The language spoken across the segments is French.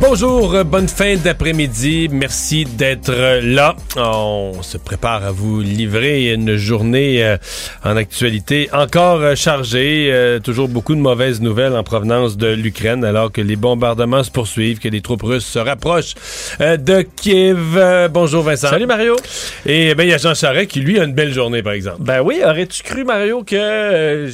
Bonjour, euh, bonne fin d'après-midi. Merci d'être euh, là. On se prépare à vous livrer une journée euh, en actualité encore chargée. Toujours beaucoup de mauvaises nouvelles en provenance de l'Ukraine alors que les bombardements se poursuivent, que les troupes russes se rapprochent de Kiev. Bonjour Vincent. Salut Mario. Et ben il y a Jean Charest qui lui a une belle journée par exemple. Ben oui, aurais-tu cru Mario que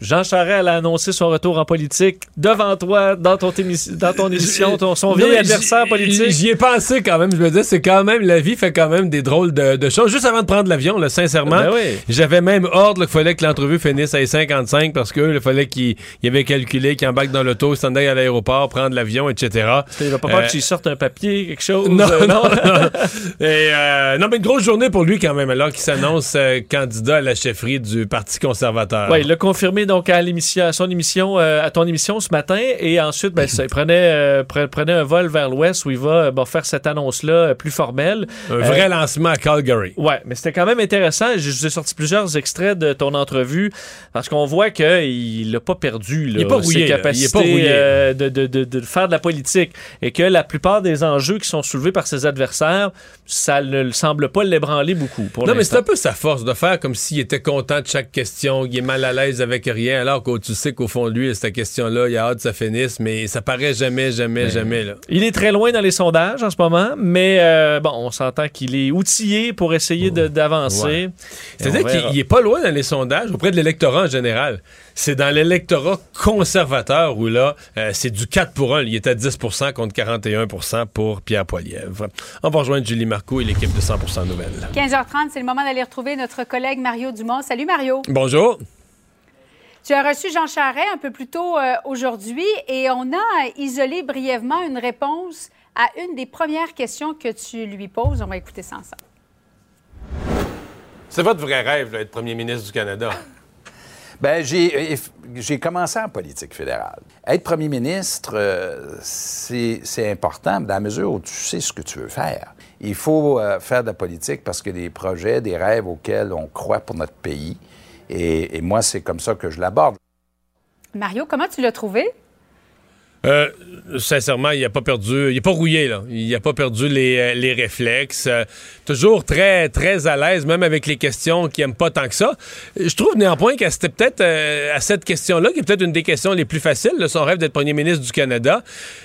Jean Charest allait annoncer son retour en politique devant toi dans ton, émi- dans ton émission, ton, son vieil Non, mais adversaire j'y- politique? J'y ai pensé quand même. Je me disais, c'est quand même, la vie fait quand même des drôles de, de choses. Juste avant de prendre l'avion, là, sincèrement, Ben oui. j'avais même ordre qu'il fallait que l'entrevue finisse à 55 parce que il fallait qu'il il avait calculé qu'il embarque dans l'auto, s'en aille à l'aéroport, prendre l'avion, etc. Il va pas peur Euh, que tu sortes un papier, quelque chose? Non, euh, non, non? Et, euh, non, mais une grosse journée pour lui quand même, alors qu'il s'annonce euh, candidat à la chefferie du Parti conservateur. Ouais, il l'a confirmé donc à l'émission, à son émission, à ton émission ce matin, et ensuite, ben, ça, il prenait, pre- prenait un vol vers l'ouest où il va euh, bon, faire cette annonce-là euh, plus formelle. Un Euh, vrai lancement à Calgary. Ouais, mais c'était quand même intéressant. Je vous ai sorti plusieurs extraits de ton entrevue parce qu'on voit qu'il n'a pas perdu là, Il est pas rouillé, ses là. capacités Il est pas rouillé. euh, de, de- de- de faire de la politique et que la plupart des enjeux qui sont soulevés par ses adversaires, ça ne semble pas l'ébranler beaucoup. Pour Non, mais c'est un peu sa force de faire comme s'il était content de chaque question, qu'il est mal à l'aise avec rien, alors que tu sais qu'au fond de lui, cette question-là, il a hâte que ça finisse, mais ça paraît jamais, jamais, jamais. Là. Il est très loin dans les sondages en ce moment, mais euh, bon, on s'entend qu'il est outillé pour essayer de- d'avancer. Ouais. C'est-à-dire qu'il il est pas loin dans les sondages auprès de l'électorat en général. C'est dans l'électorat conservateur où là, euh, c'est du 4 pour 1. Il est à 10% contre 41% pour Pierre Poilievre. On va rejoindre Julie Marcoux et l'équipe de 100 Nouvelles. 15h30, c'est le moment d'aller retrouver notre collègue Mario Dumont. Salut Mario. Bonjour. Tu as reçu Jean Charret un peu plus tôt euh, aujourd'hui et on a isolé brièvement une réponse à une des premières questions que tu lui poses. On va écouter ça ensemble. C'est votre vrai rêve d'être premier ministre du Canada. Ben, j'ai, j'ai commencé en politique fédérale. Être premier ministre, euh, c'est, c'est important dans la mesure où tu sais ce que tu veux faire. Il faut euh, faire de la politique parce que des projets, des rêves auxquels on croit pour notre pays. Et, et moi, c'est comme ça que je l'aborde. Mario, comment tu l'as trouvé? Euh, sincèrement, il n'a pas perdu, il n'a pas rouillé, là. Il n'a pas perdu les, euh, les réflexes. Euh, toujours très, très à l'aise, même avec les questions qu'il n'aime pas tant que ça. Je trouve néanmoins que c'était peut-être euh, à cette question-là, qui est peut-être une des questions les plus faciles, là, son rêve d'être premier ministre du Canada.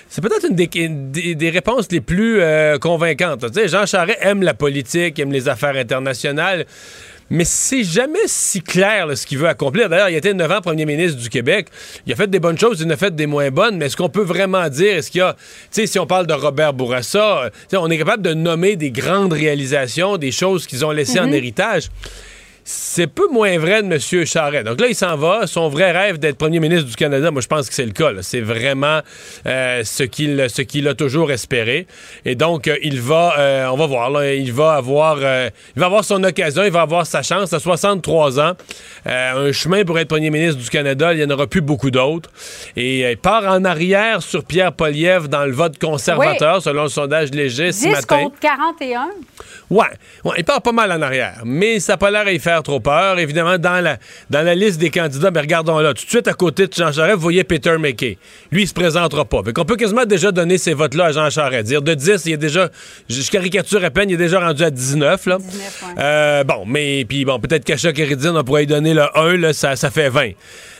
C'est peut-être une des, des- des réponses les plus euh, convaincantes. là. Tu sais, Jean Charest aime la politique, aime les affaires internationales. Mais c'est jamais si clair là, ce qu'il veut accomplir. D'ailleurs, il était 9 ans premier ministre du Québec. Il a fait des bonnes choses, il en a fait des moins bonnes. Mais est-ce qu'on peut vraiment dire, est-ce qu'il y a, tu sais, si on parle de Robert Bourassa, euh, on est capable de nommer des grandes réalisations, des choses qu'ils ont laissées en héritage? C'est peu moins vrai de M. Charest. Donc là, il s'en va. Son vrai rêve d'être premier ministre du Canada, moi, je pense que c'est le cas. C'est vraiment euh, ce qu'il ce qu'il a toujours espéré. Et donc, euh, il va, euh, on va voir, là, il va avoir il va avoir son occasion, il va avoir sa chance à 63 ans. Un chemin pour être premier ministre du Canada, il n'y en aura plus beaucoup d'autres. Et il part en arrière sur Pierre Poliev dans le vote conservateur, selon le sondage léger ce 10 matin. contre 41. Ouais, ouais, il part pas mal en arrière, mais ça n'a pas l'air à y faire faire trop peur. Évidemment, dans la, dans la liste des candidats, mais regardons là, tout de suite à côté de Jean Charest, vous voyez Peter McKay. Lui, il se présentera pas. Fait qu'on peut quasiment déjà donner ces votes-là à Jean Charest. Dire de 10, il est déjà, je caricature à peine, il est déjà rendu à 19. Là. 19, ouais. Euh, bon, mais puis bon, peut-être qu'à chaque on pourrait lui donner le 1, là, ça, ça fait 20.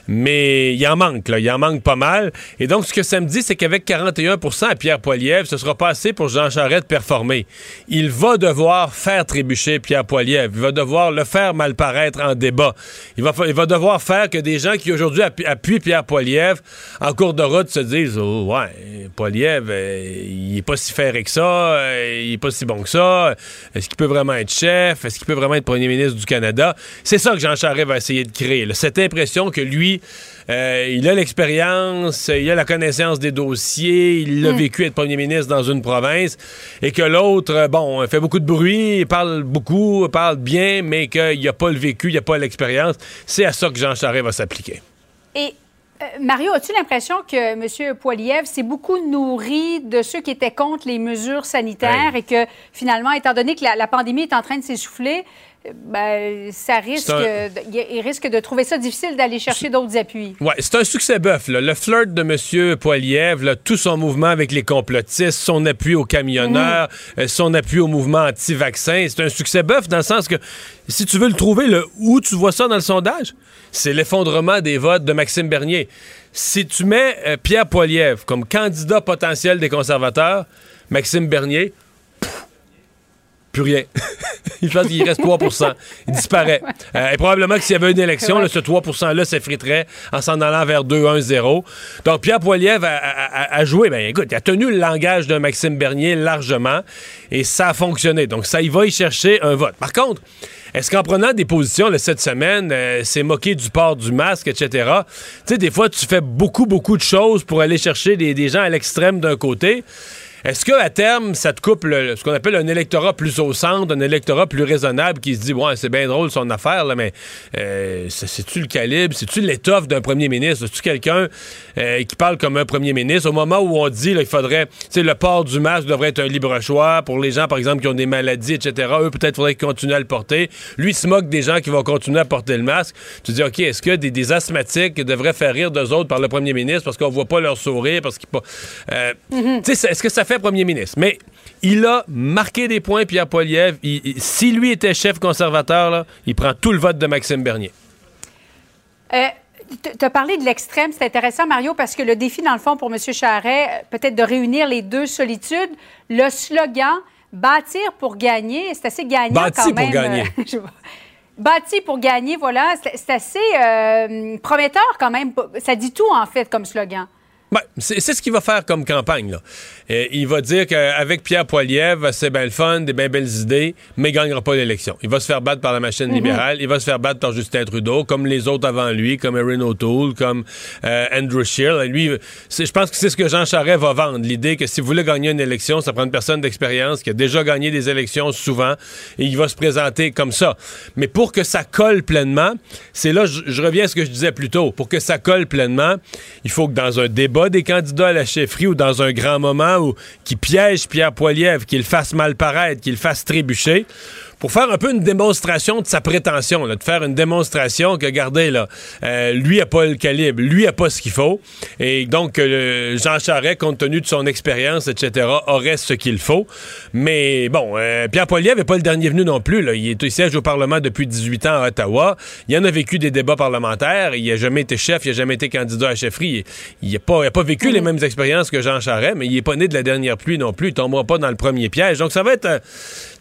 Mais il en manque. Il en manque pas mal. Et donc, ce que ça me dit, c'est qu'avec 41% à Pierre Poilievre, ce sera pas assez pour Jean Charest de performer. Il va devoir faire trébucher Pierre Poilievre. Il va devoir le faire mal paraître en débat. Il va, il va devoir faire que des gens qui aujourd'hui appu- appuient Pierre Poilievre en cours de route se disent Oh, ouais, Poilievre, euh, il est pas si ferré que ça, euh, il est pas si bon que ça. Est-ce qu'il peut vraiment être chef? Est-ce qu'il peut vraiment être premier ministre du Canada? C'est ça que Jean Charest va essayer de créer. Cette impression que lui, euh, il a l'expérience, il a la connaissance des dossiers, il a vécu être premier ministre dans une province, et que l'autre, euh, bon, fait beaucoup de bruit, parle beaucoup, parle bien, mais qu'il n'a pas le vécu, il n'a pas l'expérience. C'est à ça que Jean Charest va s'appliquer. Et euh, Mario, as-tu l'impression que M. Poiliev s'est beaucoup nourri de ceux qui étaient contre les mesures sanitaires et que finalement, étant donné que la, la pandémie est en train de s'essouffler, euh, ben, ça risque, un- il risque de trouver ça difficile d'aller chercher d'autres appuis. Ouais, c'est un succès bœuf. là. Le flirt de M. Poilievre, là, tout son mouvement avec les complotistes, son appui aux camionneurs, euh, son appui au mouvement anti-vaccin, c'est un succès bœuf dans le sens que si tu veux le trouver, le, où tu vois ça dans le sondage, c'est l'effondrement des votes de Maxime Bernier. Si tu mets euh, Pierre Poilievre comme candidat potentiel des conservateurs, Maxime Bernier, plus rien. Je pense qu'il reste 3% Il disparaît. Euh, et probablement que s'il y avait une élection, là, ce 3 %-là s'effriterait en s'en allant vers 2-1-0. Donc, Pierre Poilievre a, a- a- a joué. Ben, écoute, il a tenu le langage de Maxime Bernier largement et ça a fonctionné. Donc, ça, il va y chercher un vote. Par contre, est-ce qu'en prenant des positions là, cette semaine, euh, c'est moqué du port du masque, etc., tu sais, des fois, tu fais beaucoup, beaucoup de choses pour aller chercher des, des gens à l'extrême d'un côté. Est-ce qu'à terme, ça te coupe le- ce qu'on appelle un électorat plus au centre, un électorat plus raisonnable qui se dit, ouais, c'est bien drôle son affaire, là, mais euh, c'est- c'est-tu le calibre, c'est-tu l'étoffe d'un premier ministre? C'est-tu quelqu'un euh, qui parle comme un premier ministre? Au moment où on dit qu'il faudrait, tu sais, le port du masque devrait être un libre choix pour les gens, par exemple, qui ont des maladies, etc. Eux, peut-être faudrait qu'ils continuent à le porter. Lui, il se moque des gens qui vont continuer à porter le masque. Tu dis, OK, est-ce que des, des asthmatiques devraient faire rire d'eux autres par le premier ministre parce qu'on voit pas leur sourire, parce qu'ils pas. Euh, Tu sais, est-ce que ça fait premier ministre? Mais il a marqué des points, Pierre. Il- il- si lui était chef conservateur, là, il prend tout le vote de Maxime Bernier. Euh, tu as parlé de l'extrême, c'est intéressant, Mario, parce que le défi, dans le fond, pour M. Charret, euh, peut-être de réunir les deux solitudes, le slogan bâtir pour gagner, c'est assez gagnant Bâti quand pour même. gagner. euh, vois. Bâti pour gagner, voilà, c'est c'est assez euh, prometteur quand même. Ça dit tout, en fait, comme slogan. Ben, c'est ce qu'il va faire comme campagne. Là. Il va dire qu'avec Pierre Poilievre, c'est bien le fun, des bien belles idées, mais il gagnera pas l'élection. Il va se faire battre par la machine libérale, il va se faire battre par Justin Trudeau, comme les autres avant lui, comme Erin O'Toole, comme euh, Andrew Scheer. Et Lui, je pense que c'est ce que Jean Charest va vendre, l'idée que si vous voulez gagner une élection, ça prend une personne d'expérience qui a déjà gagné des élections souvent, et il va se présenter comme ça. Mais pour que ça colle pleinement, c'est là, je, je reviens à ce que je disais plus tôt, pour que ça colle pleinement, il faut que dans un débat des candidats à la chefferie ou dans un grand moment où qui piège Pierre Poilievre, qu'il fasse mal paraître, qu'il fasse trébucher, pour faire un peu une démonstration de sa prétention, là, de faire une démonstration que, regardez, là, euh, lui a pas le calibre, lui a pas ce qu'il faut, et donc euh, Jean Charest, compte tenu de son expérience, etc., aurait ce qu'il faut. Mais bon, euh, Pierre Poilievre n'est pas le dernier venu non plus. Là. Il, est, il siège au Parlement depuis 18 ans à Ottawa. Il en a vécu des débats parlementaires. Il n'a jamais été chef, il n'a jamais été candidat à chefferie. Il n'a pas, il a pas vécu les mêmes expériences que Jean Charest, mais il n'est pas né de la dernière pluie non plus. Il ne tombera pas dans le premier piège. Donc ça va être, euh,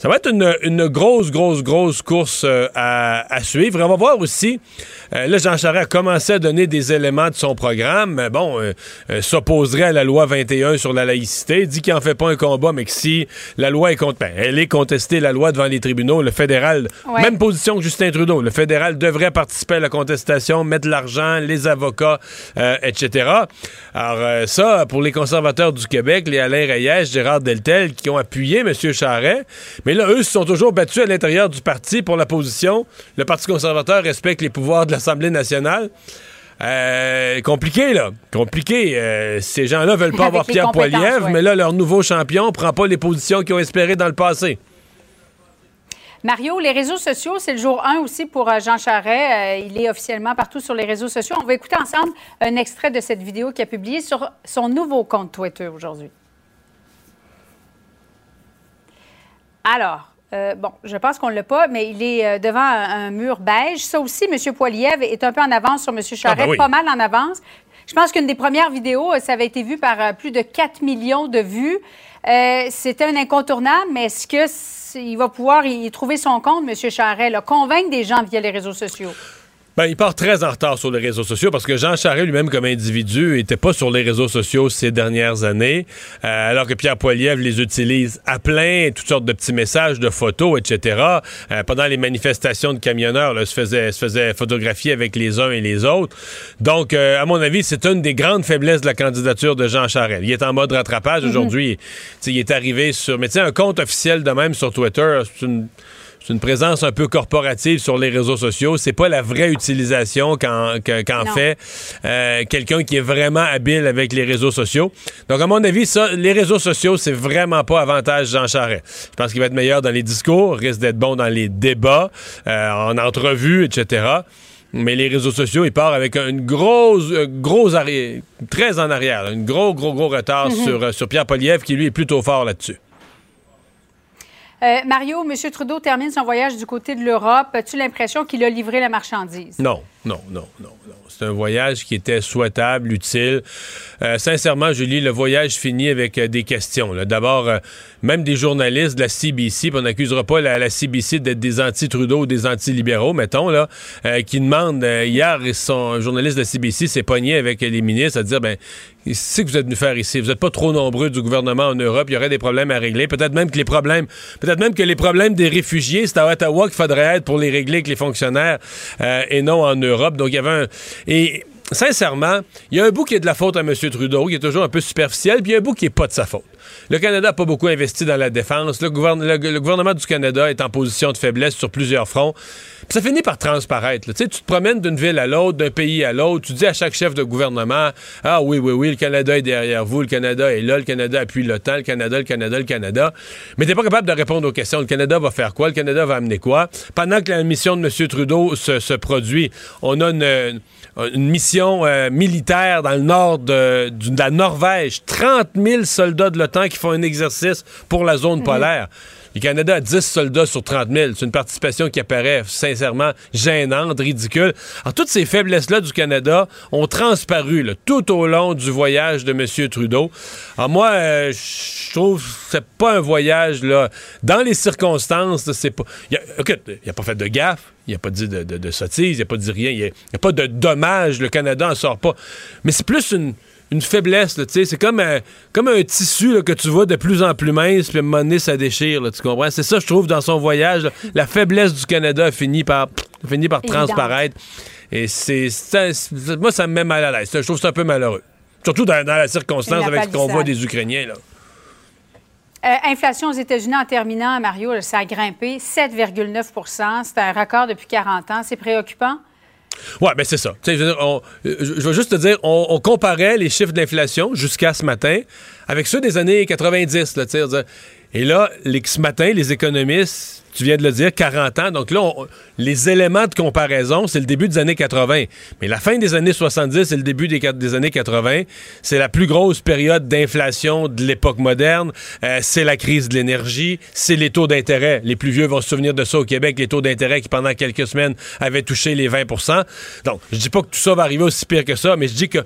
ça va être une, une grosse, grosse, grosse course euh, à, à suivre. On va voir aussi. euh, là, Jean Charest a commencé à donner des éléments de son programme. Mais bon, euh, s'opposerait à la loi 21 sur la laïcité. Il dit qu'il n'en fait pas un combat, mais que si la loi est contre, ben, elle est contestée, la loi devant les tribunaux, le fédéral, Ouais. même position que Justin Trudeau, le fédéral devrait participer à la contestation, mettre l'argent, les avocats, etc. Alors ça, pour les conservateurs du Québec, les Alain Reyes, Gérard Deltel, qui ont appuyé M. Charret, mais là, eux se sont toujours battus à l'intérieur du parti pour la position. Le Parti conservateur respecte les pouvoirs de l'Assemblée nationale. Euh, compliqué, là. Compliqué. Euh, ces gens-là veulent pas Avec avoir Pierre Poilievre, ouais. mais là, leur nouveau champion prend pas les positions qu'ils ont espérées dans le passé. Mario, les réseaux sociaux, c'est le jour 1 aussi pour euh, Jean Charest. Euh, il est officiellement partout sur les réseaux sociaux. On va écouter ensemble un extrait de cette vidéo qu'il a publiée sur son nouveau compte Twitter aujourd'hui. Alors, euh, bon, je pense qu'on ne l'a pas, mais il est euh, devant un, un mur beige. Ça aussi, M. Poiliev est un peu en avance sur M. Ah, ben oui. pas mal en avance. Je pense qu'une des premières vidéos, euh, ça avait été vu par plus de 4 millions de vues. Euh, C'était un incontournable, mais est-ce que s- il va pouvoir y trouver son compte, M. Charest, là, convaincre des gens via les réseaux sociaux? Ben, il part très en retard sur les réseaux sociaux parce que Jean Charest lui-même comme individu était pas sur les réseaux sociaux ces dernières années, euh, alors que Pierre Poilievre les utilise à plein, toutes sortes de petits messages, de photos, etc. Euh, pendant les manifestations de camionneurs, là, se faisait se faisait photographier avec les uns et les autres. Donc, euh, à mon avis, c'est une des grandes faiblesses de la candidature de Jean Charest. Il est en mode rattrapage aujourd'hui. Tu sais, Il est arrivé sur, mais tu sais, un compte officiel de même sur Twitter, c'est une c'est une présence un peu corporative sur les réseaux sociaux. C'est pas la vraie utilisation qu'en fait euh, quelqu'un qui est vraiment habile avec les réseaux sociaux. Donc, à mon avis, ça, les réseaux sociaux, c'est vraiment pas avantage Jean Charest. Je pense qu'il va être meilleur dans les discours, risque d'être bon dans les débats, euh, en entrevue, etc. Mais les réseaux sociaux, il part avec une grosse, euh, gros arrière, très en arrière, un gros, gros, gros retard sur, euh, sur Pierre Poliev, qui lui est plutôt fort là-dessus. Euh, Mario, M. Trudeau termine son voyage du côté de l'Europe. As-tu l'impression qu'il a livré la marchandise? Non, non, non, non, non. C'est un voyage qui était souhaitable, utile. Euh, sincèrement, Julie, le voyage finit avec euh, des questions. D'abord, euh, même des journalistes de la CBC, on n'accusera pas la, CBC d'être des anti-Trudeau ou des anti-libéraux, mettons, là, qui demandent, hier, son journaliste de la CBC s'est pogné avec les ministres à dire, ben, c'est que vous êtes venu faire ici. Vous n'êtes pas trop nombreux du gouvernement en Europe. Il y aurait des problèmes à régler. Peut-être même que les problèmes, peut-être même que les problèmes des réfugiés, c'est à Ottawa qu'il faudrait être pour les régler avec les fonctionnaires et non en Europe. Donc il y avait un et sincèrement, il y a un bout qui est de la faute à M. Trudeau, qui est toujours un peu superficiel, puis il y a un bout qui est pas de sa faute. Le Canada n'a pas beaucoup investi dans la défense. Le, gouverne- le- le gouvernement du Canada est en position de faiblesse sur plusieurs fronts. Puis ça finit par transparaître. Tu te promènes d'une ville à l'autre, d'un pays à l'autre, tu dis à chaque chef de gouvernement Ah oui, oui, oui, le Canada est derrière vous, le Canada est là, le Canada appuie l'OTAN, le Canada, le Canada, le Canada. Mais t'es pas capable de répondre aux questions. Le Canada va faire quoi? Le Canada va amener quoi? Pendant que la mission de M. Trudeau se, produit, on a une mission euh, militaire dans le nord de, la Norvège. 30 000 soldats de l'OTAN qui font un exercice pour la zone polaire. Le Canada a 10 soldats sur 30 000. C'est une participation qui apparaît sincèrement gênante, ridicule. Alors, toutes ces faiblesses-là du Canada ont transparu tout au long du voyage de M. Trudeau. Alors, moi, euh, je trouve que c'est pas un voyage, là, dans les circonstances, c'est pas... il il a pas fait de gaffe. Il n'a pas dit de, de, de sottise, il n'a pas dit rien. Il n'y a, pas de dommage. Le Canada en sort pas. Mais c'est plus une, une faiblesse, tu sais. C'est comme un, comme un tissu là, que tu vois de plus en plus mince, puis à un moment donné, ça déchire, là, tu comprends? C'est ça, je trouve, dans son voyage. là. La faiblesse du Canada a fini par, fini par transparaître. Et c'est, Moi, ça me met mal à l'aise. Je trouve ça un peu malheureux. Surtout dans, dans la circonstance avec ce qu'on voit des Ukrainiens, là. Euh, inflation aux États-Unis en terminant, Mario, ça a grimpé 7,9% C'est un record depuis 40 ans. C'est préoccupant? Ouais, ben c'est ça. Je, veux on- je- veux juste te dire, on, comparait les chiffres d'inflation jusqu'à ce matin avec ceux des années 90. Là, tu sais, on disait- et là, ce matin, les économistes, tu viens de le dire, 40 ans. Donc là, les éléments de comparaison, c'est le début des années 80. Mais la fin des années 70 et le début des années 80, c'est la plus grosse période d'inflation de l'époque moderne. Euh, c'est la crise de l'énergie, c'est les taux d'intérêt. Les plus vieux vont se souvenir de ça au Québec, les taux d'intérêt qui, pendant quelques semaines, avaient touché les 20% Donc, je dis pas que tout ça va arriver aussi pire que ça, mais je dis que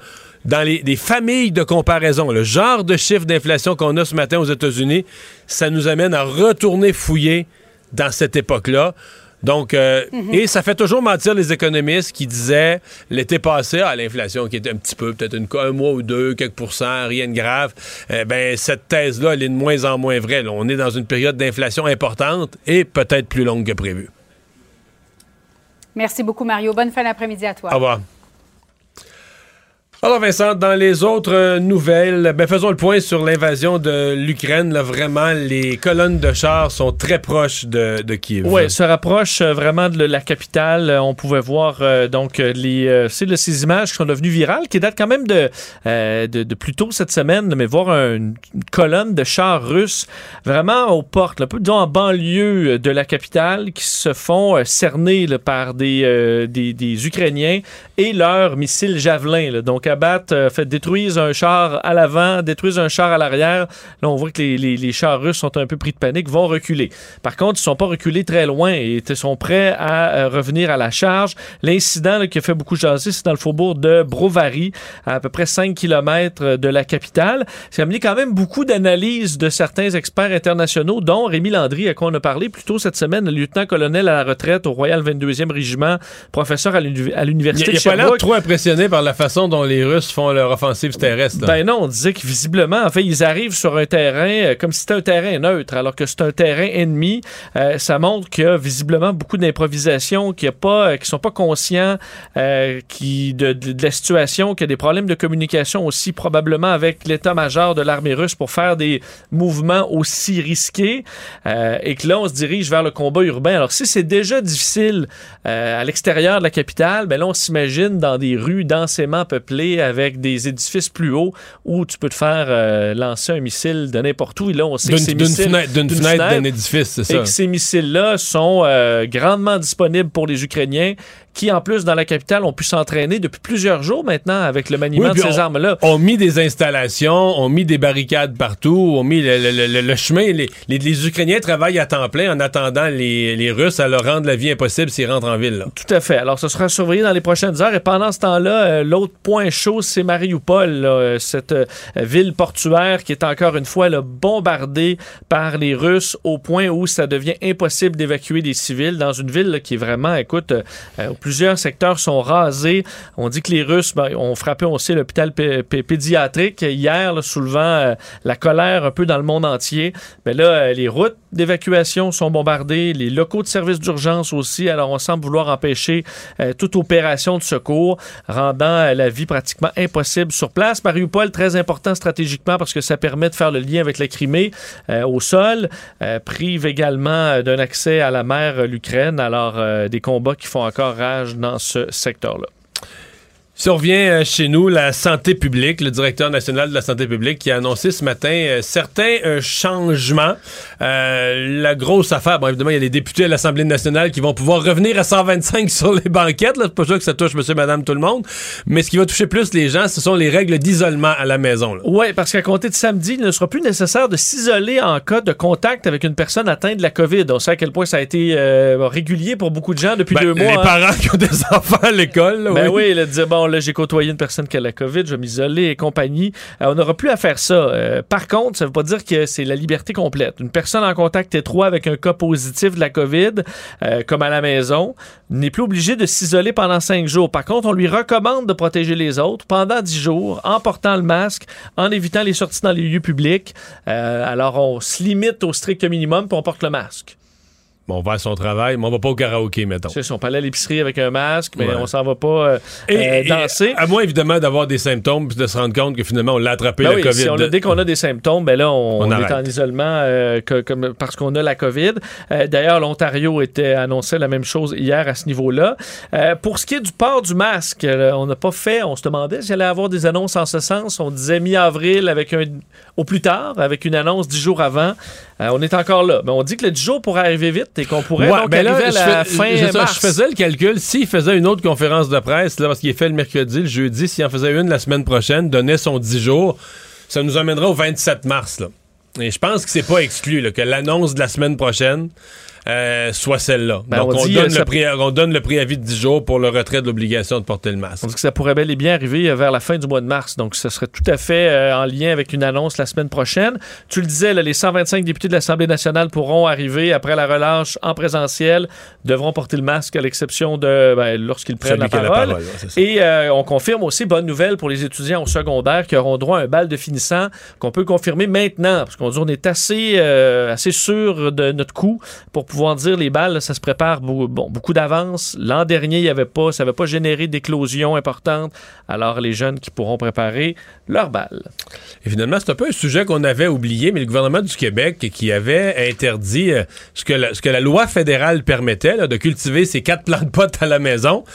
dans les, les familles de comparaison, le genre de chiffre d'inflation qu'on a ce matin aux États-Unis, ça nous amène à retourner fouiller dans cette époque-là. Donc, euh, et ça fait toujours mentir les économistes qui disaient l'été passé, à l'inflation qui était un petit peu, peut-être un mois ou deux, quelques pourcents, rien de grave. Eh ben, cette thèse-là, elle est de moins en moins vraie. là. On est dans une période d'inflation importante et peut-être plus longue que prévu. Merci beaucoup, Mario. Bonne fin d'après-midi à toi. Au revoir. Alors Vincent, dans les autres euh, nouvelles, ben faisons le point sur l'invasion de l'Ukraine. Vraiment, les colonnes de chars sont très proches de, de Kiev. Oui, se rapproche euh, vraiment de la capitale. Euh, On pouvait voir donc les, euh, ces images qui sont devenues virales, qui datent quand même de, de, plus tôt cette semaine, mais voir un- une colonne de chars russes vraiment aux portes, un disons, en banlieue de la capitale, qui se font cerner par des, des, Ukrainiens et leurs missiles javelins. Donc abattent, euh, fait détruisent un char à l'avant, détruisent un char à l'arrière. Là, on voit que les, les, les chars russes sont un peu pris de panique, vont reculer. Par contre, ils sont pas reculés très loin et sont prêts à euh, revenir à la charge. L'incident qui a fait beaucoup jaser, c'est dans le faubourg de Brovary, à à peu près 5 km de la capitale. Ça a amené quand même beaucoup d'analyses de certains experts internationaux, dont Rémi Landry, à quoi on a parlé plus tôt cette semaine, le lieutenant-colonel à la retraite au Royal 22e Régiment, professeur à l'uni- à Il l'Université de n'a pas l'air Sherbrooke. trop impressionné par la façon dont les Russes font leur offensive terrestre. là. Ben non, on disait que visiblement, en fait, ils arrivent sur un terrain euh, comme si c'était un terrain neutre, alors que c'est un terrain ennemi. Euh, ça montre qu'il y a visiblement beaucoup d'improvisation, qu'il y a pas, euh, qu'ils sont pas conscients qui, de, la situation, qu'il y a des problèmes de communication aussi probablement avec l'état-major de l'armée russe pour faire des mouvements aussi risqués, et que là, on se dirige vers le combat urbain. Alors si c'est déjà difficile à l'extérieur de la capitale, ben là, on s'imagine dans des rues densément peuplées avec des édifices plus hauts où tu peux te faire euh, lancer un missile de n'importe où. Et là, on sait que D'une ces missiles... fenêtre, d'une fenêtre d'un édifice, c'est et ça. que ces missiles-là sont euh, grandement disponibles pour les Ukrainiens qui, en plus, dans la capitale, ont pu s'entraîner depuis plusieurs jours maintenant avec le maniement Oui, de ces on- armes-là. ont mis des installations, ont mis des barricades partout, ont mis le, le- le- le chemin. Les, les- les Ukrainiens travaillent à temps plein en attendant les, les Russes à leur rendre la vie impossible s'ils rentrent en ville. là. Tout à fait. Alors, ce sera surveillé dans les prochaines heures. Et pendant ce temps-là, euh, l'autre point chaud, c'est Mariupol, là, euh, cette euh, ville portuaire qui est encore une fois là, bombardée par les Russes au point où ça devient impossible d'évacuer des civils dans une ville là, qui est vraiment, écoute, plusieurs secteurs sont rasés. On dit que les Russes ben, ont frappé aussi l'hôpital pé- pé- pédiatrique hier, là, soulevant euh, la colère un peu dans le monde entier. Mais là, euh, les routes d'évacuation sont bombardées, les locaux de services d'urgence aussi. Alors, on semble vouloir empêcher euh, toute opération de secours, rendant la vie pratiquement impossible sur place. Mariupol, très important stratégiquement parce que ça permet de faire le lien avec la Crimée au sol, prive également d'un accès à la mer l'Ukraine. Alors, des combats qui font encore rage dans ce secteur-là. Revient euh, chez nous, la santé publique, le directeur national de la santé publique qui a annoncé ce matin euh, certains euh, changements. Euh, la grosse affaire, bon évidemment, il y a les députés à l'Assemblée nationale qui vont pouvoir revenir à 125 sur les banquettes. là. C'est pas sûr que ça touche monsieur, madame, tout le monde. Mais ce qui va toucher plus les gens, ce sont les règles d'isolement à la maison. Oui, parce qu'à compter de samedi, il ne sera plus nécessaire de s'isoler en cas de contact avec une personne atteinte de la COVID. On sait à quel point ça a été euh, régulier pour beaucoup de gens depuis Ben, deux mois. les hein. parents qui ont des enfants à l'école, Ben oui. oui, là, de dire, bon, là, j'ai côtoyé une personne qui a la COVID, je vais m'isoler et compagnie. Euh, on n'aura plus à faire ça. Euh, par contre, ça ne veut pas dire que c'est la liberté complète. Une personne en contact étroit avec un cas positif de la COVID, euh, comme à la maison, n'est plus obligée de s'isoler pendant cinq jours. Par contre, on lui recommande de protéger les autres pendant dix jours en portant le masque, en évitant les sorties dans les lieux publics. Alors, on se limite au strict minimum puis on porte le masque. On va à son travail, mais on va pas au karaoké, mettons. C'est ça, on peut aller à l'épicerie avec un masque, mais Ouais. on s'en va pas euh, Et, euh, et danser. à moins évidemment d'avoir des symptômes puis de se rendre compte que finalement on l'a attrapé Ben la oui, COVID. si on a- dès qu'on a des symptômes, ben là, on, On on est en isolement euh, que- comme- parce qu'on a la COVID. D'ailleurs, l'Ontario était annoncé la même chose hier à ce niveau-là. Pour ce qui est du port du masque, on n'a pas fait, on se demandait s'il allait avoir des annonces en ce sens. On disait mi-avril avec un, au plus tard, avec une annonce dix jours avant. Euh, on est encore là. Mais on dit que le 10 jours pourrait arriver vite et qu'on pourrait Ouais, donc ben là, arriver à la fin je- ça, mars. je faisais le calcul. S'il faisait une autre conférence de presse, là, parce qu'il est fait le mercredi, le jeudi, s'il en faisait une la semaine prochaine, donnait son 10 jours, ça nous amènera au 27 mars. Là. Et je pense que c'est pas exclu là, que l'annonce de la semaine prochaine euh, soit celle-là. Ben, Donc, on on, dit, donne euh, ça- le pré- on donne le préavis de 10 jours pour le retrait de l'obligation de porter le masque. On dit que ça pourrait bel et bien arriver euh, vers la fin du mois de mars. Donc, ce serait tout à fait euh, en lien avec une annonce la semaine prochaine. Tu le disais, là, les 125 députés de l'Assemblée nationale pourront arriver après la relâche en présentiel, devront porter le masque à l'exception de ben, lorsqu'ils prennent la parole. ouais. Et euh, on confirme aussi, bonne nouvelle pour les étudiants au secondaire qui auront droit à un bal de finissant qu'on peut confirmer maintenant, parce qu'on dit on est assez, assez sûr de notre coup pour pouvoir pouvoir dire les balles, ça se prépare bon, beaucoup d'avance. L'an dernier, il y avait pas, ça n'avait pas généré d'éclosion importante. Alors, les jeunes qui pourront préparer leurs balles. Et finalement, c'est un peu un sujet qu'on avait oublié, mais le gouvernement du Québec qui avait interdit euh, ce, que la, ce que la loi fédérale permettait, de cultiver ces quatre plantes de potes à la maison.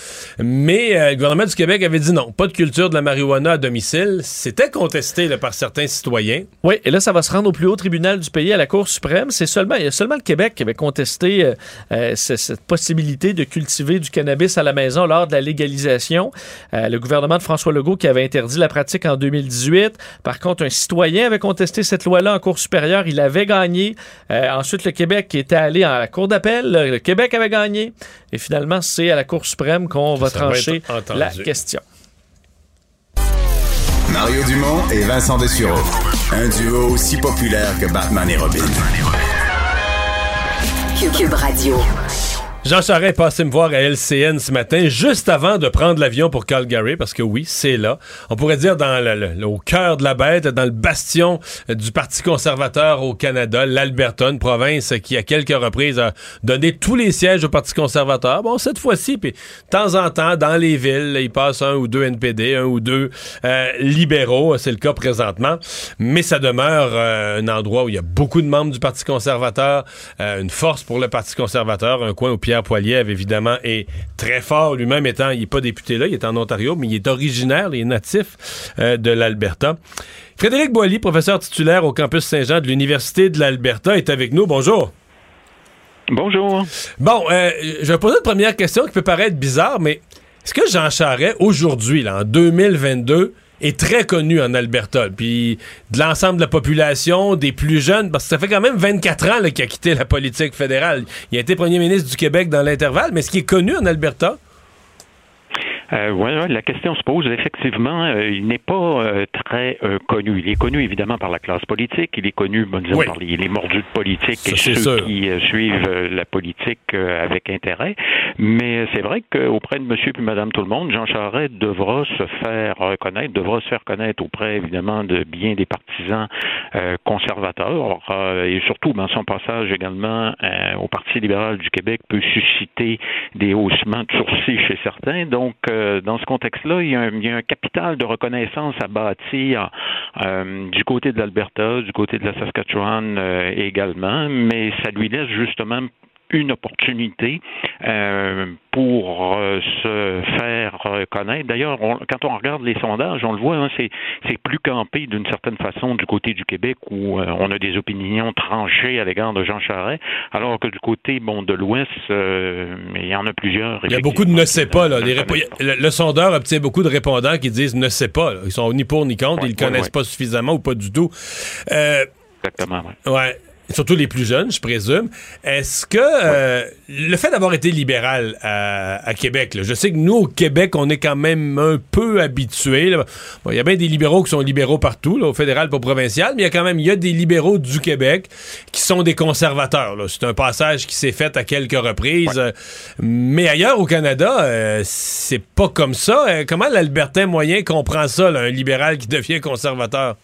Mais euh, le gouvernement du Québec avait dit non, pas de culture de la marijuana à domicile. C'était contesté par certains citoyens. Oui, et là, ça va se rendre au plus haut tribunal du pays, à la Cour suprême. C'est seulement, il y a seulement le Québec qui avait contesté euh, euh, cette possibilité de cultiver du cannabis à la maison lors de la légalisation. Euh, le gouvernement de François Legault qui avait interdit la pratique en 2018. Par contre, un citoyen avait contesté cette loi-là en Cour supérieure. Il avait gagné. ensuite, le Québec qui était allé à la Cour d'appel. Le Québec avait gagné. Et finalement, c'est à la Cour suprême qu'on va trancher la question. Mario Dumont et Vincent Dessureau. Un duo aussi populaire que Batman et Robin. Cube Radio. Jean Charest est passé me voir à LCN ce matin, juste avant de prendre l'avion pour Calgary, parce que oui, c'est là. On pourrait dire dans le, au cœur de la bête, dans le bastion du Parti conservateur au Canada, l'Alberta, une province qui, à quelques reprises, a donné tous les sièges au Parti conservateur. Bon, cette fois-ci, puis de temps en temps, dans les villes, il passe un ou deux NPD, un ou deux euh, libéraux. C'est le cas présentement. Mais ça demeure euh, un endroit où il y a beaucoup de membres du Parti conservateur, euh, une force pour le Parti conservateur, un coin au pied Pierre Poilievre, évidemment, est très fort. Lui-même étant, il n'est pas député là, il est en Ontario, mais il est originaire, il est natif euh, de l'Alberta. Frédéric Boilly, professeur titulaire au campus Saint-Jean de l'Université de l'Alberta, est avec nous. Bonjour. Bonjour. Bon, euh, je vais poser une première question qui peut paraître bizarre, mais est-ce que Jean Charest, aujourd'hui, en 2022, est très connu en Alberta. Puis de l'ensemble de la population, des plus jeunes, parce que ça fait quand même 24 ans qu'il a quitté la politique fédérale. Il a été premier ministre du Québec dans l'intervalle, mais est-ce qu'il est connu en Alberta? Euh, ouais, la question se pose. Effectivement, euh, il n'est pas euh, très euh, connu. Il est connu évidemment par la classe politique. Il est connu, bon, disons, par les, les, mordus de politique et ceux qui suivent la politique avec intérêt. Mais c'est vrai qu'auprès de Monsieur puis Madame tout le monde, Jean Charest devra se faire reconnaître, devra se faire connaître auprès évidemment de bien des partisans conservateurs et surtout, ben, son passage également au Parti libéral du Québec peut susciter des haussements de sourcils chez certains. Donc euh, dans ce contexte-là, il, y, a un, capital de reconnaissance à bâtir euh, du côté de l'Alberta, du côté de la Saskatchewan euh, également, mais ça lui laisse justement une opportunité euh, pour euh, se faire connaître. D'ailleurs, quand on regarde les sondages, on le voit, hein, c'est, plus campé d'une certaine façon du côté du Québec où euh, on a des opinions tranchées à l'égard de Jean Charest, alors que du côté bon de l'Ouest, il y en a plusieurs. Il y a beaucoup de ne sais pas. Là. le, sondeur obtient beaucoup de répondants qui disent ne sais pas. Ils sont ni pour ni contre, ils ne connaissent pas suffisamment ou pas du tout. Exactement. ouais surtout les plus jeunes, je présume. Est-ce que euh, le fait d'avoir été libéral à, Québec, je sais que nous, au Québec, on est quand même un peu habitués. Il y a bien des libéraux qui sont libéraux partout, au fédéral pour provincial, mais il y a quand même il y a des libéraux du Québec qui sont des conservateurs. C'est un passage qui s'est fait à quelques reprises. Mais ailleurs au Canada, euh, c'est pas comme ça. Euh, comment l'Albertain moyen comprend ça, un libéral qui devient conservateur?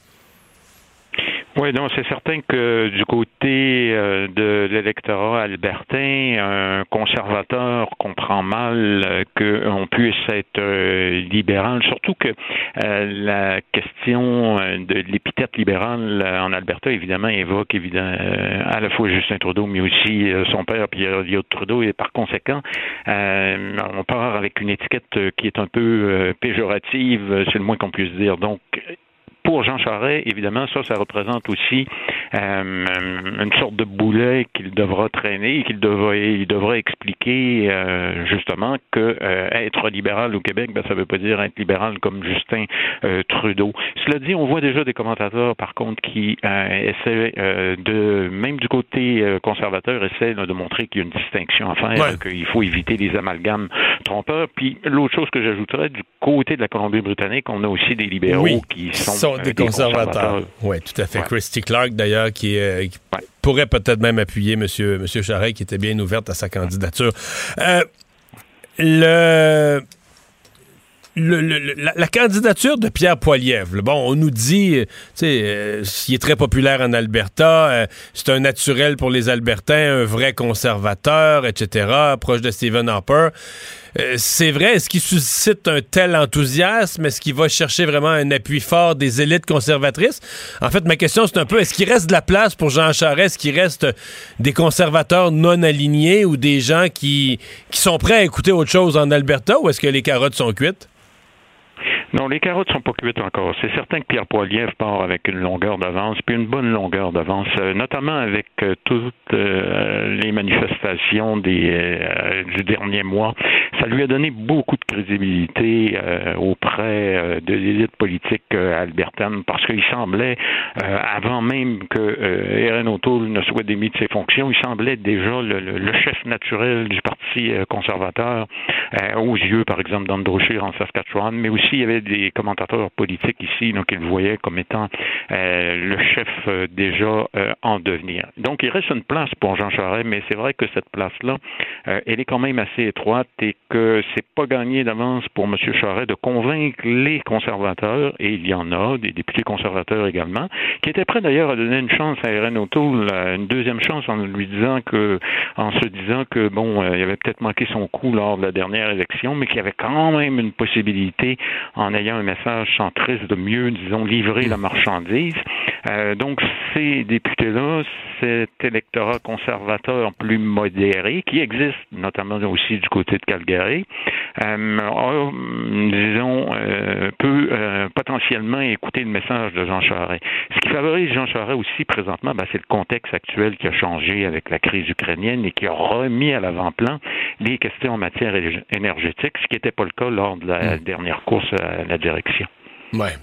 Oui, non, c'est certain que du côté euh, de l'électorat albertain, un conservateur comprend mal euh, qu'on puisse être euh, libéral, surtout que la question de l'épithète libérale en Alberta, évidemment, évoque évidemment à la fois Justin Trudeau, mais aussi son père, Pierre Trudeau, et par conséquent, on part avec une étiquette qui est un peu péjorative, c'est le moins qu'on puisse dire. Donc, pour Jean Charest, évidemment, ça, ça représente aussi euh, une sorte de boulet qu'il devra traîner et qu'il devra, il devra expliquer euh, justement que euh, être libéral au Québec, ben, ça ne veut pas dire être libéral comme Justin Trudeau. Cela dit, on voit déjà des commentateurs, par contre, qui essaient de, même du côté conservateur, essaient de montrer qu'il y a une distinction à faire, qu'il faut éviter les amalgames trompeurs. Puis l'autre chose que j'ajouterais, du côté de la Colombie-Britannique, on a aussi des libéraux qui sont des, conservateurs. Oui, tout à fait. Christy Clark, d'ailleurs, qui, euh, pourrait peut-être même appuyer M. Monsieur, monsieur Charest, qui était bien ouverte à sa candidature. Euh, le la, candidature de Pierre Poilievre, bon, on nous dit, tu sais, euh, il est très populaire en Alberta, euh, c'est un naturel pour les Albertains, un vrai conservateur, etc., proche de Stephen Harper. Euh, c'est vrai, est-ce qu'il suscite un tel enthousiasme? Est-ce qu'il va chercher vraiment un appui fort des élites conservatrices? En fait, ma question, c'est un peu, est-ce qu'il reste de la place pour Jean Charest? Est-ce qu'il reste des conservateurs non alignés ou des gens qui, qui sont prêts à écouter autre chose en Alberta ou est-ce que les carottes sont cuites? Non, les carottes sont pas cuites encore. C'est certain que Pierre Poilievre part avec une longueur d'avance, puis une bonne longueur d'avance, euh, notamment avec euh, toutes euh, les manifestations des, du dernier mois. Ça lui a donné beaucoup de crédibilité auprès de l'élite politique albertaine, parce qu'il semblait, avant même que Erin O'Toole ne soit démis de ses fonctions, il semblait déjà le, le chef naturel du Parti conservateur, aux yeux, par exemple, d'Andrew Scheer en Saskatchewan, mais aussi il y avait des commentateurs politiques ici, donc ils le voyaient comme étant euh, le chef euh, déjà euh, en devenir. Donc il reste une place pour Jean Charest, mais c'est vrai que cette place-là, elle est quand même assez étroite et que c'est pas gagné d'avance pour M. Charest de convaincre les conservateurs, et il y en a, des députés conservateurs également, qui étaient prêts d'ailleurs à donner une chance à Erin une deuxième chance en lui disant que, en se disant que bon, il avait peut-être manqué son coup lors de la dernière élection, mais qu'il y avait quand même une possibilité en en ayant un message centriste de mieux, disons, livrer la marchandise. Euh, donc, ces députés-là, cet électorat conservateur plus modéré, qui existe notamment aussi du côté de Calgary, euh, disons, euh, peut potentiellement écouter le message de Jean Charest. Ce qui favorise Jean Charest aussi présentement, ben, c'est le contexte actuel qui a changé avec la crise ukrainienne et qui a remis à l'avant-plan les questions en matière énergétique, ce qui n'était pas le cas lors de la hmm. dernière course la direction. Ouais.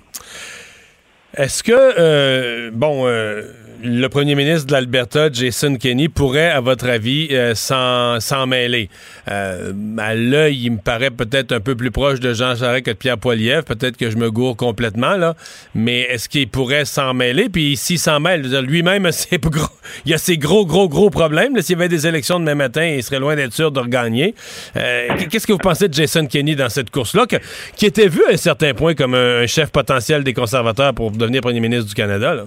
Est-ce que, euh, bon, euh, le premier ministre de l'Alberta, Jason Kenney, pourrait, à votre avis, euh, s'en mêler? À l'œil, il me paraît peut-être un peu plus proche de Jean Charest que de Pierre Poilievre. Peut-être que je me gourre complètement, là. Mais est-ce qu'il pourrait s'en mêler? Puis s'il s'en mêle, lui-même, il a ses gros, gros, gros problèmes. S'il y avait des élections demain matin, il serait loin d'être sûr de regagner. Qu'est-ce que vous pensez de Jason Kenney dans cette course-là, qui était vu à un certain point comme un chef potentiel des conservateurs pour devenir premier ministre du Canada, là?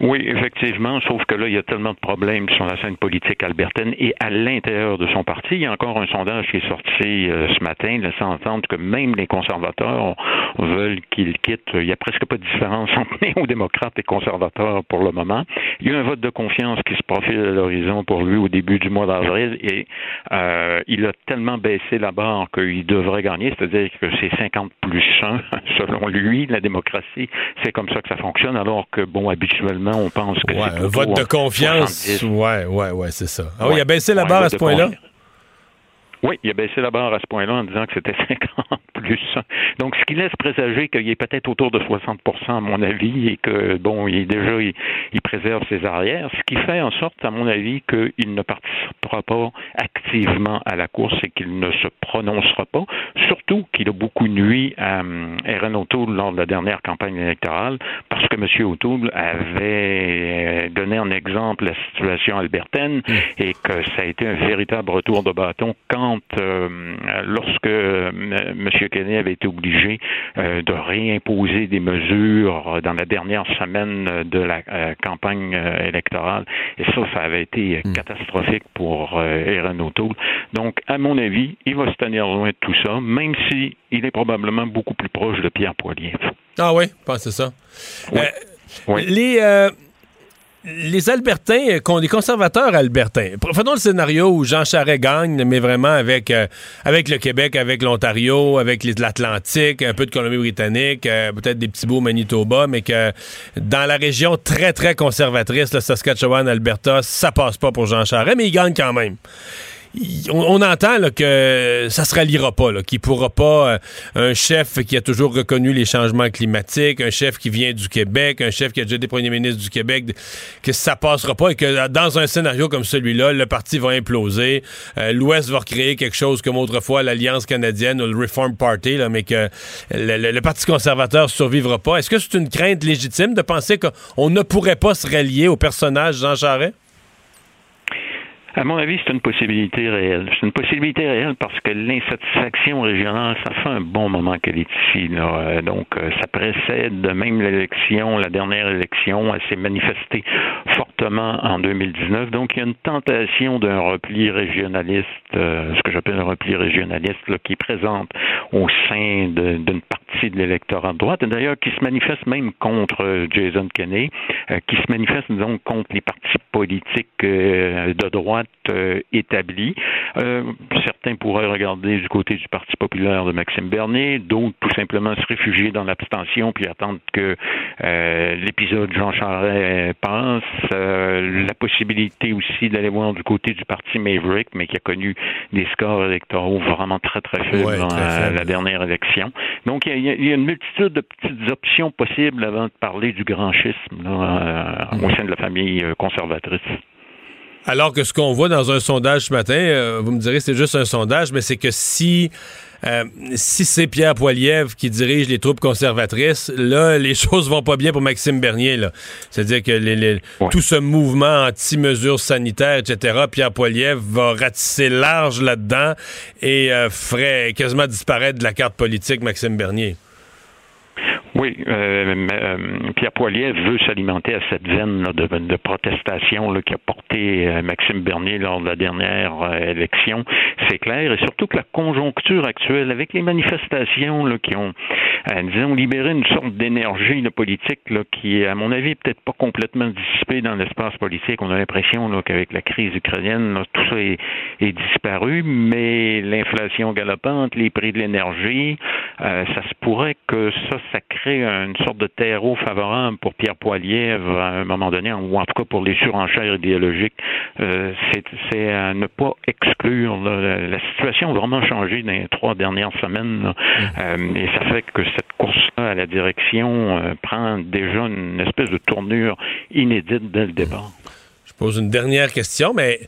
Oui, effectivement, sauf que là, il y a tellement de problèmes sur la scène politique albertaine et à l'intérieur de son parti. Il y a encore un sondage qui est sorti euh, ce matin laissant entendre que même les conservateurs veulent qu'il quitte. Il n'y a presque pas de différence entre néo-démocrates et conservateurs pour le moment. Il y a un vote de confiance qui se profile à l'horizon pour lui au début du mois d'avril et euh, il a tellement baissé la barre qu'il devrait gagner, c'est-à-dire que c'est 50 plus 1 selon lui. La démocratie, c'est comme ça que ça fonctionne, alors que, bon, habituellement, on pense que c'est un vote de confiance. Ouais, ouais, ouais, c'est ça. Ah oui, il a baissé la barre à ce point-là? Oui, il a baissé la barre à ce point-là en disant que c'était 50 plus. Donc, ce qui laisse présager qu'il est peut-être autour de 60 à mon avis, et que, bon, il est déjà, il, préserve ses arrières, ce qui fait en sorte, à mon avis, qu'il ne participera pas activement à la course et qu'il ne se prononcera pas, surtout qu'il a beaucoup nuit à Erin euh, O'Toole lors de la dernière campagne électorale, parce que M. O'Toole avait donné en exemple la situation albertaine mmh. et que ça a été un véritable retour de bâton quand euh, lorsque euh, M. Kenney avait été obligé euh, de réimposer des mesures dans la dernière semaine de la campagne électorale. Et ça, ça avait été hmm. catastrophique pour Erin O'Toole. Donc, à mon avis, il va se tenir loin de tout ça, même si il est probablement beaucoup plus proche de Pierre Poilievre. Ah oui, c'est ça. Oui. Les les Albertains, euh, les conservateurs albertains, prenons le scénario où Jean Charest gagne, mais vraiment avec, euh, avec le Québec, avec l'Ontario, avec l'Atlantique, un peu de Colombie-Britannique, euh, peut-être des petits bouts Manitoba, mais que dans la région très, très conservatrice, le Saskatchewan, Alberta, ça passe pas pour Jean Charest, mais il gagne quand même on, entend que ça se ralliera pas, qu'il pourra pas euh, un chef qui a toujours reconnu les changements climatiques, un chef qui vient du Québec, un chef qui a déjà été premier ministre du Québec, que ça passera pas et que dans un scénario comme celui-là, le parti va imploser, euh, l'Ouest va recréer quelque chose comme autrefois l'Alliance canadienne ou le Reform Party, mais que le, Parti conservateur survivra pas. Est-ce que c'est une crainte légitime de penser qu'on ne pourrait pas se rallier au personnage Jean Charest? À mon avis, c'est une possibilité réelle. C'est une possibilité réelle parce que l'insatisfaction régionale, ça fait un bon moment qu'elle est ici. Là. Donc, ça précède même l'élection, la dernière élection, elle s'est manifestée fortement en 2019. Donc, il y a une tentation d'un repli régionaliste, ce que j'appelle un repli régionaliste, là, qui est présente au sein d'une partie de l'électorat de droite, d'ailleurs qui se manifeste même contre Jason Kenney, qui se manifeste, disons, contre les partis politiques de droite euh, établi. Euh, certains pourraient regarder du côté du Parti populaire de Maxime Bernier, d'autres tout simplement se réfugier dans l'abstention puis attendre que euh, l'épisode Jean Charest passe. la possibilité aussi d'aller voir du côté du Parti Maverick, mais qui a connu des scores électoraux vraiment très très faibles dans la, dernière élection. Donc il y, a, une multitude de petites options possibles avant de parler du grand schisme au sein de la famille conservatrice. Alors que ce qu'on voit dans un sondage ce matin, euh, vous me direz c'est juste un sondage, mais c'est que si euh, si c'est Pierre Poilievre qui dirige les troupes conservatrices, là, les choses vont pas bien pour Maxime Bernier. C'est-à-dire que tout ce mouvement anti-mesures sanitaires, etc., Pierre Poilievre va ratisser large là-dedans et euh, ferait quasiment disparaître de la carte politique Maxime Bernier. Oui, euh, euh, Pierre Poilier veut s'alimenter à cette veine de, protestation qui a porté euh, Maxime Bernier lors de la dernière élection. C'est clair, et surtout que la conjoncture actuelle, avec les manifestations qui ont, disons, libéré une sorte d'énergie politique qui est, à mon avis, peut-être pas complètement dissipée dans l'espace politique. On a l'impression qu'avec la crise ukrainienne, tout ça est, disparu, mais l'inflation galopante, les prix de l'énergie, ça se pourrait que ça, ça crée une sorte de terreau favorable pour Pierre Poilievre à un moment donné, ou en tout cas pour les surenchères idéologiques. Euh, c'est à ne pas exclure. La, situation a vraiment changé dans les trois dernières semaines. Mm. Euh, et ça fait que cette course-là à la direction euh, prend déjà une espèce de tournure inédite dès le départ. Je pose une dernière question, mais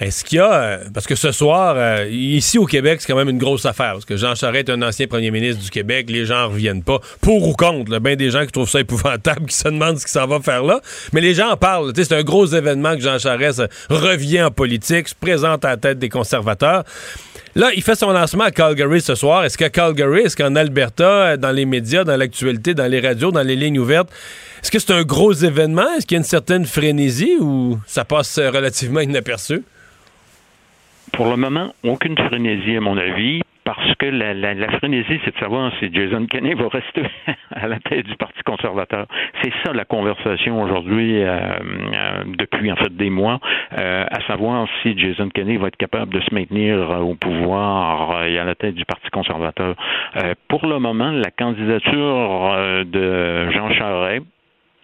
est-ce qu'il y a. Euh, parce que ce soir, euh, ici au Québec, c'est quand même une grosse affaire. Parce que Jean Charest est un ancien premier ministre du Québec. Les gens ne reviennent pas. Pour ou contre. Bien des gens qui trouvent ça épouvantable, qui se demandent ce qu'il s'en va faire là. Mais les gens en parlent. C'est un gros événement que Jean Charest revient en politique, se présente à la tête des conservateurs. Là, il fait son lancement à Calgary ce soir. Est-ce qu'à Calgary, est-ce qu'en Alberta, dans les médias, dans l'actualité, dans les radios, dans les lignes ouvertes, est-ce que c'est un gros événement? Est-ce qu'il y a une certaine frénésie ou ça passe relativement inaperçu? Pour le moment, aucune frénésie, à mon avis, parce que la, frénésie, c'est de savoir si Jason Kenney va rester à la tête du Parti conservateur. C'est ça la conversation aujourd'hui, euh, euh, depuis en fait des mois, euh, à savoir si Jason Kenney va être capable de se maintenir au pouvoir et à la tête du Parti conservateur. pour le moment, la candidature de Jean Charest,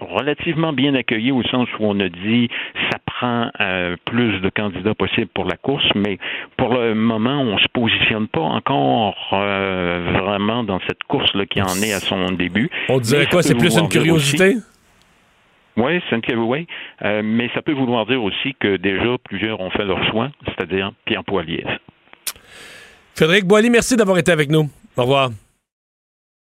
relativement bien accueilli au sens où on a dit ça prend euh, plus de candidats possibles pour la course, mais pour le moment, on se positionne pas encore euh, vraiment dans cette course-là qui en est à son début. On dirait quoi? C'est plus une curiosité? Oui, c'est une oui. Euh, mais ça peut vouloir dire aussi que déjà plusieurs ont fait leur choix, c'est-à-dire Pierre Poilier. Frédéric Boily, merci d'avoir été avec nous. Au revoir.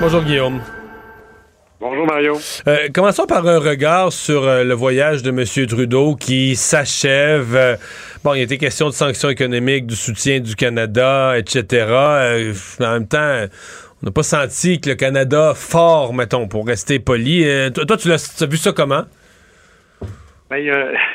Bonjour Guillaume. Bonjour Mario. Euh, commençons par un regard sur euh, le voyage de M. Trudeau qui s'achève. Euh, bon, il était question de sanctions économiques, du soutien du Canada, etc. en même temps, on n'a pas senti que le Canada fort, mettons, pour rester poli. toi, tu as vu ça comment? Ben,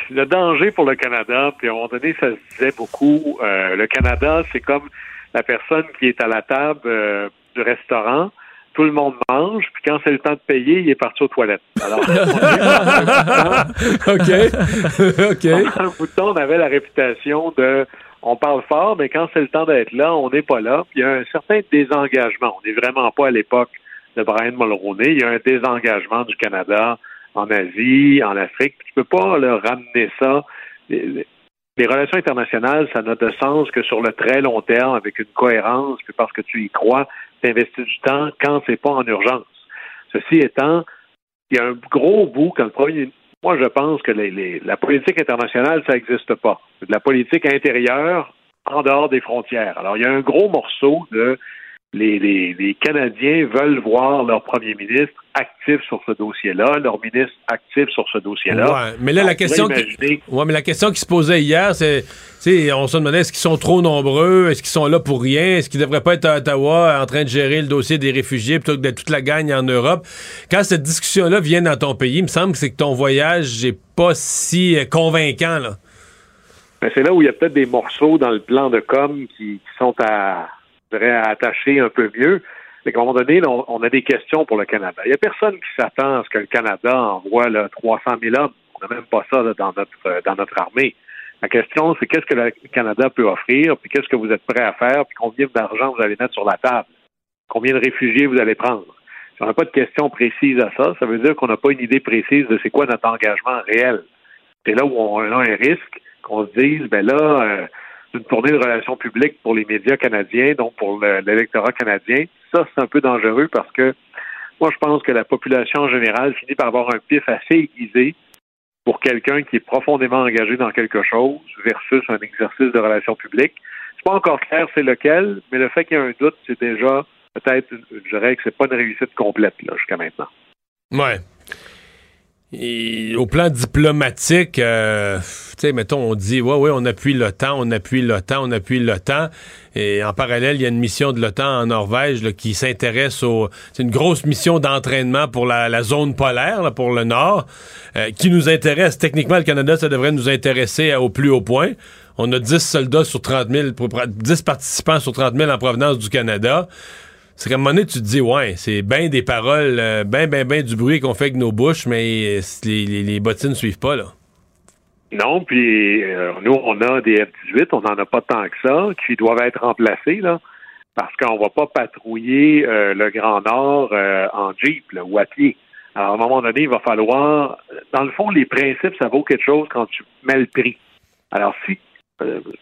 le danger pour le Canada, puis à un moment donné, ça se disait beaucoup. le Canada, c'est comme la personne qui est à la table du restaurant tout le monde mange, puis quand c'est le temps de payer, il est parti aux toilettes. Alors, OK. OK. un bout de temps, on avait la réputation de on parle fort, mais quand c'est le temps d'être là, on n'est pas là. Puis il y a un certain désengagement. On n'est vraiment pas à l'époque de Brian Mulroney. Il y a un désengagement du Canada en Asie, en Afrique. Tu peux pas le ramener ça. Les, les relations internationales, ça n'a de sens que sur le très long terme, avec une cohérence, puis parce que tu y crois, d'investir du temps quand c'est pas en urgence. Ceci étant, il y a un gros bout quand le premier. Moi, je pense que la politique internationale, ça n'existe pas. De la politique intérieure en dehors des frontières. Alors, il y a un gros morceau de les, les, Canadiens veulent voir leur premier ministre actif sur ce dossier-là, leur ministre actif sur ce dossier-là. Ouais, mais là, la question, qui, ouais, mais la question qui se posait hier, c'est, on se demandait est-ce qu'ils sont trop nombreux, est-ce qu'ils sont là pour rien, est-ce qu'ils devraient pas être à Ottawa en train de gérer le dossier des réfugiés plutôt que de toute la gagne en Europe? Quand cette discussion-là vient dans ton pays, il me semble que c'est que ton voyage n'est pas si euh, convaincant, là. Ben, c'est là où il y a peut-être des morceaux dans le plan de com qui sont à voudrais attacher un peu mieux. Mais qu'à un moment donné, on, a des questions pour le Canada. Il n'y a personne qui s'attend à ce que le Canada envoie là, 300 000 hommes. On n'a même pas ça dans, notre, euh, dans notre armée. La question, c'est qu'est-ce que le Canada peut offrir, puis qu'est-ce que vous êtes prêt à faire, puis combien d'argent vous allez mettre sur la table, combien de réfugiés vous allez prendre? Si on n'a pas de question précise à ça, ça veut dire qu'on n'a pas une idée précise de c'est quoi notre engagement réel. C'est là où on a un risque qu'on se dise, ben là, euh, d'une tournée de relations publiques pour les médias canadiens, donc pour l'électorat canadien. Ça, c'est un peu dangereux parce que moi, je pense que la population en général finit par avoir un pif assez aiguisé pour quelqu'un qui est profondément engagé dans quelque chose versus un exercice de relations publiques. C'est pas encore clair c'est lequel, mais le fait qu'il y ait un doute, c'est déjà peut-être, je dirais que c'est pas une réussite complète jusqu'à maintenant. Ouais. Et au plan diplomatique, euh, tu sais, mettons, on dit, ouais, ouais, on appuie l'OTAN, on appuie l'OTAN, on appuie l'OTAN. Et en parallèle, il y a une mission de l'OTAN en Norvège qui s'intéresse au. C'est une grosse mission d'entraînement pour la, zone polaire, pour le Nord, euh, qui nous intéresse. Techniquement, le Canada, ça devrait nous intéresser au plus haut point. On a 10 soldats sur 30 000, 10 participants sur 30 000 en provenance du Canada c'est qu'à un moment donné, tu te dis, ouais, c'est bien des paroles, euh, bien, bien, bien du bruit qu'on fait avec nos bouches, mais les, les, bottines ne suivent pas, là. Non, puis euh, nous, on a des F-18, on n'en a pas tant que ça, qui doivent être remplacés, là, parce qu'on va pas patrouiller euh, le Grand Nord en Jeep ou à pied. Alors, à un moment donné, il va falloir... Dans le fond, les principes, ça vaut quelque chose quand tu mets le prix. Alors, si euh,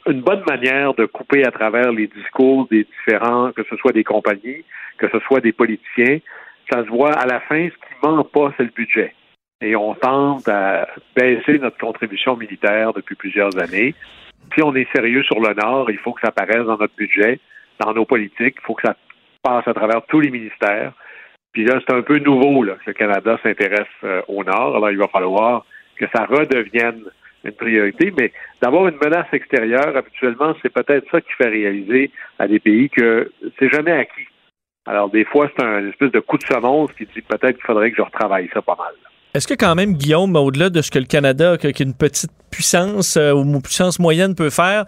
une bonne manière de couper à travers les discours des différents, que ce soit des compagnies, que ce soit des politiciens. Ça se voit à la fin, ce qui ment pas, c'est le budget. Et on tente à baisser notre contribution militaire depuis plusieurs années. Si on est sérieux sur le Nord, il faut que ça apparaisse dans notre budget, dans nos politiques. Il faut que ça passe à travers tous les ministères. Puis là, c'est un peu nouveau là, que le Canada s'intéresse euh, au Nord. Alors, il va falloir que ça redevienne une priorité, mais d'avoir une menace extérieure, habituellement, c'est peut-être ça qui fait réaliser à des pays que c'est jamais acquis. Alors, des fois, c'est un espèce de coup de semonce qui dit peut-être qu'il faudrait que je retravaille ça pas mal. Est-ce que quand même, Guillaume, au-delà de ce que le Canada, qui une petite puissance euh, puissance moyenne peut faire,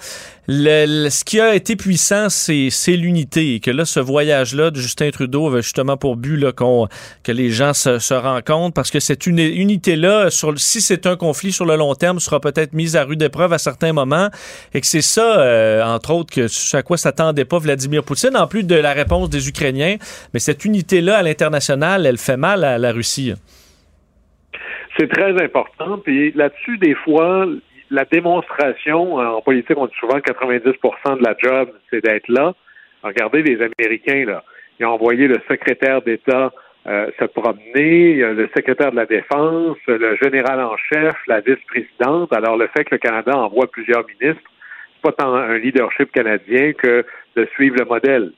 ce qui a été puissant, c'est l'unité. Et que là, ce voyage-là de Justin Trudeau avait justement pour but là, que les gens se, rencontrent parce que cette unité-là, si c'est un conflit sur le long terme, sera peut-être mise à rude épreuve à certains moments. Et que c'est ça, euh, entre autres, à quoi s'attendait pas Vladimir Poutine, en plus de la réponse des Ukrainiens. Mais cette unité-là à l'international, elle fait mal à la Russie. C'est très important. Puis là-dessus, des fois, la démonstration, en politique, on dit souvent 90% de la job, c'est d'être là. Regardez les Américains, là. Ils ont envoyé le secrétaire d'État euh, se promener, le secrétaire de la Défense, le général en chef, la vice-présidente. Alors, le fait que le Canada envoie plusieurs ministres, c'est pas tant un leadership canadien que de suivre le modèle.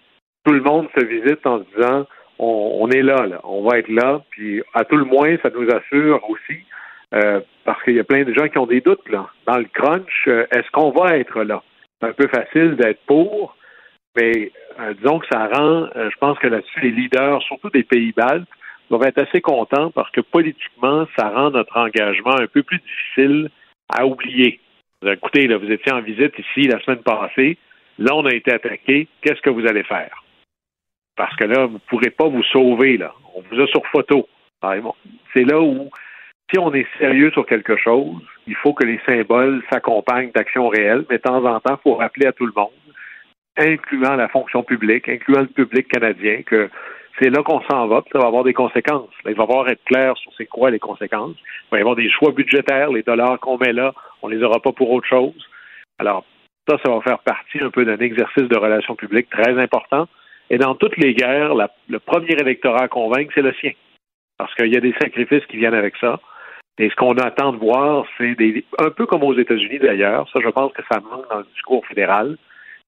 Tout le monde se visite en se disant on, est là, on va être là, puis à tout le moins, ça nous assure aussi, euh, parce qu'il y a plein de gens qui ont des doutes là. Dans le crunch, euh, est-ce qu'on va être là? C'est un peu facile d'être pour, mais euh, disons que ça rend, je pense que là-dessus, les leaders, surtout des pays baltes, doivent être assez contents parce que politiquement, ça rend notre engagement un peu plus difficile à oublier. Écoutez, là, vous étiez en visite ici la semaine passée. Là, on a été attaqué. Qu'est-ce que vous allez faire? Parce que là, vous ne pourrez pas vous sauver, là. On vous a sur photo. C'est là où, si on est sérieux sur quelque chose, il faut que les symboles s'accompagnent d'actions réelles, mais de temps en temps, il faut rappeler à tout le monde, incluant la fonction publique, incluant le public canadien, que c'est là qu'on s'en va, puis ça va avoir des conséquences. il va falloir être clair sur c'est quoi les conséquences. Il va y avoir des choix budgétaires, les dollars qu'on met là, on les aura pas pour autre chose. Alors, ça, ça va faire partie un peu d'un exercice de relations publiques très important. Et dans toutes les guerres, le premier électorat à convaincre, c'est le sien. Parce qu'il y a des sacrifices qui viennent avec ça. Et ce qu'on attend de voir, c'est des, un peu comme aux États-Unis d'ailleurs, ça je pense que ça manque dans le discours fédéral,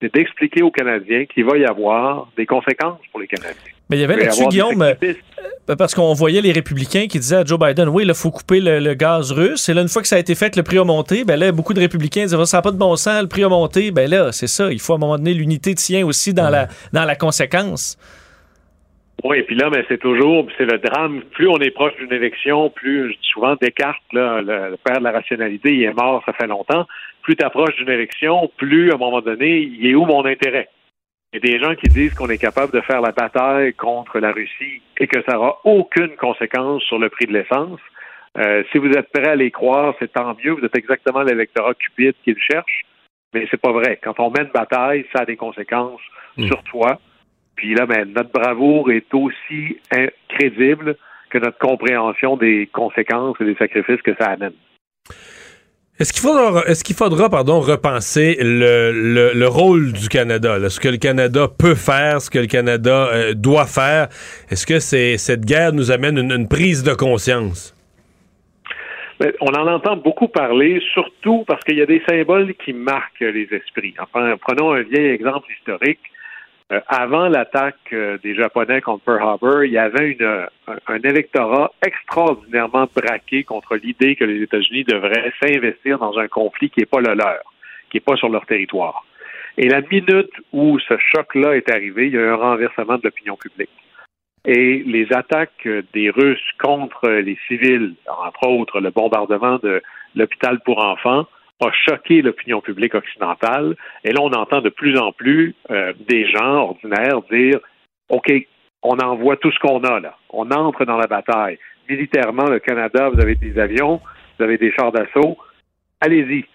c'est d'expliquer aux Canadiens qu'il va y avoir des conséquences pour les Canadiens. Mais il y avait là-dessus, Guillaume, euh, parce qu'on voyait les républicains qui disaient à Joe Biden, oui, il faut couper le, gaz russe. Et là, une fois que ça a été fait, le prix a monté. Ben là, beaucoup de républicains disaient, ça n'a pas de bon sens, le prix a monté. Ben là, c'est ça. Il faut à un moment donné l'unité de sien aussi dans, la, dans la conséquence. Oui, et puis là, mais c'est toujours, c'est le drame. Plus on est proche d'une élection, plus je dis souvent Descartes, là, le, père de la rationalité, il est mort, ça fait longtemps. Plus tu approches d'une élection, plus à un moment donné, il est où mon intérêt? Il y a des gens qui disent qu'on est capable de faire la bataille contre la Russie et que ça n'aura aucune conséquence sur le prix de l'essence. Euh, si vous êtes prêt à les croire, c'est tant mieux. Vous êtes exactement l'électorat cupide qu'ils cherche. Mais c'est pas vrai. Quand on mène bataille, ça a des conséquences hmm. sur toi. Puis là, ben, notre bravoure est aussi crédible que notre compréhension des conséquences et des sacrifices que ça amène. Est-ce qu'il faudra, pardon, repenser le, le, rôle du Canada, ce que le Canada peut faire, ce que le Canada euh, doit faire? Est-ce que cette guerre nous amène une, prise de conscience? On en entend beaucoup parler, surtout parce qu'il y a des symboles qui marquent les esprits. Enfin, prenons un vieil exemple historique. Euh, avant l'attaque euh, des Japonais contre Pearl Harbor, il y avait un, électorat extraordinairement braqué contre l'idée que les États-Unis devraient s'investir dans un conflit qui n'est pas le leur, qui n'est pas sur leur territoire. Et la minute où ce choc-là est arrivé, il y a eu un renversement de l'opinion publique. Et les attaques des Russes contre les civils, entre autres le bombardement de l'hôpital pour enfants, a choqué l'opinion publique occidentale. Et là, on entend de plus en plus euh, des gens ordinaires dire OK, on envoie tout ce qu'on a là. On entre dans la bataille. Militairement, le Canada, vous avez des avions, vous avez des chars d'assaut. Allez-y.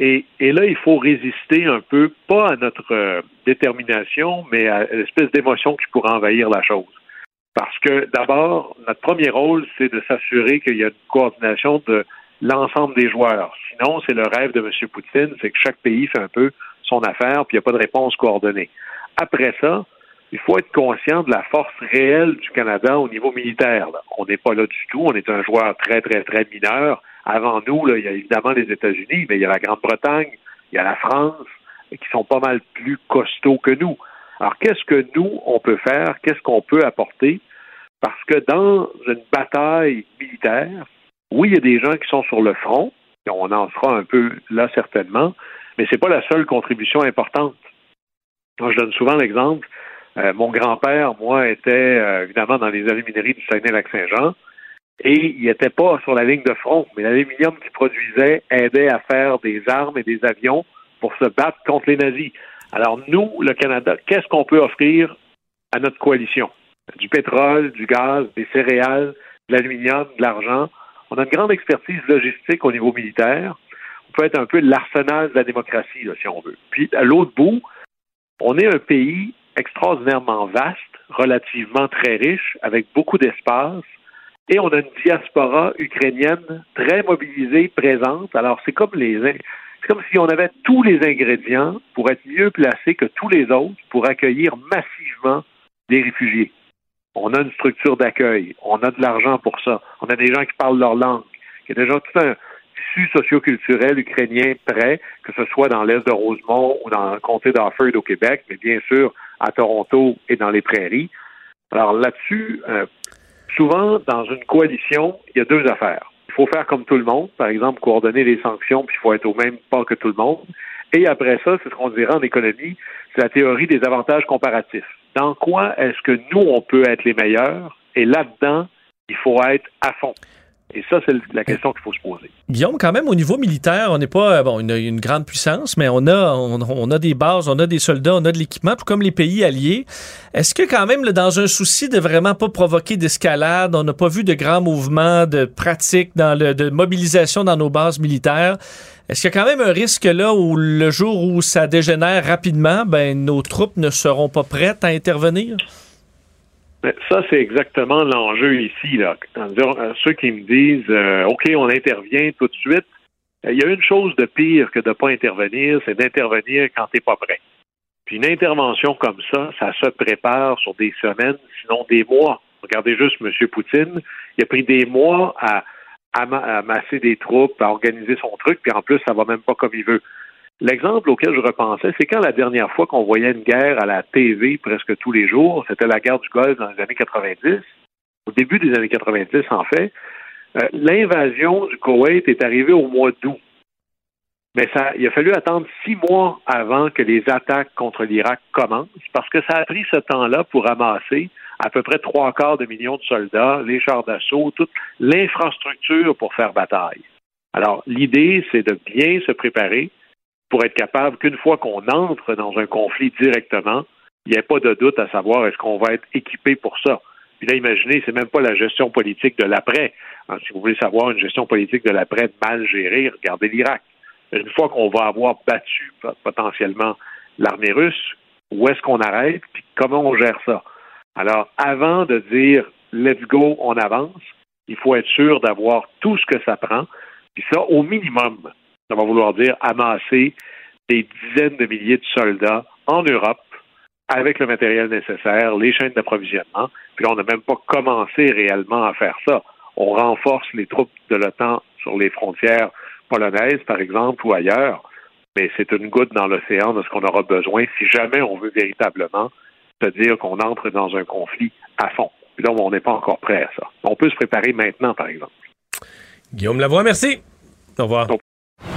Et, là, il faut résister un peu, pas à notre euh, détermination, mais à l'espèce d'émotion qui pourrait envahir la chose. Parce que d'abord, notre premier rôle, c'est de s'assurer qu'il y a une coordination de l'ensemble des joueurs. Sinon, c'est le rêve de M. Poutine, c'est que chaque pays fait un peu son affaire, puis il n'y a pas de réponse coordonnée. Après ça, il faut être conscient de la force réelle du Canada au niveau militaire. On n'est pas là du tout. On est un joueur très, très, très mineur. Avant nous, il y a évidemment les États-Unis, mais il y a la Grande-Bretagne, il y a la France, qui sont pas mal plus costauds que nous. Alors, qu'est-ce que nous, on peut faire? Qu'est-ce qu'on peut apporter? Parce que dans une bataille militaire, oui, il y a des gens qui sont sur le front, et on en sera un peu là certainement, mais ce n'est pas la seule contribution importante. Moi, je donne souvent l'exemple. Euh, mon grand-père, moi, était euh, évidemment dans les alumineries du Saguenay-Lac-Saint-Jean, et il n'était pas sur la ligne de front, mais l'aluminium qu'il produisait aidait à faire des armes et des avions pour se battre contre les nazis. Alors nous, le Canada, qu'est-ce qu'on peut offrir à notre coalition? Du pétrole, du gaz, des céréales, de l'aluminium, de l'argent. On a une grande expertise logistique au niveau militaire. On peut être un peu l'arsenal de la démocratie, si on veut. Puis, à l'autre bout, on est un pays extraordinairement vaste, relativement très riche, avec beaucoup d'espace, et on a une diaspora ukrainienne très mobilisée, présente. Alors, c'est comme les, c'est comme si on avait tous les ingrédients pour être mieux placés que tous les autres pour accueillir massivement des réfugiés. On a une structure d'accueil. On a de l'argent pour ça. On a des gens qui parlent leur langue. Il y a déjà tout un tissu socioculturel ukrainien prêt, que ce soit dans l'est de Rosemont ou dans le comté d'Offord au Québec, mais bien sûr à Toronto et dans les prairies. Alors là-dessus, euh, souvent, dans une coalition, il y a deux affaires. Il faut faire comme tout le monde, par exemple, coordonner les sanctions, puis il faut être au même pas que tout le monde. Et après ça, c'est ce qu'on dirait en économie, c'est la théorie des avantages comparatifs. Dans quoi est-ce que nous, on peut être les meilleurs? Et là-dedans, il faut être à fond. Et ça, c'est la question qu'il faut se poser. Guillaume, quand même, au niveau militaire, on n'est pas bon, une, une, grande puissance, mais on a, on, a des bases, on a des soldats, on a de l'équipement, tout comme les pays alliés. Est-ce que quand même, dans un souci de vraiment pas provoquer d'escalade, on n'a pas vu de grands mouvements de pratique dans le, de mobilisation dans nos bases militaires? Est-ce qu'il y a quand même un risque là où le jour où ça dégénère rapidement, ben nos troupes ne seront pas prêtes à intervenir? Ça, c'est exactement l'enjeu ici. Là. Euh, ceux qui me disent euh, OK, on intervient tout de suite, euh, il y a une chose de pire que de ne pas intervenir, c'est d'intervenir quand tu n'es pas prêt. Puis une intervention comme ça, ça se prépare sur des semaines, sinon des mois. Regardez juste M. Poutine, il a pris des mois à, à, masser des troupes, à organiser son truc, puis en plus, ça va même pas comme il veut. L'exemple auquel je repensais, c'est quand la dernière fois qu'on voyait une guerre à la TV presque tous les jours, c'était la guerre du Golfe dans les années 90, au début des années 90 en fait, euh, l'invasion du Koweït est arrivée au mois d'août. Mais ça, il a fallu attendre six mois avant que les attaques contre l'Irak commencent, parce que ça a pris ce temps-là pour ramasser à peu près trois quarts de millions de soldats, les chars d'assaut, toute l'infrastructure pour faire bataille. Alors, l'idée, c'est de bien se préparer, pour être capable qu'une fois qu'on entre dans un conflit directement, il n'y ait pas de doute à savoir est-ce qu'on va être équipé pour ça. Puis là, imaginez, c'est même pas la gestion politique de l'après. Hein, si vous voulez savoir une gestion politique de l'après mal gérée, regardez l'Irak. Une fois qu'on va avoir battu potentiellement l'armée russe, où est-ce qu'on arrête, puis comment on gère ça? Alors, avant de dire let's go, on avance, il faut être sûr d'avoir tout ce que ça prend, puis ça, au minimum, ça va vouloir dire amasser des dizaines de milliers de soldats en Europe avec le matériel nécessaire, les chaînes d'approvisionnement. Puis là, on n'a même pas commencé réellement à faire ça. On renforce les troupes de l'OTAN sur les frontières polonaises, par exemple, ou ailleurs. Mais c'est une goutte dans l'océan de ce qu'on aura besoin si jamais on veut véritablement se dire qu'on entre dans un conflit à fond. Puis là, on n'est pas encore prêt à ça. On peut se préparer maintenant, par exemple. Guillaume Lavoie, merci. Au revoir.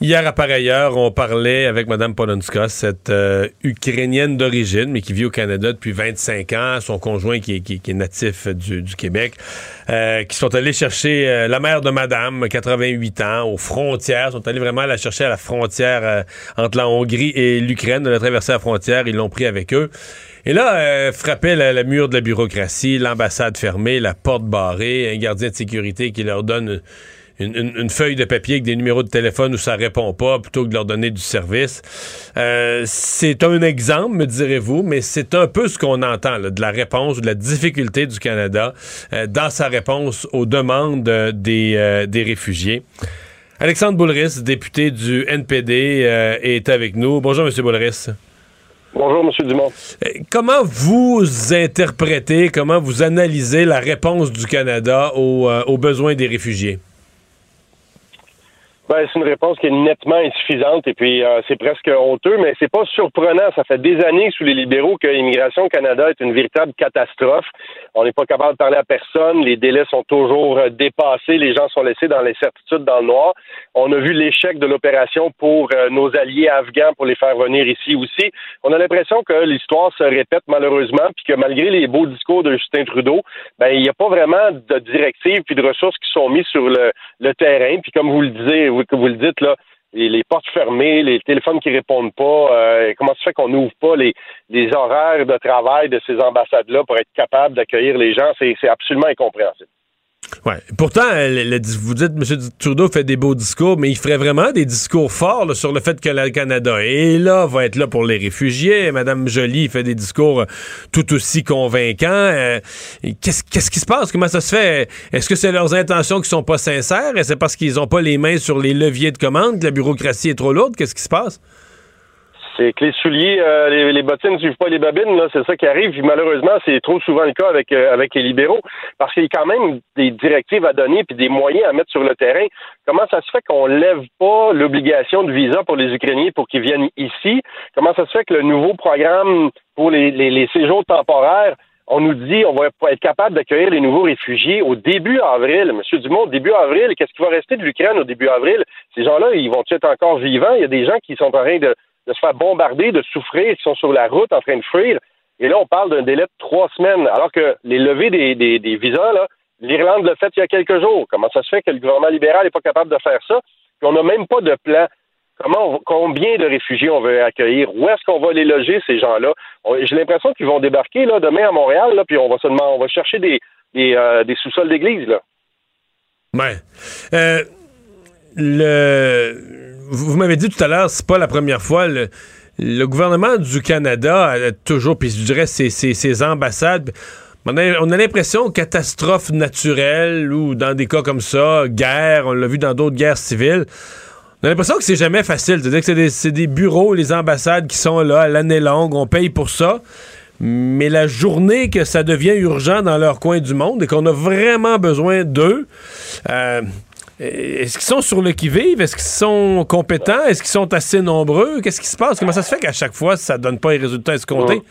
Hier, à pareille heure, on parlait avec Mme Polonska, cette euh, Ukrainienne d'origine, mais qui vit au Canada depuis 25 ans, son conjoint qui est, natif du, Québec, euh, qui sont allés chercher euh, la mère de Madame, 88 ans, aux frontières, sont allés vraiment la chercher à la frontière entre la Hongrie et l'Ukraine, de la traverser la frontière, ils l'ont pris avec eux. Et là, frappait la, mur de la bureaucratie, l'ambassade fermée, la porte barrée, un gardien de sécurité qui leur donne feuille de papier avec des numéros de téléphone où ça répond pas plutôt que de leur donner du service. Euh, c'est un exemple, me direz-vous, mais c'est un peu ce qu'on entend de la réponse, de la difficulté du Canada euh, dans sa réponse aux demandes des, euh, des réfugiés. Alexandre Boulris, député du NPD, est avec nous. Bonjour, M. Boulris. Bonjour, M. Dumont. Comment vous interprétez, comment vous analysez la réponse du Canada aux, aux besoins des réfugiés? Ben, c'est une réponse qui est nettement insuffisante et puis euh, c'est presque honteux, mais c'est pas surprenant. Ça fait des années sous les libéraux que l'immigration Canada est une véritable catastrophe. On n'est pas capable de parler à personne, les délais sont toujours euh, dépassés, les gens sont laissés dans l'incertitude, dans le noir. On a vu l'échec de l'opération pour euh, nos alliés afghans pour les faire venir ici aussi. On a l'impression que l'histoire se répète malheureusement, puis que malgré les beaux discours de Justin Trudeau, ben il n'y a pas vraiment de directives puis de ressources qui sont mises sur le, le terrain. Puis comme vous le disiez, vous le dites, là, les, portes fermées, les téléphones qui répondent pas, euh, comment ça fait qu'on n'ouvre pas les, les horaires de travail de ces ambassades-là pour être capable d'accueillir les gens? C'est absolument incompréhensible. Ouais. Pourtant, vous dites, M. Trudeau fait des beaux discours, mais il ferait vraiment des discours forts sur le fait que le Canada est là, va être là pour les réfugiés. Mme Joly fait des discours euh, tout aussi convaincants. Euh, qu'est-ce, qu'est-ce qui se passe? Comment ça se fait? Est-ce que c'est leurs intentions qui sont pas sincères? Est-ce c'est parce qu'ils n'ont pas les mains sur les leviers de commande, que la bureaucratie est trop lourde? Qu'est-ce qui se passe? C'est que les souliers, euh, les, bottines ne suivent pas les babines, là, c'est ça qui arrive. Puis malheureusement, c'est trop souvent le cas avec, euh, avec les libéraux, parce qu'il y a quand même des directives à donner puis des moyens à mettre sur le terrain. Comment ça se fait qu'on lève pas l'obligation de visa pour les Ukrainiens pour qu'ils viennent ici? Comment ça se fait que le nouveau programme pour les, les, les séjours temporaires on nous dit on va être capable d'accueillir les nouveaux réfugiés au début avril? Monsieur Dumont, début avril, qu'est-ce qui va rester de l'Ukraine au début avril? Ces gens-là, ils vont être encore vivants? Il y a des gens qui sont en train de, de se faire bombarder, de souffrir, qui sont sur la route en train de fuir. Et là, on parle d'un délai de trois semaines, alors que les levées des, des, visas, là, l'Irlande l'a fait il y a quelques jours. Comment ça se fait que le gouvernement libéral n'est pas capable de faire ça? Puis on n'a même pas de plan. Comment combien de réfugiés on veut accueillir? Où est-ce qu'on va les loger, ces gens-là? J'ai l'impression qu'ils vont débarquer là, demain à Montréal, puis on va seulement on va chercher des, des, euh, sous-sols d'église. Là. Ouais. Euh, le vous m'avez dit tout à l'heure, c'est pas la première fois. Le, gouvernement du Canada a toujours, puis je dirais ses, ses, ambassades. On a, l'impression catastrophe naturelle ou dans des cas comme ça, guerre, on l'a vu dans d'autres guerres civiles. On a l'impression que c'est jamais facile. C'est-à-dire que c'est des, bureaux, les ambassades qui sont là à l'année longue, on paye pour ça. Mais la journée que ça devient urgent dans leur coin du monde et qu'on a vraiment besoin d'eux, euh, est-ce qu'ils sont sur le qui-vive? Est-ce qu'ils sont compétents? Est-ce qu'ils sont assez nombreux? Qu'est-ce qui se passe? Comment ça se fait qu'à chaque fois, ça donne pas les résultats escomptés?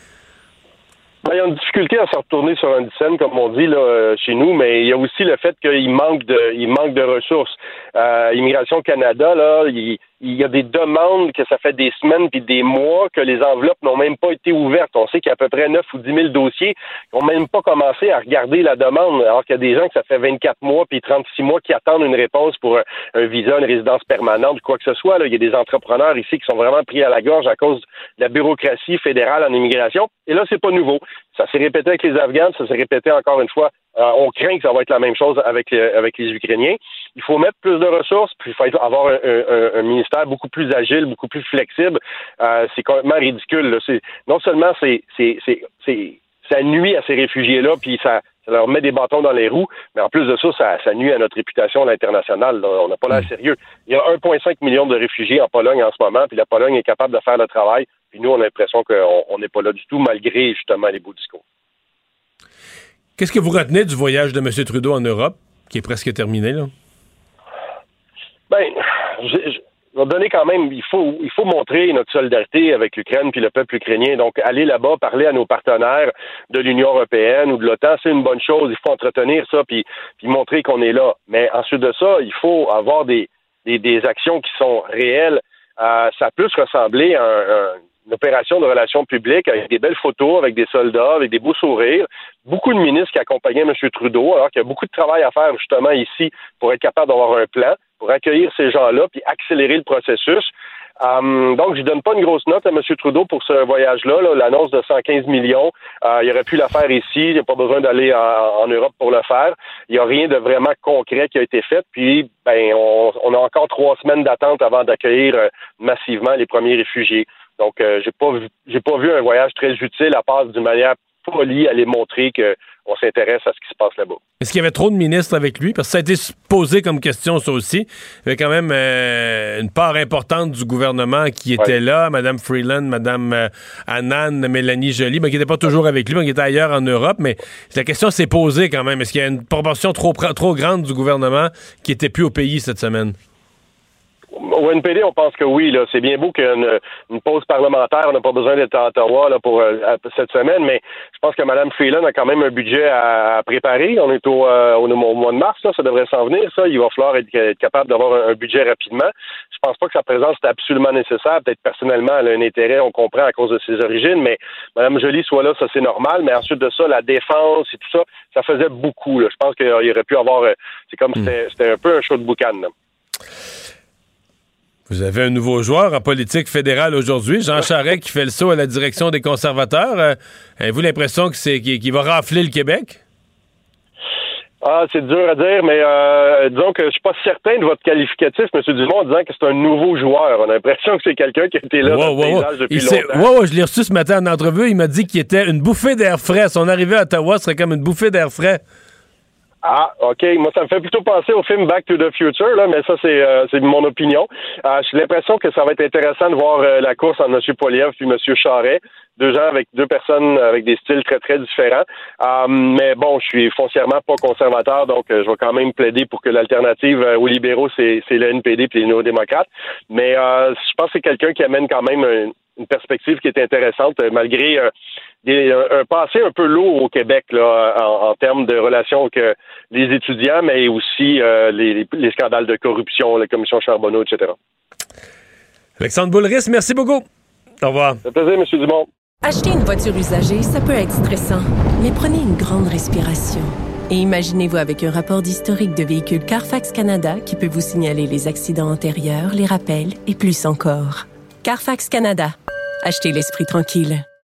Il y a une difficulté à se retourner sur scène, comme on dit là, euh, chez nous, mais il y a aussi le fait qu'il manque de, il manque de ressources. Euh, Immigration Canada, là, il, il y a des demandes que ça fait des semaines puis des mois que les enveloppes n'ont même pas été ouvertes. On sait qu'il y a à peu près 9 ou 10 000 dossiers qui n'ont même pas commencé à regarder la demande, alors qu'il y a des gens que ça fait 24 mois puis 36 mois qui attendent une réponse pour un, visa, une résidence permanente ou quoi que ce soit. Là. Il y a des entrepreneurs ici qui sont vraiment pris à la gorge à cause de la bureaucratie fédérale en immigration. Et là, c'est pas nouveau. Ça s'est répété avec les Afghans, ça s'est répété encore une fois on craint que ça va être la même chose avec, avec les Ukrainiens. Il faut mettre plus de ressources, puis il faut avoir un, ministère beaucoup plus agile, beaucoup plus flexible. Euh, c'est complètement ridicule. non seulement c'est, ça nuit à ces réfugiés-là, puis ça, leur met des bâtons dans les roues, mais en plus de ça, ça, nuit à notre réputation à l'international. On n'a pas l'air mm. sérieux. Il y a 1,5 million de réfugiés en Pologne en ce moment, puis la Pologne est capable de faire le travail, puis nous, on a l'impression qu'on n'est pas là du tout, malgré justement les beaux discours. Qu'est-ce que vous retenez du voyage de M. Trudeau en Europe, qui est presque terminé, là? Ben, je, vais donner quand même, il faut, il faut montrer notre solidarité avec l'Ukraine puis le peuple ukrainien. Donc, aller là-bas, parler à nos partenaires de l'Union européenne ou de l'OTAN, c'est une bonne chose. Il faut entretenir ça puis, montrer qu'on est là. Mais ensuite de ça, il faut avoir des, des, actions qui sont réelles. Euh, ça peut se ressembler à un une opération de relations publiques avec des belles photos, avec des soldats, avec des beaux sourires. Beaucoup de ministres qui accompagnaient M. Trudeau, alors qu'il y a beaucoup de travail à faire justement ici pour être capable d'avoir un plan, pour accueillir ces gens-là, puis accélérer le processus. Um, donc, je donne pas une grosse note à M. Trudeau pour ce voyage-là, l'annonce de 115 millions. Euh, il aurait pu la faire ici, il n'y a pas besoin d'aller en, Europe pour le faire. Il n'y a rien de vraiment concret qui a été fait. Puis, ben, on, on a encore trois semaines d'attente avant d'accueillir euh, massivement les premiers réfugiés. Donc, euh, j'ai pas vu, j'ai pas vu un voyage très utile à part d'une manière polie aller montrer qu'on s'intéresse à ce qui se passe là-bas. Est-ce qu'il y avait trop de ministres avec lui? Parce que ça a été posé comme question, ça aussi. Il y avait quand même euh, une part importante du gouvernement qui était là, Mme Freeland, Mme euh, Annan, Mélanie Joly, mais qui n'était pas toujours avec lui, mais qui était ailleurs en Europe. Mais la question s'est posée quand même. Est-ce qu'il y a une proportion trop, trop grande du gouvernement qui était plus au pays cette semaine? Au NPD, on pense que oui. Là, c'est bien beau qu'une une pause parlementaire, on n'a pas besoin d'être à Ottawa là, pour euh, cette semaine, mais je pense que Mme Freeland a quand même un budget à, préparer. On est au, euh, au, mois de mars, là, ça devrait s'en venir. Ça, il va falloir être, capable d'avoir un, budget rapidement. Je pense pas que sa présence est absolument nécessaire. Peut-être personnellement, elle a un intérêt, on comprend à cause de ses origines, mais Mme Jolie soit là, ça c'est normal. Mais ensuite de ça, la défense et tout ça, ça faisait beaucoup. Là. Je pense qu'il aurait pu avoir. Euh, c'est comme hmm. c'était un peu un show de boucan. Vous avez un nouveau joueur en politique fédérale aujourd'hui, Jean Charest, qui fait le saut à la direction des conservateurs. Euh, avez-vous l'impression que c'est qu'il va rafler le Québec? Ah, c'est dur à dire, mais euh, disons que je suis pas certain de votre qualificatif, M. Dumont, en disant que c'est un nouveau joueur. On a l'impression que c'est quelqu'un qui a été là depuis longtemps. je l'ai reçu ce matin en entrevue. Il m'a dit qu'il était une bouffée d'air frais. Son arrivée à Ottawa serait comme une bouffée d'air frais. Ah, OK. Moi, ça me fait plutôt penser au film Back to the Future, là, mais ça, c'est euh, mon opinion. Euh, J'ai l'impression que ça va être intéressant de voir euh, la course entre M. Poliev puis M. Charret. Deux gens avec deux personnes avec des styles très, très différents. Euh, mais bon, je suis foncièrement pas conservateur, donc je vais quand même plaider pour que l'alternative aux libéraux, c'est le NPD puis les néo-démocrates. Mais je pense que c'est quelqu'un qui amène quand même une perspective qui est intéressante, malgré un, passé un peu lourd au Québec là, en, termes de relations avec euh, les étudiants, mais aussi euh, les, scandales de corruption, la commission Charbonneau, etc. Alexandre Boulris, merci beaucoup. Au revoir. Ça plaisir, M. Dumont. Acheter une voiture usagée, ça peut être stressant, mais prenez une grande respiration. Et imaginez-vous avec un rapport d'historique de véhicule Carfax Canada qui peut vous signaler les accidents antérieurs, les rappels et plus encore. Carfax Canada. Achetez l'esprit tranquille.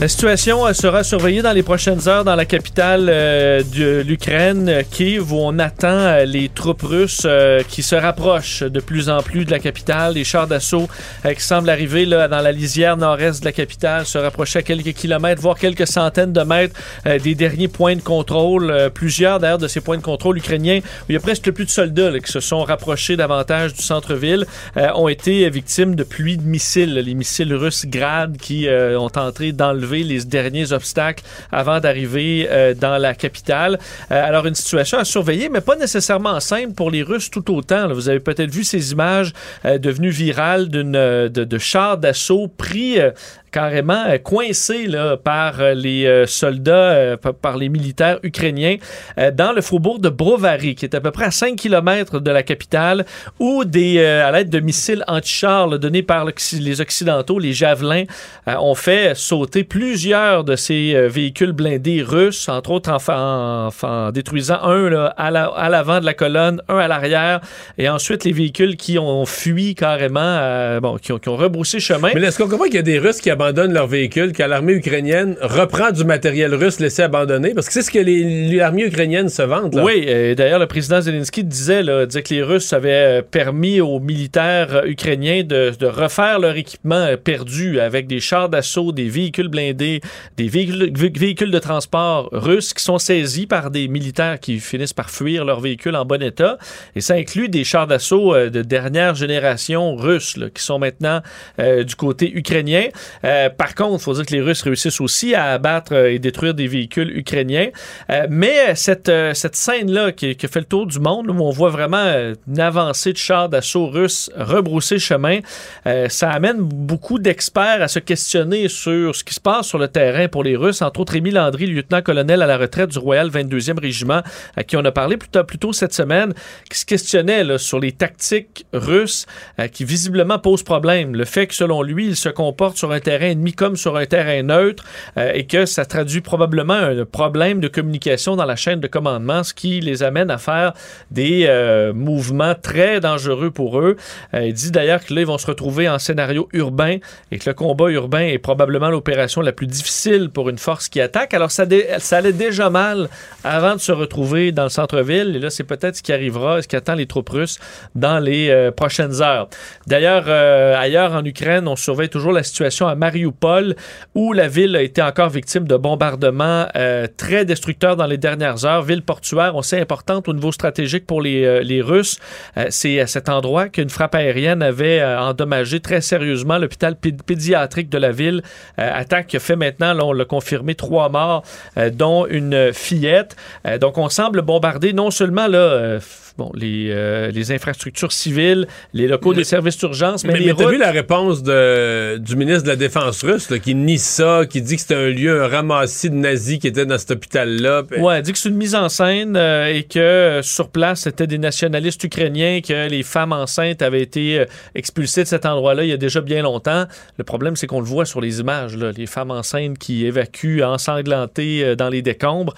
La situation euh, sera surveillée dans les prochaines heures dans la capitale euh, de l'Ukraine, Kiev, où on attend euh, les troupes russes qui se rapprochent de plus en plus de la capitale. Les chars d'assaut qui semblent arriver là, dans la lisière nord-est de la capitale, se rapprocher à quelques kilomètres, voire quelques centaines de mètres des derniers points de contrôle. plusieurs d'ailleurs de ces points de contrôle ukrainiens, où il y a presque plus de soldats qui se sont rapprochés davantage du centre-ville, ont été victimes de pluies de missiles. Les missiles russes Grad qui ont entré dans le les derniers obstacles avant d'arriver euh, dans la capitale. Euh, alors, une situation à surveiller, mais pas nécessairement simple pour les Russes tout autant. Vous avez peut-être vu ces images euh, devenues virales d'une de, de chars d'assaut pris carrément euh, coincé là, par euh, les euh, soldats, par les militaires ukrainiens dans le faubourg de Brovary, qui est à peu près à 5 km de la capitale, où des, à l'aide de missiles anti-chars donnés par les Occidentaux, les Javelins, ont fait sauter plusieurs de ces véhicules blindés russes, entre autres en, détruisant un là, à l'avant de la colonne, un à l'arrière, et ensuite les véhicules qui ont fui carrément, bon, qui ont, qui ont rebroussé chemin. Mais est-ce qu'on comprend qu'il y a des Russes qui abandonnent leur véhicule, que l'armée ukrainienne reprend du matériel russe laissé abandonné? Parce que c'est ce que l'armée ukrainienne se vante. Là. Oui, d'ailleurs, le président Zelensky disait, là, que les Russes avaient euh, permis aux militaires euh, ukrainiens de, de refaire leur équipement euh, perdu avec des chars d'assaut, des véhicules blindés, des véhicules, véhicules de transport russes qui sont saisis par des militaires qui finissent par fuir leur véhicule en bon état. Et ça inclut des chars d'assaut de dernière génération russes qui sont maintenant du côté ukrainien. Par contre, il faut dire que les Russes réussissent aussi à abattre et détruire des véhicules ukrainiens. mais cette, cette scène-là qui, fait le tour du monde, où on voit vraiment une avancée de chars d'assaut russes rebrousser chemin, ça amène beaucoup d'experts à se questionner sur ce qui se passe sur le terrain pour les Russes, entre autres Émile Landry, lieutenant-colonel à la retraite du Royal 22e Régiment, à qui on a parlé plus tôt, plus tôt cette semaine, qui se questionnait sur les tactiques russes euh, qui visiblement posent problème. Le fait que, selon lui, il se comporte sur un terrain ennemi comme sur un terrain neutre euh, et que ça traduit probablement un problème de communication dans la chaîne de commandement, ce qui les amène à faire des euh, mouvements très dangereux pour eux. il dit d'ailleurs que là, ils vont se retrouver en scénario urbain et que le combat urbain est probablement l'opération la plus difficile pour une force qui attaque. Alors, ça, ça allait déjà mal avant de se retrouver dans le centre-ville. Et là, c'est peut-être ce qui arrivera, ce qui attend les troupes russes dans les euh, prochaines heures. D'ailleurs, euh, ailleurs en Ukraine, on surveille toujours la situation à Mariupol, où la ville a été encore victime de bombardements euh, très destructeurs dans les dernières heures. Ville portuaire, on sait importante au niveau stratégique pour les, les Russes. c'est à cet endroit qu'une frappe aérienne avait endommagé très sérieusement l'hôpital pédiatrique de la ville. attaque qui a fait maintenant, là, on l'a confirmé, trois morts, dont une fillette. donc, on semble bombarder non seulement là, euh, bon, les, euh, les, infrastructures civiles, les locaux des services d'urgence, mais, mais, mais vu la réponse de, du ministre de la Défense russe qui nie ça, qui dit que c'était un lieu, un ramassis de nazis qui était dans cet hôpital-là. Oui, Ouais, dit que c'est une mise en scène euh, et que sur place, c'était des nationalistes ukrainiens, que les femmes enceintes avaient été expulsées de cet endroit-là il y a déjà bien longtemps. Le problème, c'est qu'on le voit sur les images, là, les femmes enceintes qui évacuent ensanglantées dans les décombres.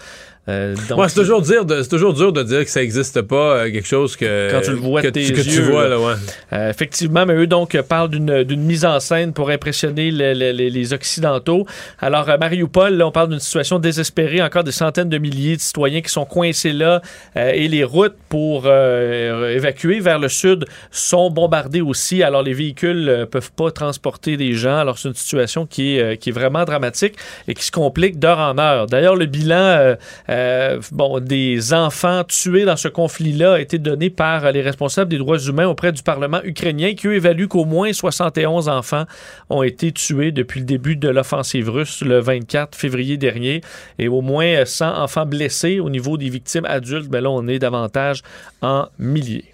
Euh, c'est toujours, dire de, toujours dur de dire que ça n'existe pas, euh, quelque chose que, Quand tu le vois que, tes que tu vois. Là, ouais. Euh, effectivement, mais eux donc parlent d'une mise en scène pour impressionner les Occidentaux. Alors, Mariupol, là, on parle d'une situation désespérée, encore des centaines de milliers de citoyens qui sont coincés là et les routes pour évacuer vers le sud sont bombardées aussi. Alors, les véhicules ne peuvent pas transporter des gens. Alors, c'est une situation qui est, qui est vraiment dramatique et qui se complique d'heure en heure. D'ailleurs, le bilan euh, bon, des enfants tués dans ce conflit-là a été donné par les responsables des droits humains auprès du Parlement ukrainien qui, eux, évaluent qu'au moins 71 enfants ont été tués depuis le début de l'offensive russe le 24 février dernier et au moins 100 enfants blessés au niveau des victimes adultes. Ben là, on est davantage en milliers.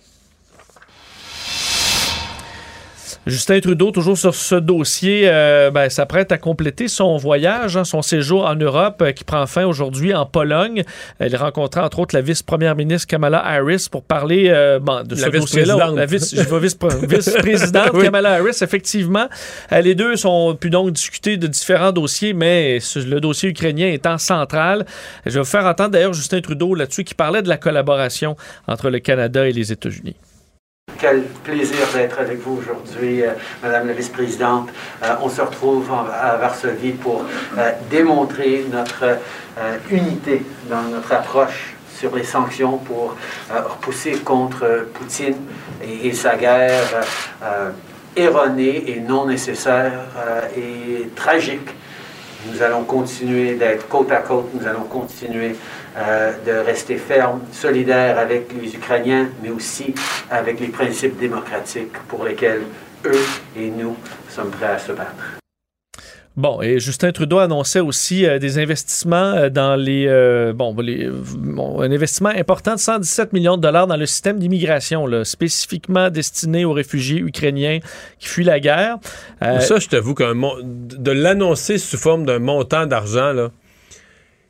Justin Trudeau, toujours sur ce dossier, euh, ben, s'apprête à compléter son voyage, hein, son séjour en Europe euh, qui prend fin aujourd'hui en Pologne. Il rencontra entre autres la vice-première ministre Kamala Harris pour parler euh, de ce dossier-là. La vice-présidente Kamala Harris, effectivement. les deux sont pu donc discuter de différents dossiers, mais le dossier ukrainien étant central. Je vais vous faire entendre d'ailleurs Justin Trudeau là-dessus qui parlait de la collaboration entre le Canada et les États-Unis. Quel plaisir d'être avec vous aujourd'hui, euh, Madame la Vice-présidente. Euh, on se retrouve à Varsovie pour euh, démontrer notre unité dans notre approche sur les sanctions pour repousser contre Poutine et, sa guerre erronée et non nécessaire et tragique. Nous allons continuer d'être côte à côte, nous allons continuer euh, de rester ferme, solidaire avec les Ukrainiens, mais aussi avec les principes démocratiques pour lesquels eux et nous sommes prêts à se battre. Bon, et Justin Trudeau annonçait aussi euh, des investissements euh, dans les, bon, les un investissement important de 117 millions de dollars dans le système d'immigration, spécifiquement destiné aux réfugiés ukrainiens qui fuient la guerre. Ça, je t'avoue que de l'annoncer sous forme d'un montant d'argent, là,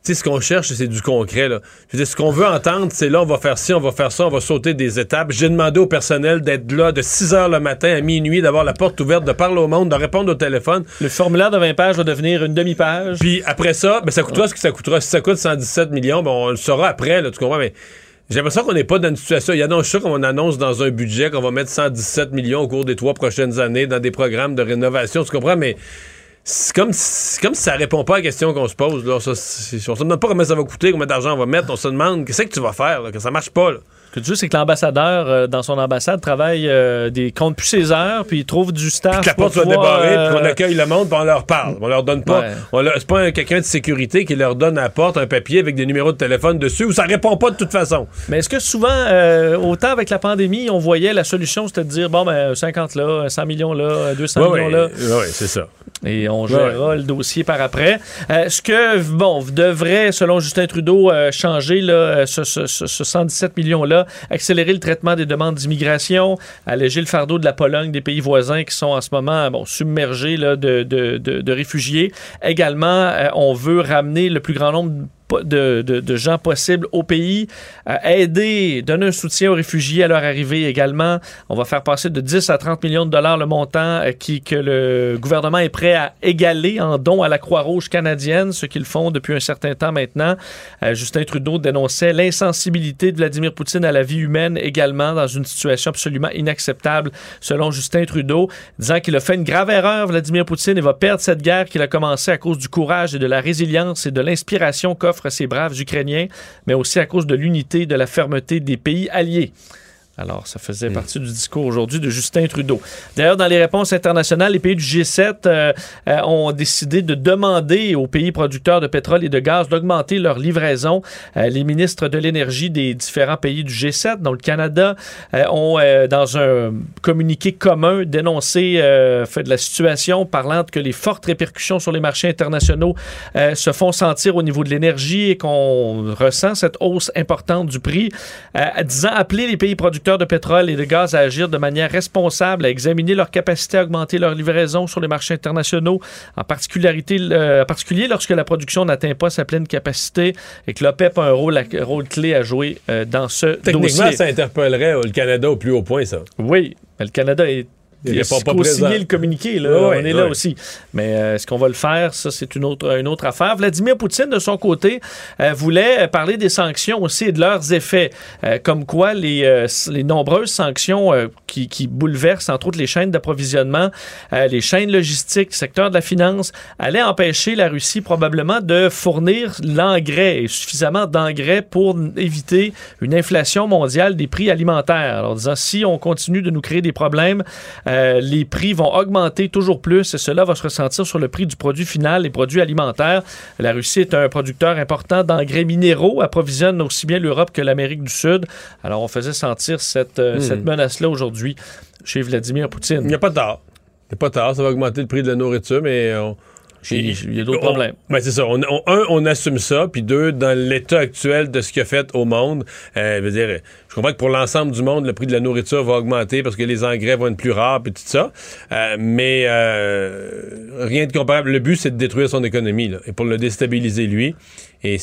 sais, ce qu'on cherche, c'est du concret. Là. Je ce qu'on veut entendre, c'est là, on va faire ci, on va faire ça, on va sauter des étapes. J'ai demandé au personnel d'être là de 6 heures le matin à minuit, d'avoir la porte ouverte, de parler au monde, de répondre au téléphone. Le formulaire de 20 pages va devenir une demi-page. Puis après ça, ben, ça coûtera ce que ça coûtera. Si ça coûte 117 millions, ben, on le saura après, là, tu comprends? Mais j'ai l'impression qu'on n'est pas dans une situation. Il y a ça qu'on annonce dans un budget qu'on va mettre 117 millions au cours des trois prochaines années dans des programmes de rénovation, tu comprends? Mais c'est comme, comme si ça répond pas à la question qu'on se pose. Là. Ça, on se demande pas combien ça va coûter, combien d'argent on va mettre. On se demande qu'est-ce que tu vas faire, là, que ça marche pas. Là. Ce que tu veux, c'est que l'ambassadeur, euh, dans son ambassade, travaille euh, des comptes plus ses heures, puis il trouve du staff. Puis que la porte soit débarrée, puis qu'on euh, accueille le monde, puis on leur parle. On leur donne pas. C'est pas quelqu'un de sécurité qui leur donne à la porte un papier avec des numéros de téléphone dessus où ça répond pas de toute façon. Mais est-ce que souvent, autant avec la pandémie, on voyait la solution, c'était de dire, bon, ben, 50 là, 100 millions là, 200 millions là. Oui, c'est ça. Et on gérera le dossier par après. Euh, ce que, bon, devrait, selon Justin Trudeau, changer là, ce, ce, ce, 117 accélérer le traitement des demandes d'immigration, alléger le fardeau de la Pologne, des pays voisins qui sont en ce moment bon, submergés de, de, de, de réfugiés. Également, on veut ramener le plus grand nombre de, de, gens possibles au pays, aider, donner un soutien aux réfugiés à leur arrivée également. On va faire passer de 10 à 30 millions de dollars le montant euh, qui, que le gouvernement est prêt à égaler en don à la Croix-Rouge canadienne, ce qu'ils font depuis un certain temps maintenant. Euh, Justin Trudeau dénonçait l'insensibilité de Vladimir Poutine à la vie humaine également dans une situation absolument inacceptable selon Justin Trudeau, disant qu'il a fait une grave erreur, Vladimir Poutine, et va perdre cette guerre qu'il a commencée à cause du courage et de la résilience et de l'inspiration qu'offre ces braves Ukrainiens, mais aussi à cause de l'unité et de la fermeté des pays alliés. Alors, ça faisait mm. partie du discours aujourd'hui de Justin Trudeau. D'ailleurs, dans les réponses internationales, les pays du G7 euh, euh, ont décidé de demander aux pays producteurs de pétrole et de gaz d'augmenter leur livraison. Euh, les ministres de l'énergie des différents pays du G7, dont le Canada, ont, dans un communiqué commun, dénoncé fait de la situation, parlant que les fortes répercussions sur les marchés internationaux se font sentir au niveau de l'énergie et qu'on ressent cette hausse importante du prix, disant appeler les pays producteurs de pétrole et de gaz à agir de manière responsable, à examiner leur capacité à augmenter leur livraison sur les marchés internationaux, en particularité, euh, particulier lorsque la production n'atteint pas sa pleine capacité et que l'OPEP a un rôle, rôle clé à jouer euh, dans ce Techniquement, dossier. Techniquement, ça interpellerait le Canada au plus haut point, ça. Oui, mais le Canada est il a pas, signé le communiqué, là. on est là aussi. Mais euh, est-ce qu'on va le faire? Ça, c'est une autre, une autre affaire. Vladimir Poutine, de son côté, euh, voulait parler des sanctions aussi et de leurs effets. Euh, comme quoi, les, les nombreuses sanctions qui, qui, bouleversent, entre autres, les chaînes d'approvisionnement, les chaînes logistiques, le secteur de la finance, allaient empêcher la Russie probablement de fournir l'engrais et suffisamment d'engrais pour éviter une inflation mondiale des prix alimentaires. Alors, disant, si on continue de nous créer des problèmes, euh, les prix vont augmenter toujours plus et cela va se ressentir sur le prix du produit final, les produits alimentaires. La Russie est un producteur important d'engrais minéraux, approvisionne aussi bien l'Europe que l'Amérique du Sud. Alors on faisait sentir cette, euh, hmm. cette menace-là aujourd'hui chez Vladimir Poutine. Il n'y a pas tard. Il n'y a pas tard, ça va augmenter le prix de la nourriture, mais on, il y a d'autres problèmes. Ben c'est ça. un, on assume ça, puis deux, dans l'état actuel de ce qu'il a fait au monde, euh, veux dire, je comprends que pour l'ensemble du monde, le prix de la nourriture va augmenter parce que les engrais vont être plus rares, puis tout ça. Euh, mais euh, rien de comparable. Le but, c'est de détruire son économie, là, et pour le déstabiliser lui. Et,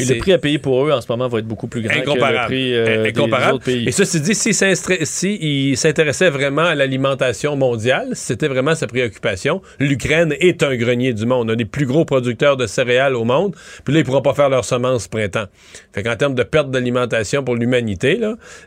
le prix à payer pour eux en ce moment va être beaucoup plus grand que le prix euh, des autres pays. Et ça, c'est dit, s'il si s'intéressait vraiment à l'alimentation mondiale, c'était vraiment sa préoccupation, l'Ukraine est un grenier du monde, un des plus gros producteurs de céréales au monde, puis là, ils pourront pas faire leurs semences printemps. Fait qu'en termes de perte d'alimentation pour l'humanité,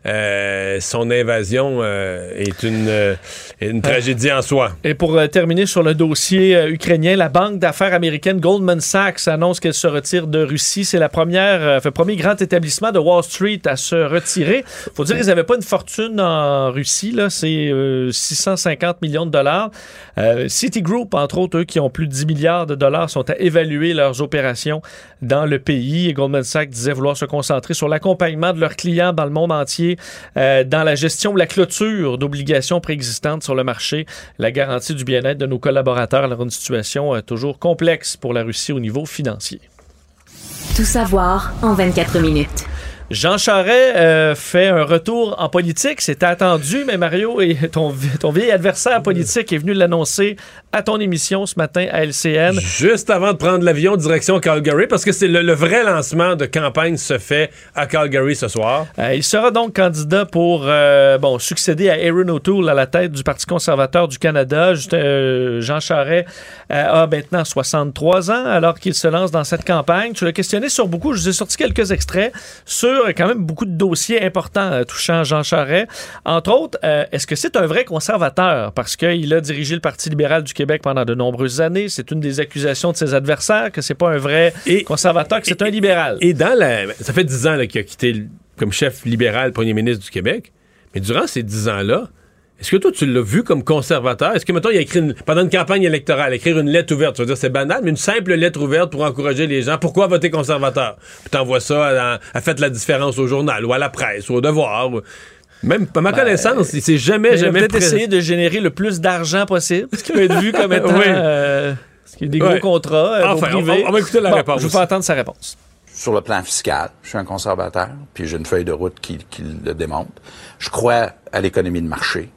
euh, son invasion euh, est une, une tragédie en soi. Et pour terminer sur le dossier ukrainien, la banque d'affaires américaine Goldman Sachs annonce qu'elle se retire de Russie. C'est la première, euh, le premier grand établissement de Wall Street à se retirer. faut dire qu'ils n'avaient pas une fortune en Russie. Là. C'est 650 euh, millions de dollars. Euh, Citigroup, entre autres, eux qui ont plus de 10 milliards de dollars, sont à évaluer leurs opérations dans le pays. Et Goldman Sachs disait vouloir se concentrer sur l'accompagnement de leurs clients dans le monde entier, dans la gestion ou la clôture d'obligations préexistantes sur le marché, la garantie du bien-être de nos collaborateurs dans une situation toujours complexe pour la Russie au niveau financier. Tout savoir en 24 minutes. Jean Charest euh, fait un retour en politique. C'était attendu, mais Mario, et ton, ton vieil adversaire politique est venu l'annoncer à ton émission ce matin à LCN. Juste avant de prendre l'avion direction Calgary, parce que c'est le, vrai lancement de campagne se fait à Calgary ce soir. Euh, il sera donc candidat pour euh, bon, succéder à Aaron O'Toole à la tête du Parti conservateur du Canada. Jean Charest a maintenant 63 ans alors qu'il se lance dans cette campagne. Tu l'as questionné sur beaucoup. Je vous ai sorti quelques extraits sur quand même beaucoup de dossiers importants euh, touchant Jean Charest. Entre autres, euh, est-ce que c'est un vrai conservateur? Parce qu'il a dirigé le Parti libéral du Québec pendant de nombreuses années. C'est une des accusations de ses adversaires que c'est pas un vrai conservateur, que c'est un libéral. Et dans la... Ça fait dix ans qu'il a quitté comme chef libéral, premier ministre du Québec. Mais durant ces dix ans-là, est-ce que toi, tu l'as vu comme conservateur? Est-ce que, maintenant il a écrit pendant une campagne électorale, écrire une lettre ouverte, tu vas dire c'est banal, mais une simple lettre ouverte pour encourager les gens. Pourquoi voter conservateur? Puis t'envoies ça à, à, fait la différence au journal ou à la presse ou au devoir. Même à ma connaissance, il s'est jamais, jamais peut-être essayer de générer le plus d'argent possible, ce qui peut être vu comme étant... Euh, ce qui est des gros contrats euh, enfin, on, on, va écouter la réponse. Je vous fais entendre sa réponse. Sur le plan fiscal, je suis un conservateur, puis j'ai une feuille de route qui, qui le démontre. Je crois à l'économie de marché.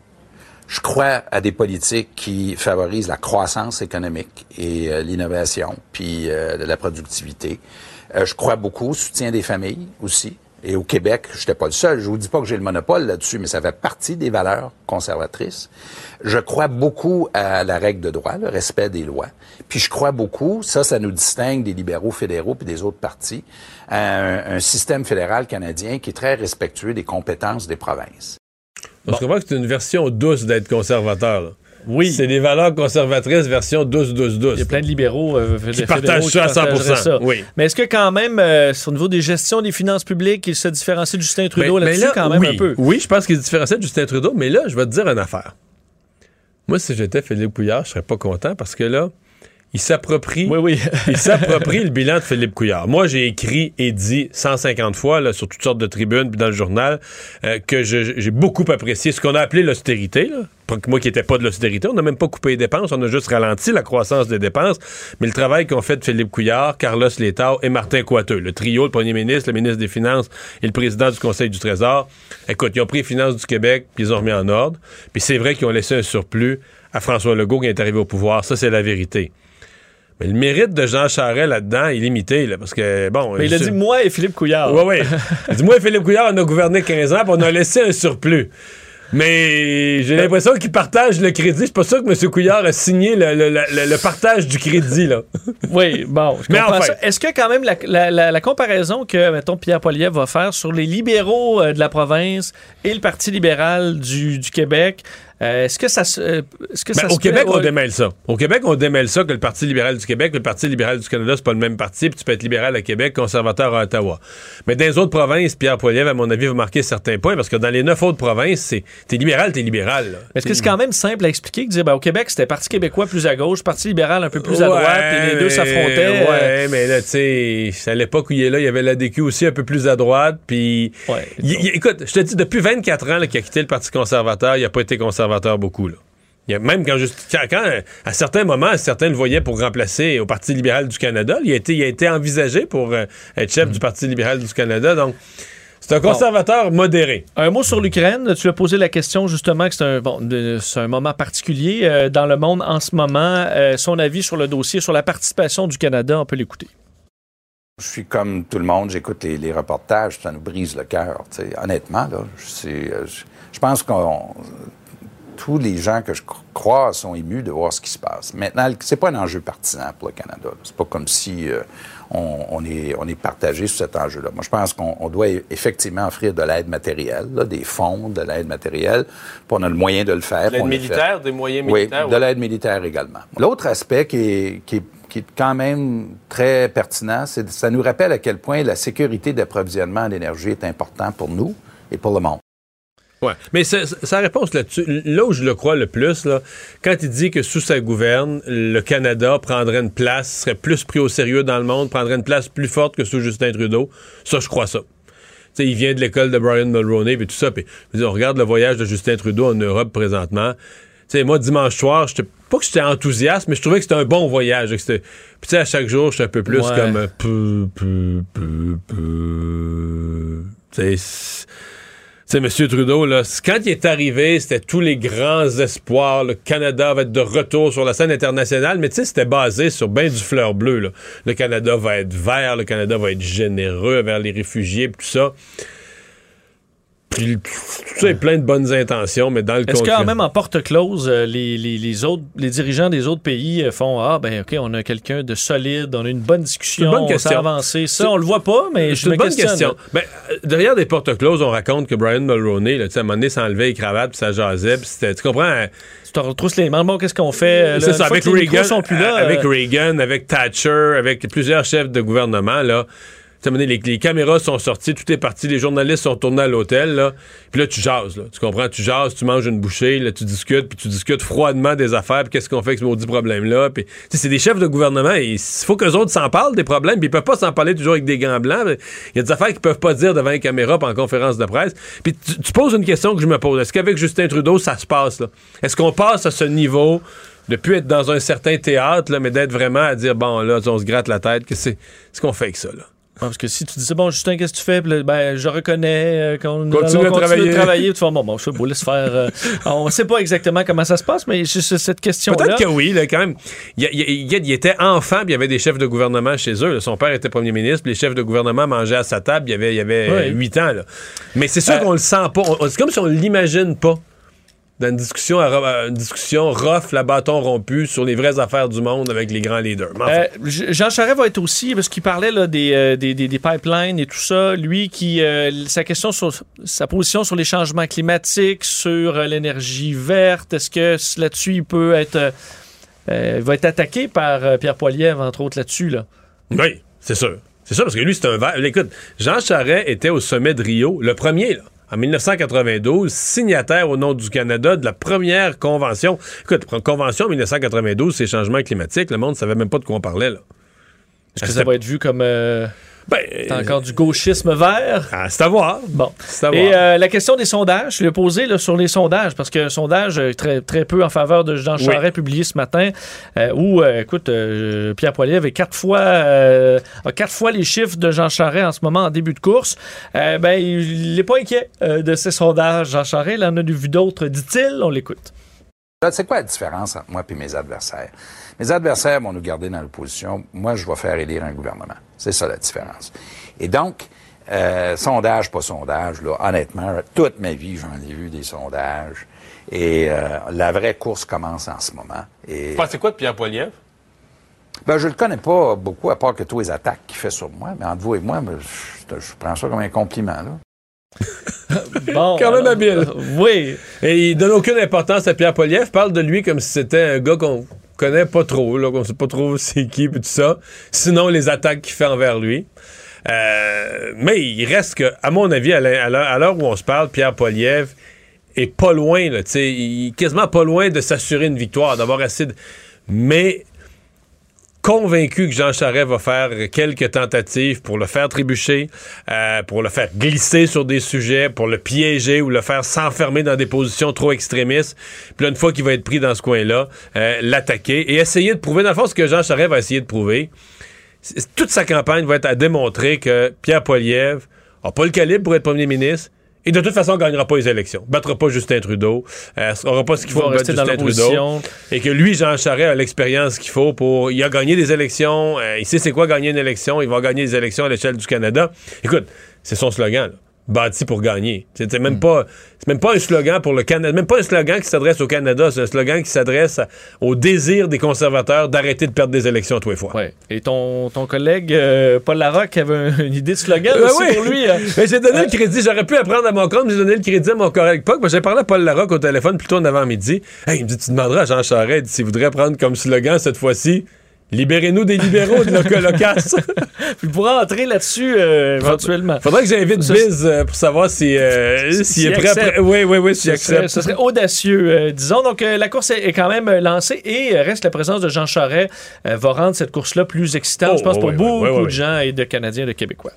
Je crois à des politiques qui favorisent la croissance économique et euh, l'innovation, puis euh, la productivité. Euh, je crois beaucoup au soutien des familles aussi. Et au Québec, je n'étais pas le seul. Je vous dis pas que j'ai le monopole là-dessus, mais ça fait partie des valeurs conservatrices. Je crois beaucoup à la règle de droit, le respect des lois. Puis je crois beaucoup, ça, ça nous distingue des libéraux fédéraux puis des autres partis, à un, système fédéral canadien qui est très respectueux des compétences des provinces. On se comprend que c'est une version douce d'être conservateur. Là. Oui. C'est des valeurs conservatrices version douce, douce, douce. Il y a plein de libéraux euh, qui partagent ça à 100 ça. Oui. Mais est-ce que quand même, euh, au niveau des gestions des finances publiques, il se différencie de Justin Trudeau là-dessus quand même oui, un peu? Oui, je pense qu'il se différencie de Justin Trudeau, mais là, je vais te dire une affaire. Moi, si j'étais Philippe Couillard, je serais pas content parce que là, il s'approprie oui, oui. il s'approprie le bilan de Philippe Couillard. Moi, j'ai écrit et dit 150 fois là, sur toutes sortes de tribunes puis dans le journal euh, que j'ai beaucoup apprécié ce qu'on a appelé l'austérité. Moi qui n'étais pas de l'austérité, on n'a même pas coupé les dépenses, on a juste ralenti la croissance des dépenses. Mais le travail qu'ont fait Philippe Couillard, Carlos Létard et Martin Coiteux, le trio, le premier ministre, le ministre des Finances et le président du Conseil du Trésor, écoute, ils ont pris les finances du Québec puis ils ont remis en ordre. Puis c'est vrai qu'ils ont laissé un surplus à François Legault qui est arrivé au pouvoir. Ça, c'est la vérité. Mais le mérite de Jean Charest là-dedans est limité, là, parce que, bon... Mais il a dit moi et Philippe Couillard. Oui, oui. Il dit moi et Philippe Couillard, on a gouverné 15 ans, puis on a laissé un surplus. Mais j'ai l'impression qu'il partage le crédit. Je suis pas sûr que M. Couillard a signé le, le, le, le partage du crédit, là. oui, bon, je Mais enfin. Est-ce que quand même la, la, la, la comparaison que, mettons, Pierre Poilievre va faire sur les libéraux euh, de la province et le Parti libéral du, du Québec, euh, est-ce que ça se. euh, Est-ce que Ben, ça au se Québec, on démêle ça. Au Québec, on démêle ça que le Parti libéral du Québec, le Parti libéral du Canada, c'est pas le même parti, puis tu peux être libéral à Québec, conservateur à Ottawa. Mais dans les autres provinces, Pierre Poilievre, à mon avis, va marquer certains points, parce que dans les neuf autres provinces, c'est t'es libéral, t'es libéral. là. Est-ce que c'est quand même simple à expliquer que dire, ben, au Québec, c'était Parti québécois plus à gauche, Parti libéral un peu plus à droite, et les deux s'affrontaient. euh, Ouais, mais là, tu sais, à l'époque où il est là, il y avait l'ADQ aussi un peu plus à droite. Puis. Ouais, écoute, je te dis, depuis 24 ans qu'il a quitté le Parti conservateur, il n'a pas été conservateur beaucoup. Là. Il a, même quand, juste, quand, quand, à certains moments, certains le voyaient pour remplacer au Parti libéral du Canada, il a été, il a été envisagé pour euh, être chef du Parti libéral du Canada. Donc, c'est un conservateur modéré. Un mot sur l'Ukraine. Tu as posé la question justement que c'est un, bon, un moment particulier euh, dans le monde en ce moment. Euh, son avis sur le dossier, sur la participation du Canada, on peut l'écouter. Je suis comme tout le monde, j'écoute les, les reportages, ça nous brise le cœur. tu sais. Honnêtement, là, je, je pense qu'on tous les gens que je cro- crois sont émus de voir ce qui se passe. Maintenant, c'est pas un enjeu partisan pour le Canada. C'est pas comme si euh, on, on est on est partagé sur cet enjeu-là. Moi, je pense qu'on on doit effectivement offrir de l'aide matérielle, là, des fonds, de l'aide matérielle, puis on a le moyen de le faire. L'aide le fait. militaire, des moyens Oui, militaires. de l'aide militaire également. L'autre aspect qui est, qui, est, qui est quand même très pertinent, c'est ça nous rappelle à quel point la sécurité d'approvisionnement en énergie est importante pour nous et pour le monde. Mais sa, sa réponse là-dessus, là où je le crois le plus, là, quand il dit que sous sa gouverne, le Canada prendrait une place, serait plus pris au sérieux dans le monde, prendrait une place plus forte que sous Justin Trudeau, ça, je crois ça. Il vient de l'école de Brian Mulroney et tout ça. Je dire, on regarde le voyage de Justin Trudeau en Europe présentement. Moi, dimanche soir, j'étais pas que j'étais enthousiaste, mais je trouvais que c'était un bon voyage. Puis, tu sais, à chaque jour, j'étais un peu plus Ouais. comme. euh, peu, peu, peu, c'est- M. Trudeau, là, quand il est arrivé, c'était tous les grands espoirs. Le Canada va être de retour sur la scène internationale, mais tu sais, c'était basé sur bien du fleur bleu. Là. Le Canada va être vert, le Canada va être généreux vers les réfugiés, tout ça. Puis tout ça est plein de bonnes intentions, mais dans le Est-ce quand même en porte close, euh, les, les, les autres, les dirigeants des autres pays euh, font Ah, ben, OK, on a quelqu'un de solide, on a une bonne discussion, une bonne on s'est question. avancé. Ça, on le voit pas, mais je C'est me une bonne questionne. question. Ben, euh, derrière des portes closes, on raconte que Brian Mulroney, là, à un moment donné, s'enlevait les cravates, puis ça jasait, puis c'était, tu comprends? hein? Tu te retrousses les mains. Bon, qu'est-ce qu'on fait? C'est ça, avec Reagan, sont plus là, avec Reagan, avec Thatcher, avec plusieurs chefs de gouvernement, là. Les, les, caméras sont sorties, tout est parti, les journalistes sont tournés à l'hôtel, là. Puis là, tu jases, là. Tu comprends? Tu jases, tu manges une bouchée, là, tu discutes, puis tu discutes froidement des affaires, puis qu'est-ce qu'on fait avec ce maudit problème-là. Puis, c'est des chefs de gouvernement, il faut qu'eux autres s'en parlent des problèmes, puis ils peuvent pas s'en parler toujours avec des gants blancs. Il y a des affaires qu'ils peuvent pas dire devant les caméras, en conférence de presse. Puis tu, poses une question que je me pose. Est-ce qu'avec Justin Trudeau, ça se passe, là? Est-ce qu'on passe à ce niveau de plus être dans un certain théâtre, là, mais d'être vraiment à dire, bon, là, on se gratte la tête, que c'est ce qu'on fait avec ça, là? Parce que si tu disais, bon, Justin, qu'est-ce que tu fais? Ben, je reconnais euh, qu'on continue, à travailler. travailler. Tu fais, bon, bon, je laisse faire. Euh, on ne sait pas exactement comment ça se passe, mais juste cette question-là. Peut-être que oui, là, quand même. Il, il, était enfant, puis il y avait des chefs de gouvernement chez eux. Son père était premier ministre, puis les chefs de gouvernement mangeaient à sa table. Il y avait, il y avait 8 ans. Là. Mais c'est sûr euh, qu'on le sent pas. C'est comme si on l'imagine pas dans une discussion, une discussion rough, la bâton rompu sur les vraies affaires du monde avec les grands leaders. Euh, Jean Charest va être aussi, parce qu'il parlait là, des, euh, des, des, pipelines et tout ça, lui qui, euh, sa question sur sa position sur les changements climatiques, sur l'énergie verte, est-ce que là-dessus il peut être, va être attaqué par Pierre Poilievre, entre autres, là-dessus? Là? Oui, c'est sûr. C'est ça, parce que lui, c'est un vert. Écoute, Jean Charest était au sommet de Rio, le premier, là en 1992, signataire au nom du Canada de la première convention. Écoute, convention en 1992, c'est changement climatique. Le monde ne savait même pas de quoi on parlait. Est-ce que ça va être vu comme... Euh, ben, encore du gauchisme vert. Ah, c'est à voir. Bon. Et euh, la question des sondages, je l'ai posée là, sur les sondages, parce que sondage euh, très, très peu en faveur de Jean Charest publié ce matin, euh, où, écoute, Pierre Poilievre avait quatre fois, quatre fois les chiffres de Jean Charest en ce moment en début de course. ben, il n'est pas inquiet de ces sondages, Jean Charest. Il en a vu d'autres, dit-il. On l'écoute. C'est quoi la différence entre moi et mes adversaires? Mes adversaires vont nous garder dans l'opposition. Moi, je vais faire élire un gouvernement. C'est ça la différence. Et donc, euh, sondage, pas sondage, là, honnêtement, toute ma vie, j'en ai vu des sondages. Et euh, la vraie course commence en ce moment. Et... C'est quoi de Pierre Poilievre? Ben, je le connais pas beaucoup, à part que tous les attaques qu'il fait sur moi. Mais entre vous et moi, ben, je, prends ça comme un compliment, là. bon, Quand même habile. oui. Et il donne aucune importance à Pierre Poilievre. Parle de lui comme si c'était un gars qu'on connaît pas trop, là, qu'on sait pas trop c'est qui et tout ça. Sinon, les attaques qu'il fait envers lui. Euh, mais il reste que, à mon avis, à l'heure où on se parle, Pierre Poliev est pas loin, là, il est quasiment pas loin de s'assurer une victoire, d'avoir assez de... Mais convaincu que Jean Charest va faire quelques tentatives pour le faire trébucher, euh, pour le faire glisser sur des sujets, pour le piéger ou le faire s'enfermer dans des positions trop extrémistes. Puis là, une fois qu'il va être pris dans ce coin-là, euh, l'attaquer et essayer de prouver, dans le fond, ce que Jean Charest va essayer de prouver. Toute sa campagne va être à démontrer que Pierre Poilievre n'a pas le calibre pour être premier ministre, et de toute façon, on gagnera pas les élections. Battra pas Justin Trudeau. Euh, aura pas ce qu'il faut battre Justin Trudeau. Et que lui, Jean Charest, a l'expérience qu'il faut pour. Il a gagné des élections. Euh, il sait c'est quoi gagner une élection. Il va gagner des élections à l'échelle du Canada. Écoute, c'est son slogan. Là bâti pour gagner. C'est même, hmm. pas, même pas un slogan pour le Canada, même pas un slogan qui s'adresse au Canada, c'est un slogan qui s'adresse au désir des conservateurs d'arrêter de perdre des élections tous les fois. Ouais. Et ton, ton collègue euh, Paul Larocque avait une idée de slogan ben aussi pour lui. Hein. Mais j'ai donné le crédit, j'aurais pu apprendre à mon compte, j'ai donné le crédit à mon collègue Puck. J'ai parlé à Paul Larocque au téléphone plutôt en avant-midi. Hey, il me dit, tu demanderas à Jean Charest s'il voudrait prendre comme slogan cette fois-ci Libérez-nous des libéraux de locasse. Puis pourra entrer là-dessus euh, éventuellement. Faudrait que j'invite Biz euh, pour savoir si, euh, s'il est prêt. Oui, oui, oui, s'il accepte. ce serait audacieux, disons. Donc, la course est, quand même lancée et reste la présence de Jean Charest va rendre cette course-là plus excitante, oh, je pense, pour beaucoup de gens et de Canadiens et de Québécois.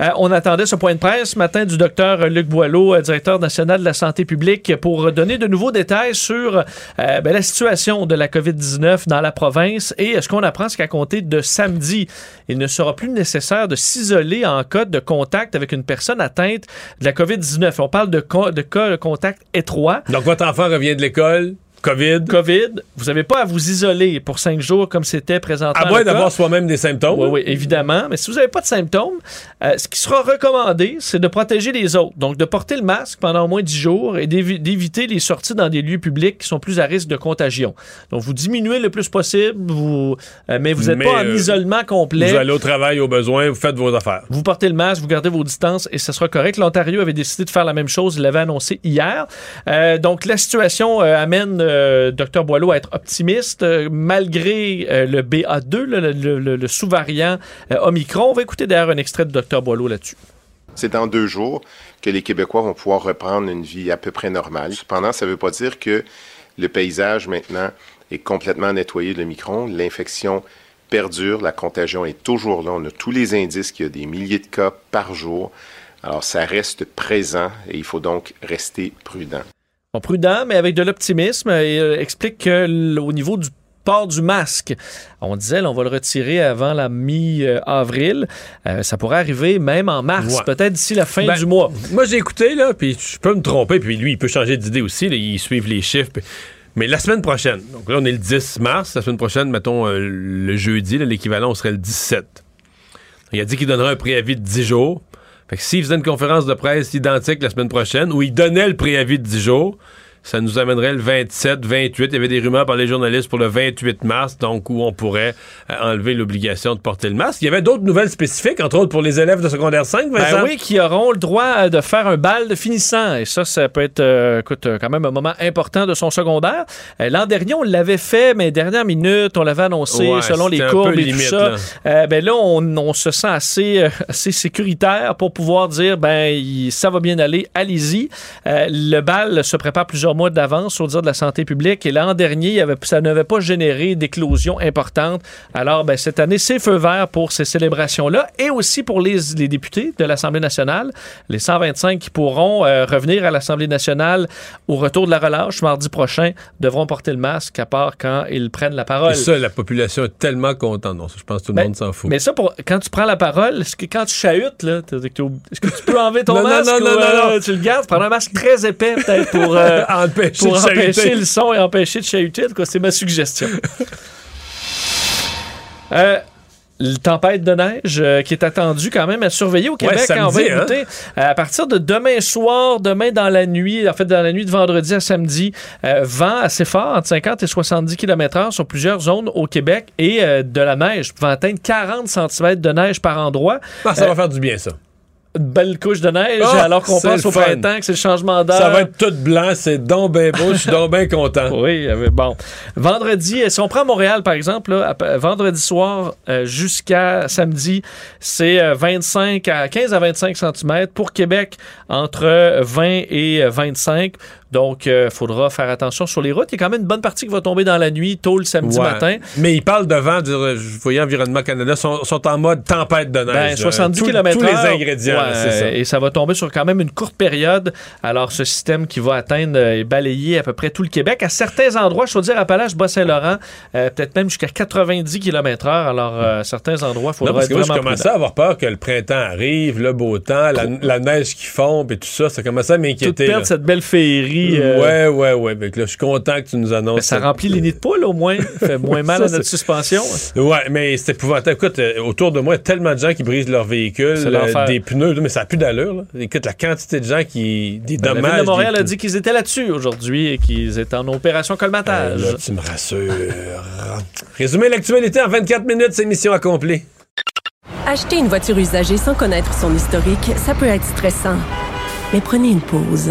Euh, on attendait ce point de presse ce matin du docteur Luc Boileau, euh, directeur national de la santé publique, pour donner de nouveaux détails sur euh, ben, la situation de la COVID-19 dans la province. Et ce qu'on apprend, c'est qu'à compter de samedi, il ne sera plus nécessaire de s'isoler en cas de contact avec une personne atteinte de la COVID-19. On parle de, de cas de contact étroit. Donc, votre enfant revient de l'école, COVID. COVID. Vous n'avez pas à vous isoler pour cinq jours comme c'était présentement. À moins d'avoir soi-même des symptômes. Oui, oui, évidemment. Mais si vous n'avez pas de symptômes, euh, ce qui sera recommandé, c'est de protéger les autres. Donc, de porter le masque pendant au moins dix jours et d'éviter les sorties dans des lieux publics qui sont plus à risque de contagion. Donc, vous diminuez le plus possible, vous, euh, mais vous n'êtes pas en euh, isolement complet. Vous allez au travail au besoin, vous faites vos affaires. Vous portez le masque, vous gardez vos distances et ce sera correct. L'Ontario avait décidé de faire la même chose, il l'avait annoncé hier. donc, la situation amène le docteur Boileau à être optimiste malgré le BA2, le, sous-variant Omicron. On va écouter d'ailleurs un extrait de docteur Boileau là-dessus. C'est dans deux jours que les Québécois vont pouvoir reprendre une vie à peu près normale. Cependant, ça ne veut pas dire que le paysage maintenant est complètement nettoyé de Micron. L'infection perdure, la contagion est toujours là. On a tous les indices qu'il y a des milliers de cas par jour. Alors, ça reste présent et il faut donc rester prudent. Bon, prudent, mais avec de l'optimisme. Il euh, explique qu'au niveau du port du masque. On disait, on va le retirer avant la mi-avril. Euh, ça pourrait arriver même en mars, peut-être d'ici la fin ben, du mois. Moi, j'ai écouté, là, puis je peux me tromper, puis lui, il peut changer d'idée aussi. il suit les chiffres. Mais la semaine prochaine, donc là, on est le 10 mars. La semaine prochaine, mettons euh, le jeudi, l'équivalent, serait le 17. Il a dit qu'il donnerait un préavis de 10 jours. Fait que s'il faisait une conférence de presse identique la semaine prochaine, où il donnait le préavis de 10 jours, ça nous amènerait le 27, 28. Il y avait des rumeurs par les journalistes pour le 28 mars, donc où on pourrait euh, enlever l'obligation de porter le masque. Il y avait d'autres nouvelles spécifiques, entre autres pour les élèves de secondaire 5, Ben oui, qui auront le droit euh, de faire un bal de finissant. Et ça, ça peut être euh, écoute, quand même un moment important de son secondaire. L'an dernier, on l'avait fait, mais dernière minute, on l'avait annoncé selon les courbes et tout ça. ben là, on, se sent assez, assez sécuritaire pour pouvoir dire, ben, ça va bien aller, allez-y. le bal se prépare plusieurs mois d'avance, au dire de la santé publique. Et l'an dernier, avait, ça n'avait pas généré d'éclosion importante. Alors, ben, cette année, c'est feu vert pour ces célébrations-là et aussi pour les, les députés de l'Assemblée nationale, les 125 qui pourront euh, revenir à l'Assemblée nationale au retour de la relâche mardi prochain devront porter le masque, à part quand ils prennent la parole. Et ça, la population est tellement contente. Non, je pense que tout le ben, monde s'en fout. Mais ça, pour, quand tu prends la parole, est-ce que quand tu chahutes, là, est-ce que tu peux enlever ton masque non, non, non, tu le gardes? Prends un masque très épais, peut-être, pour... Euh, pour empêcher le son et empêcher de chahuter. C'est ma suggestion. euh, la tempête de neige euh, qui est attendue quand même à surveiller au Québec. on va hein? à partir de demain soir, demain dans la nuit, en fait dans la nuit de vendredi à samedi, euh, vent assez fort entre 50 et 70 km/h sur plusieurs zones au Québec et euh, de la neige pouvant atteindre 40 cm de neige par endroit. Ah, ça va faire du bien ça belle couche de neige ah, alors qu'on pense au printemps que c'est le changement d'heure. Ça va être tout blanc, c'est donc bien beau, je suis donc bien content. Oui, bon. Vendredi, si on prend Montréal par exemple, vendredi soir euh, jusqu'à samedi, c'est 25 euh, à 15 à 25 cm. Pour Québec, entre 20 et 25. Donc, il euh, faudra faire attention sur les routes. Il y a quand même une bonne partie qui va tomber dans la nuit, tôt le samedi matin. Mais ils parlent de vent. Je voyais Environnement Canada sont, sont en mode tempête de neige. 70 km Tous les ingrédients, ça. Et ça va tomber sur quand même une courte période. Alors, ce système qui va atteindre et balayer à peu près tout le Québec. À certains endroits, je veux dire, Appalaches, Bas-Saint-Laurent, euh, peut-être même jusqu'à 90 km/h. Alors, euh, certains endroits, il faudra non, parce que je commençais à avoir peur que le printemps arrive, le beau temps, la, neige qui fond, et tout ça. Ça commençait à m'inquiéter. Perdre cette belle féerie euh, ouais, ouais, ouais. là, je suis content que tu nous annonces. ça remplit les nids de poule, au moins. Ça fait moins mal à notre suspension. Ouais, mais c'est épouvantable. Écoute, euh, autour de moi, il y a tellement de gens qui brisent leur véhicule, euh, des pneus, mais ça n'a plus d'allure. Écoute, la quantité de gens qui. Des ben, dommages. La ville de Montréal a dit qu'ils étaient là-dessus aujourd'hui et qu'ils étaient en opération colmatage. tu me rassures. Résumé l'actualité en 24 minutes, c'est mission accomplie. Acheter une voiture usagée sans connaître son historique, ça peut être stressant. Mais prenez une pause.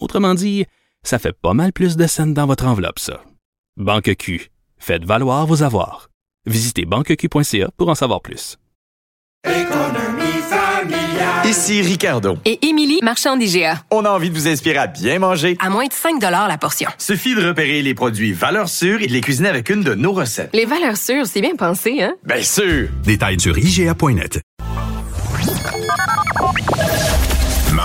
Autrement dit, ça fait pas mal plus de scènes dans votre enveloppe, ça. Banque Q. Faites valoir vos avoirs. Visitez banqueq.ca pour en savoir plus. Ici Ricardo. Et Émilie, marchand d'IGA. On a envie de vous inspirer à bien manger. À moins de 5 la portion. Suffit de repérer les produits valeurs sûres et de les cuisiner avec une de nos recettes. Les valeurs sûres, c'est bien pensé, hein? Bien sûr! Détails sur IGA.net.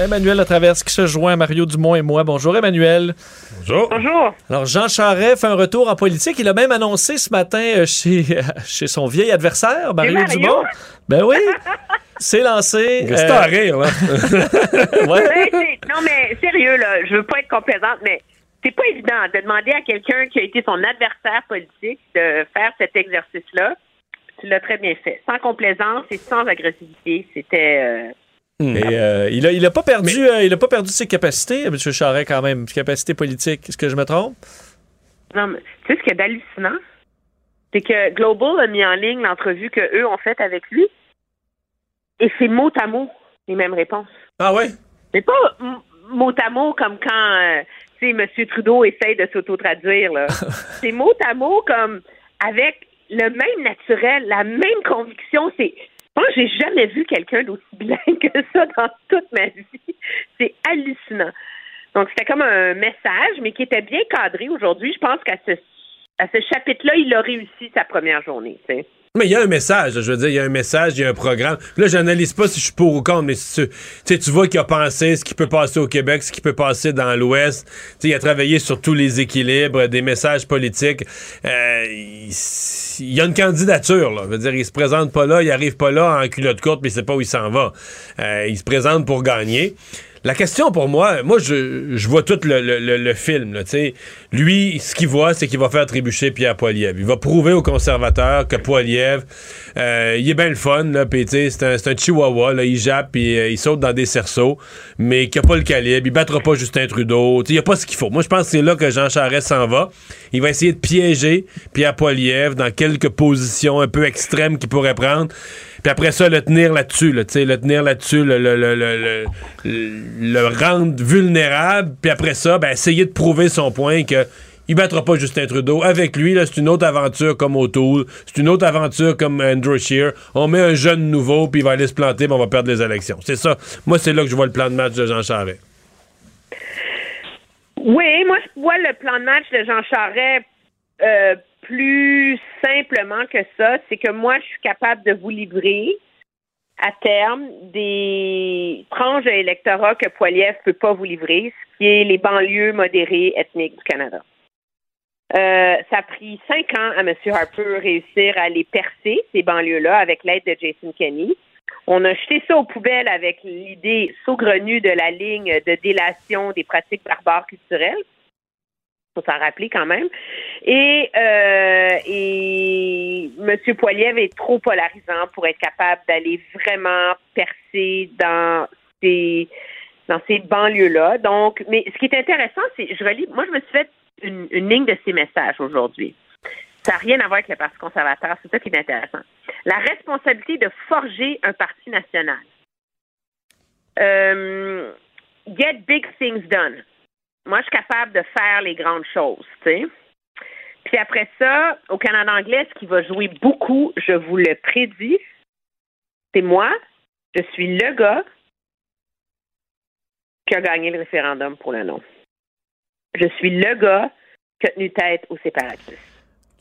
Emmanuel Latraverse qui se joint à Mario Dumont et moi. Bonjour Emmanuel. Bonjour. Bonjour. Alors Jean Charest fait un retour en politique. Il a même annoncé ce matin euh, chez, chez son vieil adversaire, Mario, Mario? Dumont. Ben oui. C'est lancé. C'est à rire, là. Ouais, c'est- non, mais sérieux, là, je veux pas être complaisante, mais c'est pas évident de demander à quelqu'un qui a été son adversaire politique de faire cet exercice-là. Tu l'as très bien fait. Sans complaisance et sans agressivité. C'était. euh, Et euh, il, a, il a pas perdu, euh, il a pas perdu ses capacités, M. Charest, quand même, ses capacités politiques. Est-ce que je me trompe? Non, mais tu sais ce qui est d'hallucinant? C'est que Global a mis en ligne l'entrevue qu'eux ont faite avec lui. Et c'est mot à mot les mêmes réponses. Ah ouais? Mais pas m- mot à mot comme quand euh, tu sais, M. Trudeau essaye de s'auto-traduire. là. c'est mot à mot comme avec le même naturel, la même conviction. C'est moi, j'ai jamais vu quelqu'un d'aussi bilingue que ça dans toute ma vie. C'est hallucinant. Donc, c'était comme un message, mais qui était bien cadré aujourd'hui. Je pense qu'à ce, à ce chapitre-là, il a réussi sa première journée. tu sais. Mais il y a un message, je veux dire, il y a un message, il y a un programme. Là, j'analyse pas si je suis pour ou contre, mais si tu, tu vois qu'il a pensé ce qui peut passer au Québec, ce qui peut passer dans l'Ouest. Il a travaillé sur tous les équilibres, des messages politiques. Euh, il, il y a une candidature, là. Je veux dire, il se présente pas là, il arrive pas là en culotte courte, mais il sait pas où il s'en va. Euh, il se présente pour gagner. La question pour moi, moi je, je vois tout le, le- le- le film. Là, lui, ce qu'il voit, c'est qu'il va faire trébucher Pierre Poilievre. Il va prouver aux conservateurs que Poilievre, euh, il est bien le fun, c'est un, chihuahua, là, il jappe, puis euh, il saute dans des cerceaux, mais qu'il n'a pas le calibre, il battra pas Justin Trudeau, il n'y a pas ce qu'il faut. Moi, je pense que c'est là que Jean Charest s'en va. Il va essayer de piéger Pierre Poilievre dans quelques positions un peu extrêmes qu'il pourrait prendre. Puis après ça, le tenir là-dessus, là, le tenir là-dessus, le, le, le, le, rendre vulnérable. Puis après ça, ben, essayer de prouver son point que il battra pas Justin Trudeau. Avec lui, c'est une autre aventure comme O'Toole. C'est une autre aventure comme Andrew Scheer. On met un jeune nouveau, puis il va aller se planter, puis on va perdre les élections. C'est ça. Moi, c'est là que je vois le plan de match de Jean Charest. Oui, moi, je vois le plan de match de Jean Charest euh, plus simplement que ça. C'est que moi, je suis capable de vous livrer à terme des tranches de l'électorat que Poiliev ne peut pas vous livrer, ce qui est les banlieues modérées ethniques du Canada. Euh, ça a pris cinq ans à M. Harper réussir à les percer, ces banlieues-là, avec l'aide de Jason Kenney. On a jeté ça aux poubelles avec l'idée saugrenue de la ligne de délation des pratiques barbares culturelles. Faut s'en rappeler quand même. Et, euh, M. Poiliev est trop polarisant pour être capable d'aller vraiment percer dans ces dans ces banlieues-là. Donc, mais ce qui est intéressant, c'est je relis, moi je me suis fait une, une ligne de ces messages aujourd'hui. Ça n'a rien à voir avec le Parti conservateur, c'est ça qui est intéressant. La responsabilité de forger un parti national. Euh, get big things done. Moi, je suis capable de faire les grandes choses, tu sais. Puis après ça, au Canada anglais, ce qui va jouer beaucoup, je vous le prédis, c'est moi, je suis le gars qui a gagné le référendum pour le non. Je suis le gars qui a tenu tête aux séparatistes.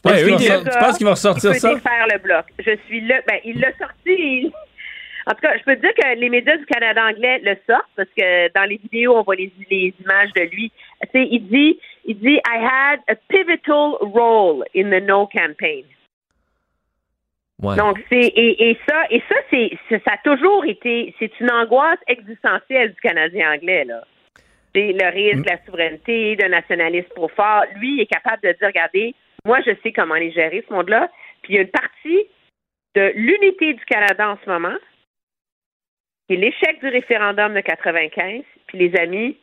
Ouais, Je oui, suis tu le penses- qu'il va ressortir ça? défaire le bloc. Je suis le. Ben, il l'a sorti. En tout cas, je peux te dire que les médias du Canada anglais le sortent parce que dans les vidéos, on voit les, les images de lui. Tu sais, il dit, il dit, I had a pivotal role in the no campaign. Ouais. Donc c'est et, et ça et ça c'est c'est- ça a toujours été c'est une angoisse existentielle du Canadien anglais là. C'est le risque de la souveraineté, d'un nationalisme trop fort. Lui il est capable de dire regardez, moi je sais comment les gérer ce monde-là. Puis il y a une partie de l'unité du Canada en ce moment, qui est l'échec du référendum de 95. Puis les amis,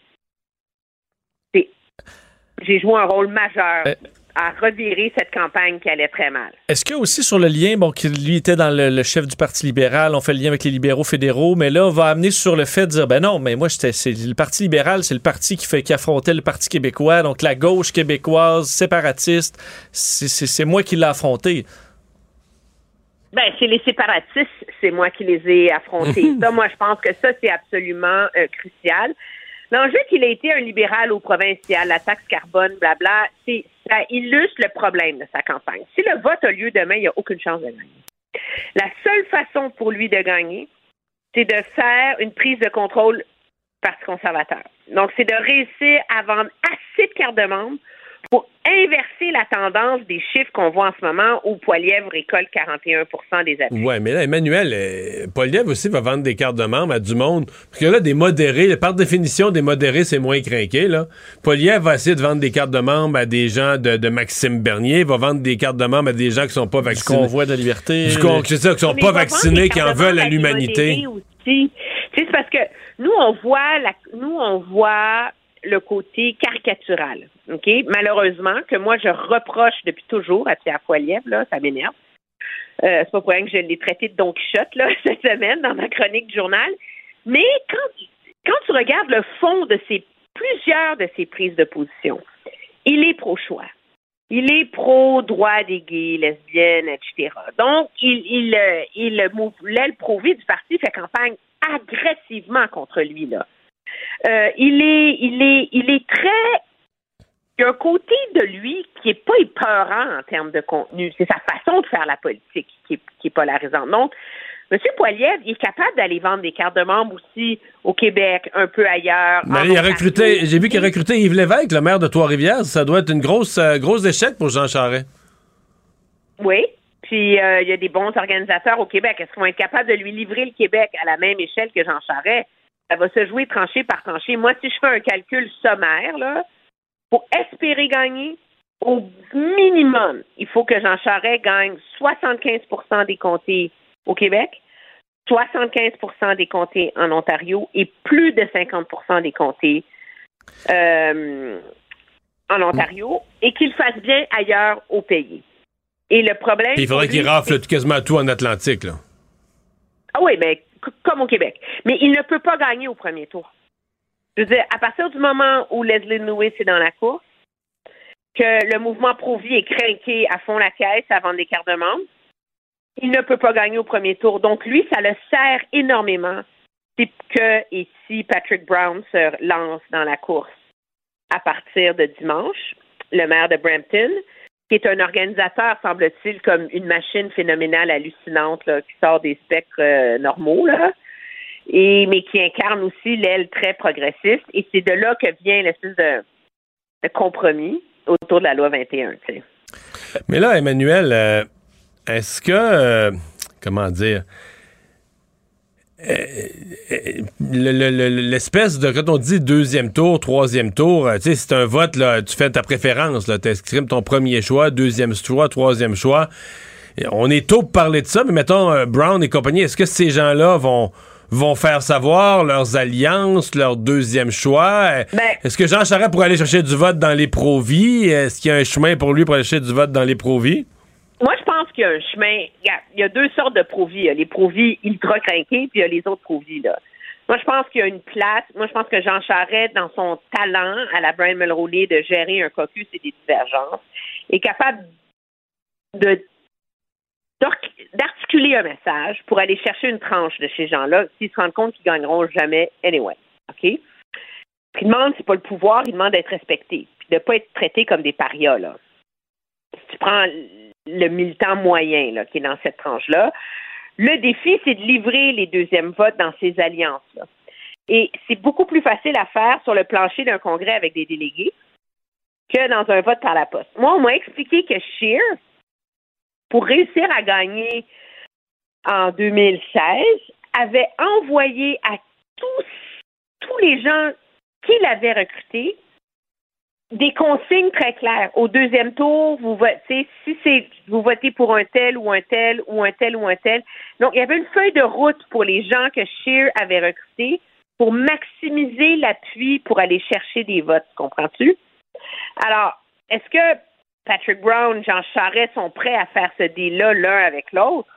j'ai joué un rôle majeur Euh. à revirer cette campagne qui allait très mal. Est-ce que aussi sur le lien, bon, qu'il lui était dans le, le chef du Parti libéral, on fait le lien avec les libéraux fédéraux, mais là, on va amener sur le fait de dire, ben non, mais moi, c'est le Parti libéral, c'est le parti qui fait, qui affrontait le Parti québécois, donc la gauche québécoise, séparatiste, c'est moi qui l'ai affronté. Ben, c'est les séparatistes, c'est moi qui les ai affrontés. ça, moi, je pense que ça, c'est absolument euh, crucial. L'enjeu qu'il a été un libéral au provincial, la taxe carbone, blabla, c'est ça illustre le problème de sa campagne. Si le vote a lieu demain, il n'y a aucune chance de gagner. La seule façon pour lui de gagner, c'est de faire une prise de contrôle Parti conservateur. Donc, c'est de réussir à vendre assez de cartes de membres pour inverser la tendance des chiffres qu'on voit en ce moment où Poilievre récolte 41 des appuis. Oui, mais là, Emmanuel, euh, aussi va vendre des cartes de membres à du monde. Parce que là, des modérés, par définition, des modérés, c'est moins craqué. Là. Poilievre va essayer de vendre des cartes de membres à des gens de, Maxime Bernier, va vendre des cartes de membres à des gens qui sont pas vaccinés. Du convoi de la liberté. Du con... c'est ça, qui sont pas vaccinés, qui en veulent à l'humanité. C'est parce que nous, on voit la, nous, on voit le côté caricatural. OK? Malheureusement, que moi, je reproche depuis toujours à Pierre Poilievre, là, ça m'énerve. Euh, c'est pas pour rien que je l'ai traité de Don Quichotte, là, cette semaine, dans ma chronique journal. Mais quand, quand tu regardes le fond de ces, plusieurs de ses prises de position, il est pro-choix. Il est pro-droit des gays, lesbiennes, etc. Donc, il, il, euh, il, l'aile pro-vie du parti fait campagne agressivement contre lui, là. Euh, il est, il est, il est très. Il y a un côté de lui qui est pas épeurant en termes de contenu. C'est sa façon de faire la politique qui est, qui est polarisante. Donc, M. Poiliev, il est capable d'aller vendre des cartes de membres aussi au Québec, un peu ailleurs. il a recruté, j'ai vu qu'il a recruté Yves Lévesque, le maire de Trois-Rivières. Ça doit être une grosse, euh, grosse échec pour Jean Charest. Oui. Puis euh, il y a des bons organisateurs au Québec. Est-ce qu'ils vont être capables de lui livrer le Québec à la même échelle que Jean Charest? Ça va se jouer tranché par tranché. Moi, si je fais un calcul sommaire, là, pour espérer gagner, au minimum, il faut que Jean Charest gagne 75% des comtés au Québec, 75% des comtés en Ontario et plus de 50% des comtés euh, en Ontario et qu'il fasse bien ailleurs au pays. Et le problème. il faudrait qu'il rafle quasiment tout en Atlantique, là. Ah oui, mais comme au Québec. Mais il ne peut pas gagner au premier tour. Je veux dire, à partir du moment où Leslie Lewis est dans la course, que le mouvement pro-vie est craqué à fond la caisse avant des quarts de membres, il ne peut pas gagner au premier tour. Donc, lui, ça le sert énormément c'est que et si Patrick Brown se lance dans la course à partir de dimanche, le maire de Brampton, qui est un organisateur, semble-t-il, comme une machine phénoménale hallucinante qui sort des spectres euh, normaux, là, et, mais qui incarne aussi l'aile très progressiste. Et c'est de là que vient l'espèce de, compromis autour de la loi 21. Mais là, Emmanuel, euh, est-ce que, euh, comment dire, l'espèce de quand on dit deuxième tour, troisième tour, tu sais, c'est un vote là, tu fais ta préférence, là, tu exprimes ton premier choix, deuxième choix, troisième choix. on est tôt pour parler de ça, mais mettons euh, Brown et compagnie, est-ce que ces gens-là vont vont faire savoir leurs alliances, leur deuxième choix? Ben est-ce que Jean Charest pourrait aller chercher du vote dans les pro-vie? Est-ce qu'il y a un chemin pour lui pour aller chercher du vote dans les pro-vie? Moi, je pense qu'il y a un chemin. Il y a deux sortes de provis. Il y a les provis ultra craqués, puis il y a les autres provis. Là. Moi, je pense qu'il y a une place. Moi, je pense que Jean Charest, dans son talent à la Brian Mulroney de gérer un caucus et des divergences, est capable de d'articuler un message pour aller chercher une tranche de ces gens-là s'ils se rendent compte qu'ils gagneront jamais anyway. OK? Ce qu'il demande, c'est pas le pouvoir, il demande d'être respecté, puis de pas être traité comme des parias, là. Si tu prends le militant moyen là, qui est dans cette tranche-là. Le défi, c'est de livrer les deuxièmes votes dans ces alliances-là. Et c'est beaucoup plus facile à faire sur le plancher d'un congrès avec des délégués que dans un vote par la poste. Moi, on m'a expliqué que Scheer, pour réussir à gagner en 2016, avait envoyé à tous, tous les gens qu'il avait recrutés des consignes très claires. Au deuxième tour, vous votez, si c'est vous votez pour un tel ou un tel ou un tel ou un tel. Donc, il y avait une feuille de route pour les gens que Scheer avait recrutés pour maximiser l'appui pour aller chercher des votes. Comprends-tu? Alors, est-ce que Patrick Brown, Jean Charest sont prêts à faire ce deal-là l'un avec l'autre?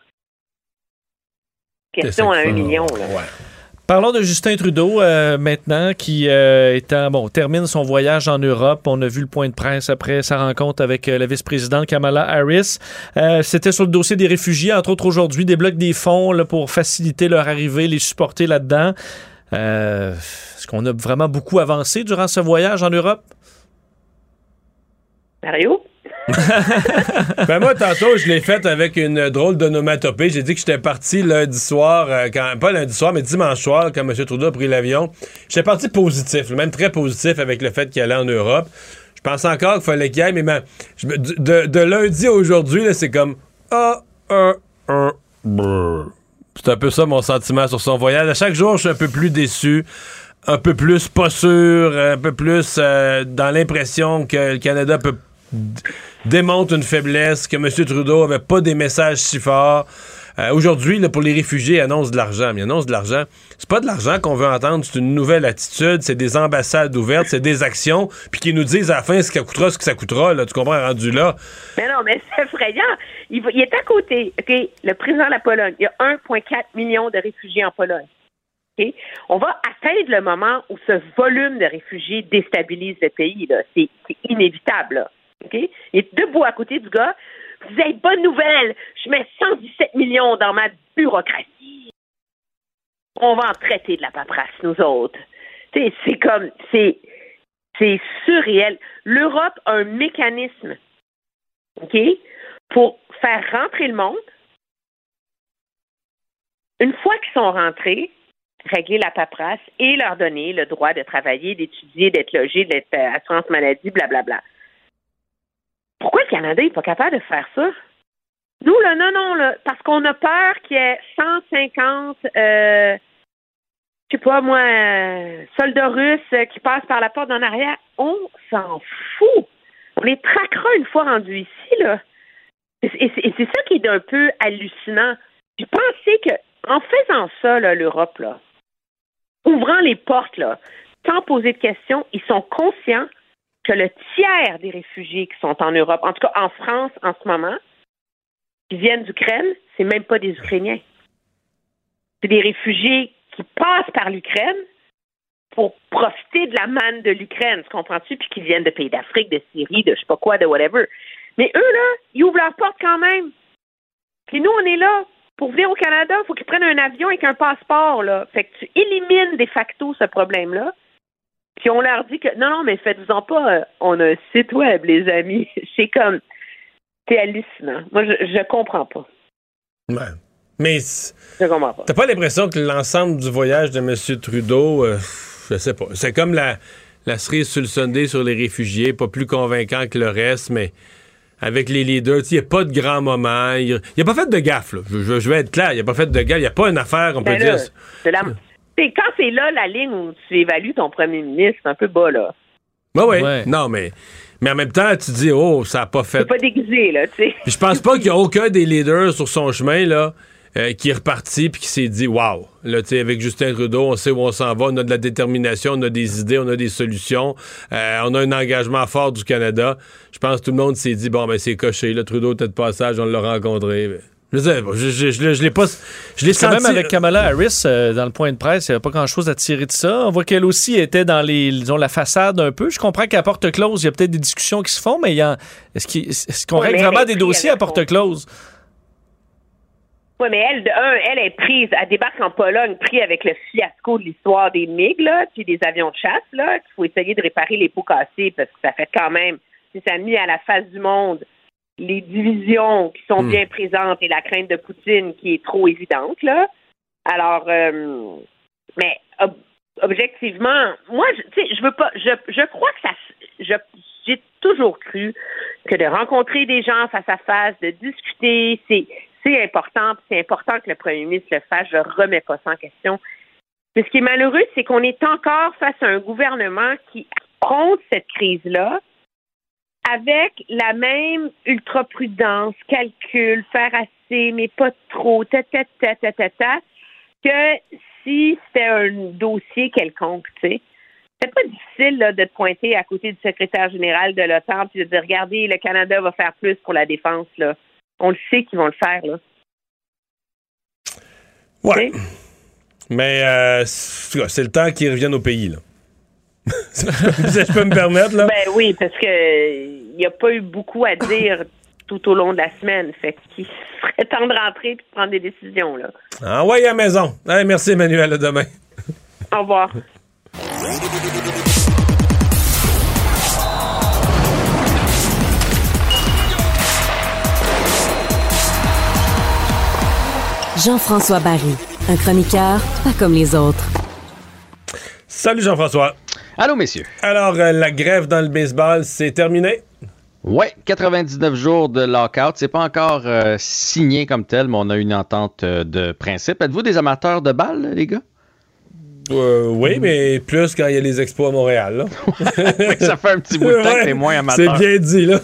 Question à un million. Là. Parlons de Justin Trudeau euh, maintenant, qui euh, bon, termine son voyage en Europe. On a vu le point de presse après sa rencontre avec euh, la vice-présidente Kamala Harris. C'était sur le dossier des réfugiés, entre autres aujourd'hui, débloque des fonds pour faciliter leur arrivée, les supporter là-dedans. Est-ce qu'on a vraiment beaucoup avancé durant ce voyage en Europe? Mario? ben moi, tantôt, je l'ai fait avec une drôle d'onomatopée. J'ai dit que j'étais parti lundi soir, euh, quand, pas lundi soir, mais dimanche soir, quand M. Trudeau a pris l'avion. J'étais parti positif, même très positif avec le fait qu'il allait en Europe. Je pense encore qu'il fallait qu'il aille, mais de, lundi à aujourd'hui, c'est comme ah, ah, ah, C'est un peu ça mon sentiment sur son voyage. À chaque jour, je suis un peu plus déçu un peu plus pas sûr, un peu plus euh, dans l'impression que le Canada peut démontre une faiblesse, que M. Trudeau avait pas des messages si forts. Euh, aujourd'hui, pour les réfugiés, annonce de l'argent. Mais annonce de l'argent. C'est pas de l'argent qu'on veut entendre, c'est une nouvelle attitude, c'est des ambassades ouvertes, c'est des actions, puis qu'ils nous disent à la fin ce que coûtera, ce que ça coûtera. Tu comprends, rendu là. Mais non, mais c'est effrayant. Il, est à côté. Le président de la Pologne, il y a 1,4 million de réfugiés en Pologne. On va atteindre le moment où ce volume de réfugiés déstabilise le pays. C'est inévitable. Il est debout à côté du gars. Vous avez bonne nouvelle. Je mets 117 millions dans ma bureaucratie. On va en traiter de la paperasse, nous autres. C'est comme, c'est, surréel. L'Europe a un mécanisme, OK, pour faire rentrer le monde. Une fois qu'ils sont rentrés, régler la paperasse et leur donner le droit de travailler, d'étudier, d'être logé, d'être euh, assurance maladie, blablabla. Bla, bla. Pourquoi le Canada n'est pas capable de faire ça? Nous, là, non, non, là, parce qu'on a peur qu'il y ait 150, euh, je sais pas moi, euh, soldats russes qui passent par la porte en arrière. On s'en fout. On les traquera une fois rendus ici, là. Et c'est ça qui est un peu hallucinant. J'ai pensé que, en faisant ça, l'Europe, là, ouvrant les portes, là, sans poser de questions, ils sont conscients que le tiers des réfugiés qui sont en Europe, en tout cas en France en ce moment, qui viennent d'Ukraine, c'est même pas des Ukrainiens. C'est des réfugiés qui passent par l'Ukraine pour profiter de la manne de l'Ukraine, tu comprends-tu, puis qui viennent de pays d'Afrique, de Syrie, de je sais pas quoi, de whatever. Mais eux, là, ils ouvrent leurs portes quand même. Puis nous, on est là. Pour venir au Canada, il faut qu'ils prennent un avion avec un passeport, là. Fait que tu élimines de facto ce problème-là. Puis on leur dit que non, non, mais faites-en pas, euh, on a un site web, les amis. C'est comme, c'est hallucinant. Moi, je, je comprends pas. Ouais. Mais. Je comprends pas. T'as pas l'impression que l'ensemble du voyage de M. Trudeau, euh, je sais pas, c'est comme la, la cerise sur le Sunday sur les réfugiés, pas plus convaincant que le reste, mais avec les leaders. Il n'y a pas de grand moment. Il n'a pas fait de gaffe. Là. Je, je, vais être clair. Il n'a pas fait de gaffe. Il n'y a pas une affaire, on peut ben dire. La... Quand c'est là la ligne où tu évalues ton premier ministre, c'est un peu bas, là. Ben oui, oui. Non, mais. Mais en même temps, tu dis, oh, ça n'a pas fait. C'est pas déguisé, là, tu sais. Je pense pas qu'il y a aucun des leaders sur son chemin, là, euh, qui est reparti puis qui s'est dit, waouh, là, tu sais, avec Justin Trudeau, on sait où on s'en va, on a de la détermination, on a des idées, on a des solutions, euh, on a un engagement fort du Canada. Je pense que tout le monde s'est dit, bon, ben, c'est coché, là, Trudeau, peut de passage, on l'a rencontré. Je, je, je, je l'ai pas. Je l'ai senti. Même avec Kamala Harris, euh, dans le point de presse, il n'y avait pas grand-chose à tirer de ça. On voit qu'elle aussi était dans les, disons, la façade un peu. Je comprends qu'à porte close, il y a peut-être des discussions qui se font, mais a, est-ce qu'on règle vraiment des dossiers à porte close? Oui, mais elle, de un, elle est prise, elle débarque en Pologne, prise avec le fiasco de l'histoire des MiG, là, puis des avions de chasse, là, qu'il faut essayer de réparer les pots cassés parce que ça fait quand même, ça a mis à la face du monde les divisions qui sont hmm. bien présentes et la crainte de Poutine qui est trop évidente, là. Alors, euh, mais objectivement, moi, tu sais, je veux pas, je, je crois que ça, je, j'ai toujours cru que de rencontrer des gens face à face, de discuter, c'est, c'est important, c'est important que le premier ministre le fasse, je remets pas ça en question. Mais ce qui est malheureux, c'est qu'on est encore face à un gouvernement qui affronte cette crise-là, avec la même ultra-prudence, calcul, faire assez, mais pas trop, ta, ta, ta, ta, ta, ta, que si c'était un dossier quelconque, tu sais. C'est pas difficile là, de te pointer à côté du secrétaire général de l'OTAN et de dire regardez, le Canada va faire plus pour la défense. Là. On le sait qu'ils vont le faire. Là. Ouais. Mais euh, c'est le temps qu'ils reviennent au pays. Là. je peux me permettre, là? Ben oui, parce que n'y a pas eu beaucoup à dire tout au long de la semaine. Fait qu'il serait temps de rentrer et de prendre des décisions, là. Ah ouais, à la maison. merci, Emmanuel. À demain. Au revoir. Jean-François Barry, un chroniqueur pas comme les autres. Salut Jean-François. Allô, messieurs. Alors, euh, la grève dans le baseball, c'est terminé? Ouais, 99 jours de lockout. C'est pas encore euh, signé comme tel, mais on a une entente euh, de principe. Êtes-vous des amateurs de balles, les gars? Euh, oui, mais plus quand il y a les expos à Montréal. ça fait un petit bout de temps que t'es moins amateur. C'est bien dit, là.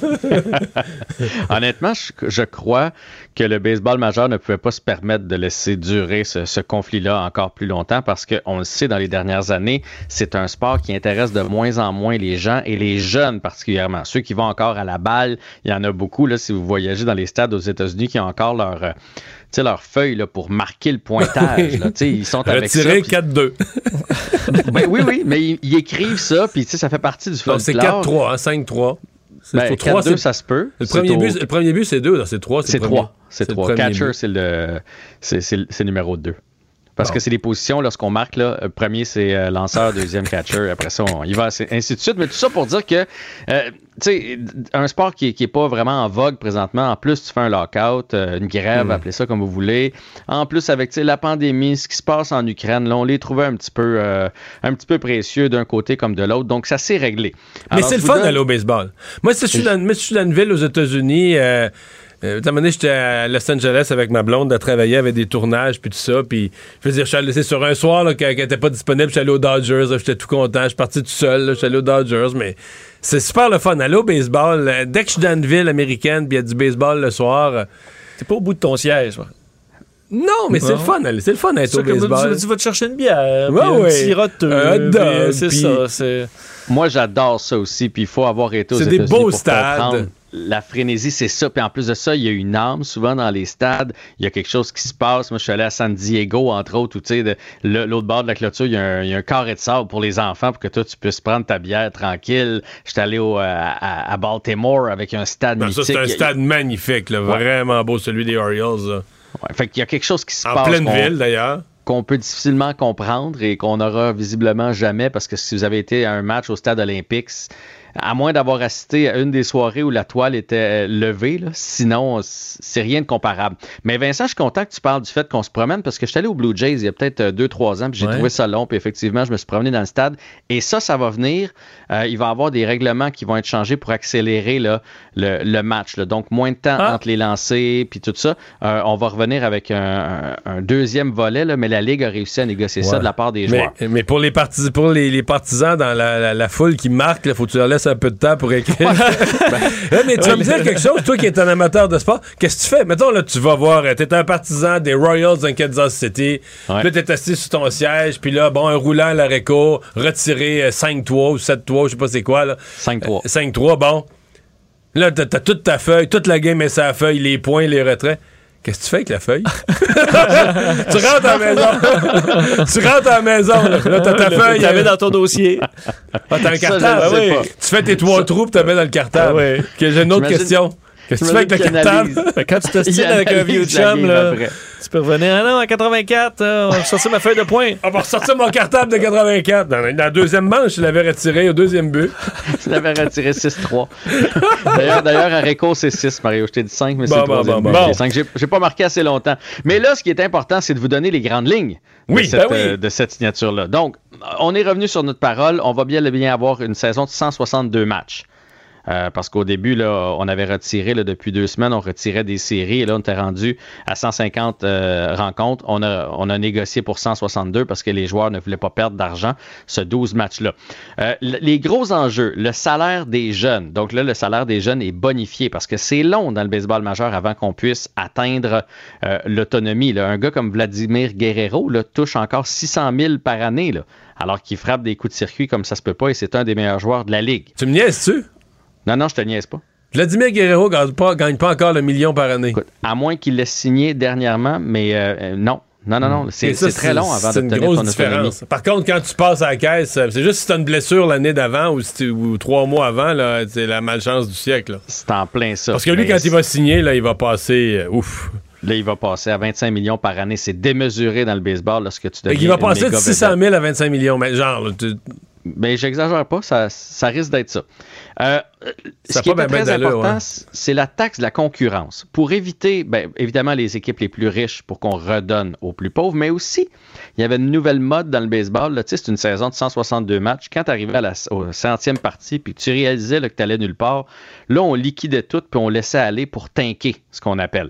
Honnêtement, je, crois que le baseball majeur ne pouvait pas se permettre de laisser durer ce, conflit-là encore plus longtemps parce qu'on le sait dans les dernières années, c'est un sport qui intéresse de moins en moins les gens et les jeunes particulièrement. Ceux qui vont encore à la balle, il y en a beaucoup, là, si vous voyagez dans les stades aux États-Unis, qui ont encore leur euh, leur feuille là, pour marquer le pointage. Là, ils sont avec ça. 4-2. ben, oui, oui, mais ils, écrivent ça, puis ça fait partie du folklore. C'est 4-3, 5-3. Ben, 3, ça se peut. Le premier, but, le premier but, c'est 2, c'est 3. C'est 3. C'est 3. Catcher, c'est le, le numéro 2. Parce que c'est des positions, lorsqu'on marque, là, euh, premier c'est euh, lanceur, deuxième catcher, après ça on y va, ainsi de suite. Mais tout ça pour dire que, euh, tu sais, un sport qui, qui est pas vraiment en vogue présentement, en plus tu fais un lockout, une grève, hmm. appelez ça comme vous voulez. En plus avec la pandémie, ce qui se passe en Ukraine, là, on les trouvait un petit peu, un petit peu précieux d'un côté comme de l'autre. Donc ça s'est réglé. Mais c'est le fun d'aller au baseball. Moi, si je suis dans, je suis dans une ville aux États-Unis, euh, un moment j'étais à Los Angeles avec ma blonde à travailler avec des tournages puis tout ça. Puis, je veux dire, je suis allé, sur un soir là, qu'elle n'était pas disponible, je suis allé aux Dodgers, j'étais tout content, je suis parti tout seul, je suis allé aux Dodgers, mais c'est super le fun. Aller au baseball, euh, dès que je suis dans une ville américaine puis il y a du baseball le soir. Euh, T'es pas au bout de ton siège, Non, mais c'est le fun, c'est le fun d'être au baseball. Tu, vas te chercher une bière, ouais, un petit c'est ça. Moi, j'adore ça aussi, puis il faut avoir été aux C'est des beaux stades la frénésie, c'est ça. Puis en plus de ça, il y a une âme souvent dans les stades. Il y a quelque chose qui se passe. Moi, je suis allé à San Diego, entre autres, où tu sais, l'autre bord de la clôture, il y, a un, carré de sable pour les enfants pour que toi, tu puisses prendre ta bière tranquille. Je suis allé euh, à, Baltimore avec un stade ben, Ça, c'est un stade magnifique, vraiment beau, celui des Orioles. fait qu'il y a quelque chose qui se passe. En pleine ville, d'ailleurs qu'on peut difficilement comprendre et qu'on n'aura visiblement jamais parce que si vous avez été à un match au stade Olympique, à moins d'avoir assisté à une des soirées où la toile était euh, levée. Sinon, c'est rien de comparable. Mais Vincent, je suis content que tu parles du fait qu'on se promène parce que je suis allé au Blue Jays il y a peut-être euh, deux, trois ans, puis j'ai trouvé ça long, puis effectivement, je me suis promené dans le stade. Et ça, ça va venir. Euh, il va y avoir des règlements qui vont être changés pour accélérer là, le, match. Donc, moins de temps ah. entre les lancers, puis tout ça. on va revenir avec un, deuxième volet, là, mais la Ligue a réussi à négocier ça de la part des joueurs. Mais pour les, partis, pour les, partisans dans la, foule qui marque, il faut que tu leur laisses un peu de temps pour écrire. Ben, mais tu vas me dire quelque chose, toi qui es un amateur de sport, qu'est-ce que tu fais? Mettons, là, tu vas voir, tu es un partisan des Royals en Kansas City, ouais. là, es assis sur ton siège, puis là, bon, un roulant à la réco, retiré 5-3 ou 7-3, je sais pas c'est quoi, là. 5-3. 5-3, euh, bon. Là, t'as as toute ta feuille, toute la game est sa feuille, les points, les retraits. Qu'est-ce que tu fais avec la feuille? tu rentres à la maison. tu rentres à la maison. Là, t'as ta feuille. Tu la mets dans ton dossier. Ah, t'as un cartable. oui. Tu fais tes trois trous, tu la mets dans le cartable. Ah, oui. J'ai une autre question. Qu'est-ce que tu fais avec le cartable? Quand tu t'ostines avec un vieux chum, là, tu peux revenir. Ah non, en 84, on va sortir ma feuille de points. On va ressortir mon cartable de 84. Dans, la deuxième manche, je l'avais retiré au deuxième but. je l'avais retiré 6-3. d'ailleurs, d'ailleurs, à Réco, c'est 6, Mario. Je t'ai dit 5, mais c'est bon, bon, bon, 5. J'ai pas marqué assez longtemps. Mais là, ce qui est important, c'est de vous donner les grandes lignes de, cette, ben oui. Euh, de cette signature-là. Donc, on est revenu sur notre parole. On va bien, bien avoir une saison de 162 matchs. Euh, parce qu'au début, là, on avait retiré, là, depuis deux semaines, on retirait des séries. Et là, on était rendu à 150 euh, rencontres. On a, on a négocié pour 162 parce que les joueurs ne voulaient pas perdre d'argent, ce 12 matchs-là. Euh, les gros enjeux, le salaire des jeunes. Donc là, le salaire des jeunes est bonifié parce que c'est long dans le baseball majeur avant qu'on puisse atteindre l'autonomie. Un gars comme Vladimir Guerrero là, touche encore 600 000 par année. Là, alors qu'il frappe des coups de circuit comme ça se peut pas et c'est un des meilleurs joueurs de la ligue. Tu me niaises-tu? Non, non, je te niaise pas. Vladimir Guerrero gagne pas, gagne pas encore le million par année. à moins qu'il l'ait signé dernièrement, mais euh, euh, non. Non, non, non. C'est très long avant d'obtenir ton différence. Par contre, quand tu passes à la caisse, c'est juste si tu as une blessure l'année d'avant ou, trois mois avant, c'est la malchance du siècle. C'est en plein ça. Parce que lui, quand il va signer, là, il va passer. Euh, ouf. Là, il va passer à 25 millions par année. C'est démesuré dans le baseball lorsque tu deviens. il va passer de 600 000 à 25 millions. Mais genre, tu, Mais j'exagère pas, ça, ça risque d'être ça. Euh, ce qui est très important, c'est la taxe de la concurrence. Pour éviter, bien, évidemment, les équipes les plus riches pour qu'on redonne aux plus pauvres, mais aussi, il y avait une nouvelle mode dans le baseball. C'est une saison de 162 matchs. Quand tu arrivais à la centième partie puis tu réalisais que tu allais nulle part, là, on liquidait tout puis on laissait aller pour tanker, ce qu'on appelle.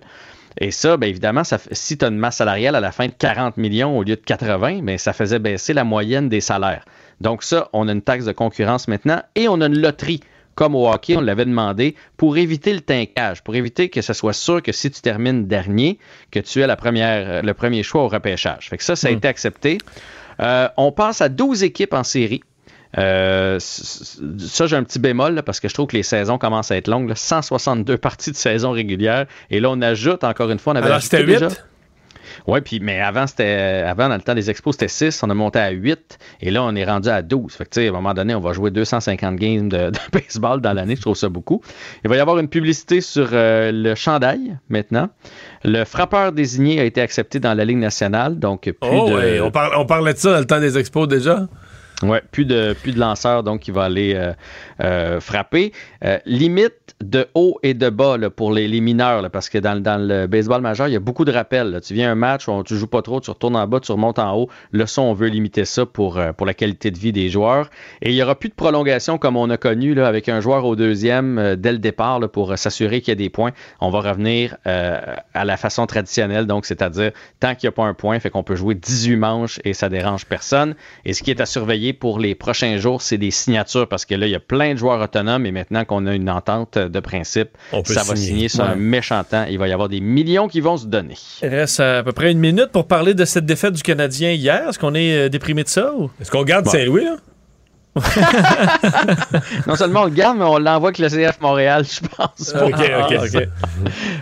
Et ça, bien évidemment, ça, si tu as une masse salariale à la fin de 40 millions au lieu de 80, mais ça faisait baisser la moyenne des salaires. Donc ça, on a une taxe de concurrence maintenant et on a une loterie. Comme au hockey, on l'avait demandé pour éviter le tinkage, pour éviter que ce soit sûr que si tu termines dernier, que tu aies la première, le premier choix au repêchage. Fait que ça, ça a hmm. été accepté. Euh, on passe à 12 équipes en série. Euh, ça, j'ai un petit bémol parce que je trouve que les saisons commencent à être longues. 162 parties de saison régulière. Et là, on ajoute encore une fois. On avait Alors, c'était 8? Oui, puis mais avant, c'était avant, dans le temps des expos, c'était 6, on a monté à 8, et là, on est rendu à 12. Fait que, tu sais, à un moment donné, on va jouer 250 games de, baseball dans l'année, je trouve ça beaucoup. Il va y avoir une publicité sur euh, le chandail maintenant. Le frappeur désigné a été accepté dans la Ligue nationale, donc plus oh, de... on, on parlait de ça dans le temps des expos déjà? Oui, plus de, plus de lanceurs donc qui va aller euh, euh, frapper. Euh, limite de haut et de bas pour les, mineurs, parce que dans, le baseball majeur, il y a beaucoup de rappels. Tu viens un match où tu joues pas trop, tu retournes en bas, tu remontes en haut. Le son, on veut limiter ça pour, la qualité de vie des joueurs. Et il n'y aura plus de prolongation comme on a connu avec un joueur au deuxième dès le départ pour s'assurer qu'il y a des points. On va revenir à la façon traditionnelle, donc c'est-à-dire tant qu'il n'y a pas un point, fait qu'on peut jouer 18 manches et ça dérange personne. Et ce qui est à surveiller pour les prochains jours, c'est des signatures parce que là, il y a plein de joueurs autonomes et maintenant qu'on a une entente de principe, ça va signer sur un méchant temps. Il va y avoir des millions qui vont se donner. Il reste à peu près une minute pour parler de cette défaite du Canadien hier. Est-ce qu'on est euh, déprimé de ça? Est-ce qu'on garde Saint-Louis, là? Non seulement on le garde, mais on l'envoie avec le CF Montréal, je pense. OK, OK, OK.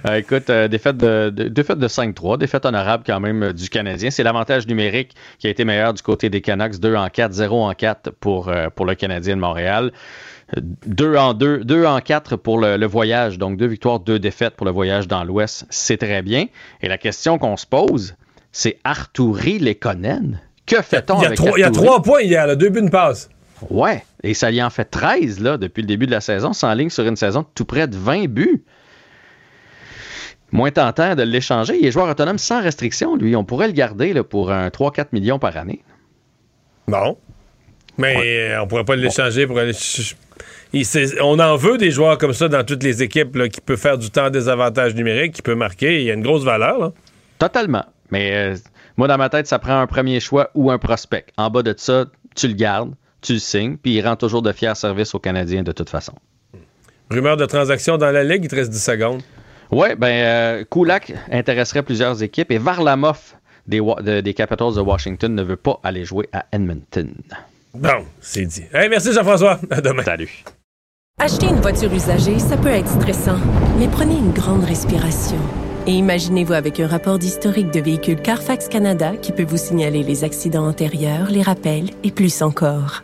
Euh, écoute, euh, défaite de, de, défaite de 5-3, défaite honorable quand même euh, du Canadien. C'est l'avantage numérique qui a été meilleur du côté des Canucks. 2 en 4, 0 en 4 pour, pour le Canadien de Montréal. 2 en 2, 2 en 4 pour le, voyage. Donc, deux victoires, deux défaites pour le voyage dans l'Ouest. C'est très bien. Et la question qu'on se pose, c'est Arturi Lekonen? Que fait-on avec Il y a trois points hier, là, deux buts, de passe. Ouais, et ça y en fait 13 là, depuis le début de la saison, sans ligne sur une saison tout près de 20 buts. Moins tentant de l'échanger. Il est joueur autonome sans restriction, lui. On pourrait le garder là, pour un 3-4 millions par année. Bon. Mais on pourrait pas l'échanger pour aller. on en veut des joueurs comme ça dans toutes les équipes qui peuvent faire du temps des avantages numériques, qui peut marquer. Il y a une grosse valeur. Là. Totalement. Mais euh, moi, dans ma tête, ça prend un premier choix ou un prospect. En bas de ça, tu le gardes tu le signes, puis il rend toujours de fiers services aux Canadiens de toute façon. Rumeur de transaction dans la Ligue, il te reste 10 secondes. Oui, ben euh, Kulak intéresserait plusieurs équipes et Varlamov des, des Capitals de Washington ne veut pas aller jouer à Edmonton. Bon, c'est dit. merci Jean-François. À demain. Salut. Acheter une voiture usagée, ça peut être stressant, mais prenez une grande respiration. Et imaginez-vous avec un rapport d'historique de véhicule Carfax Canada qui peut vous signaler les accidents antérieurs, les rappels et plus encore.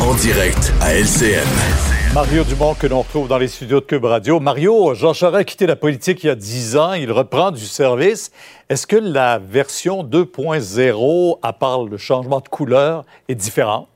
En direct à LCN. Mario Dumont que l'on retrouve dans les studios de Cube Radio. Mario, Jean Charest a quitté la politique il y a 10 ans. Il reprend du service. Est-ce que la version 2.0, à part le changement de couleur, est différente?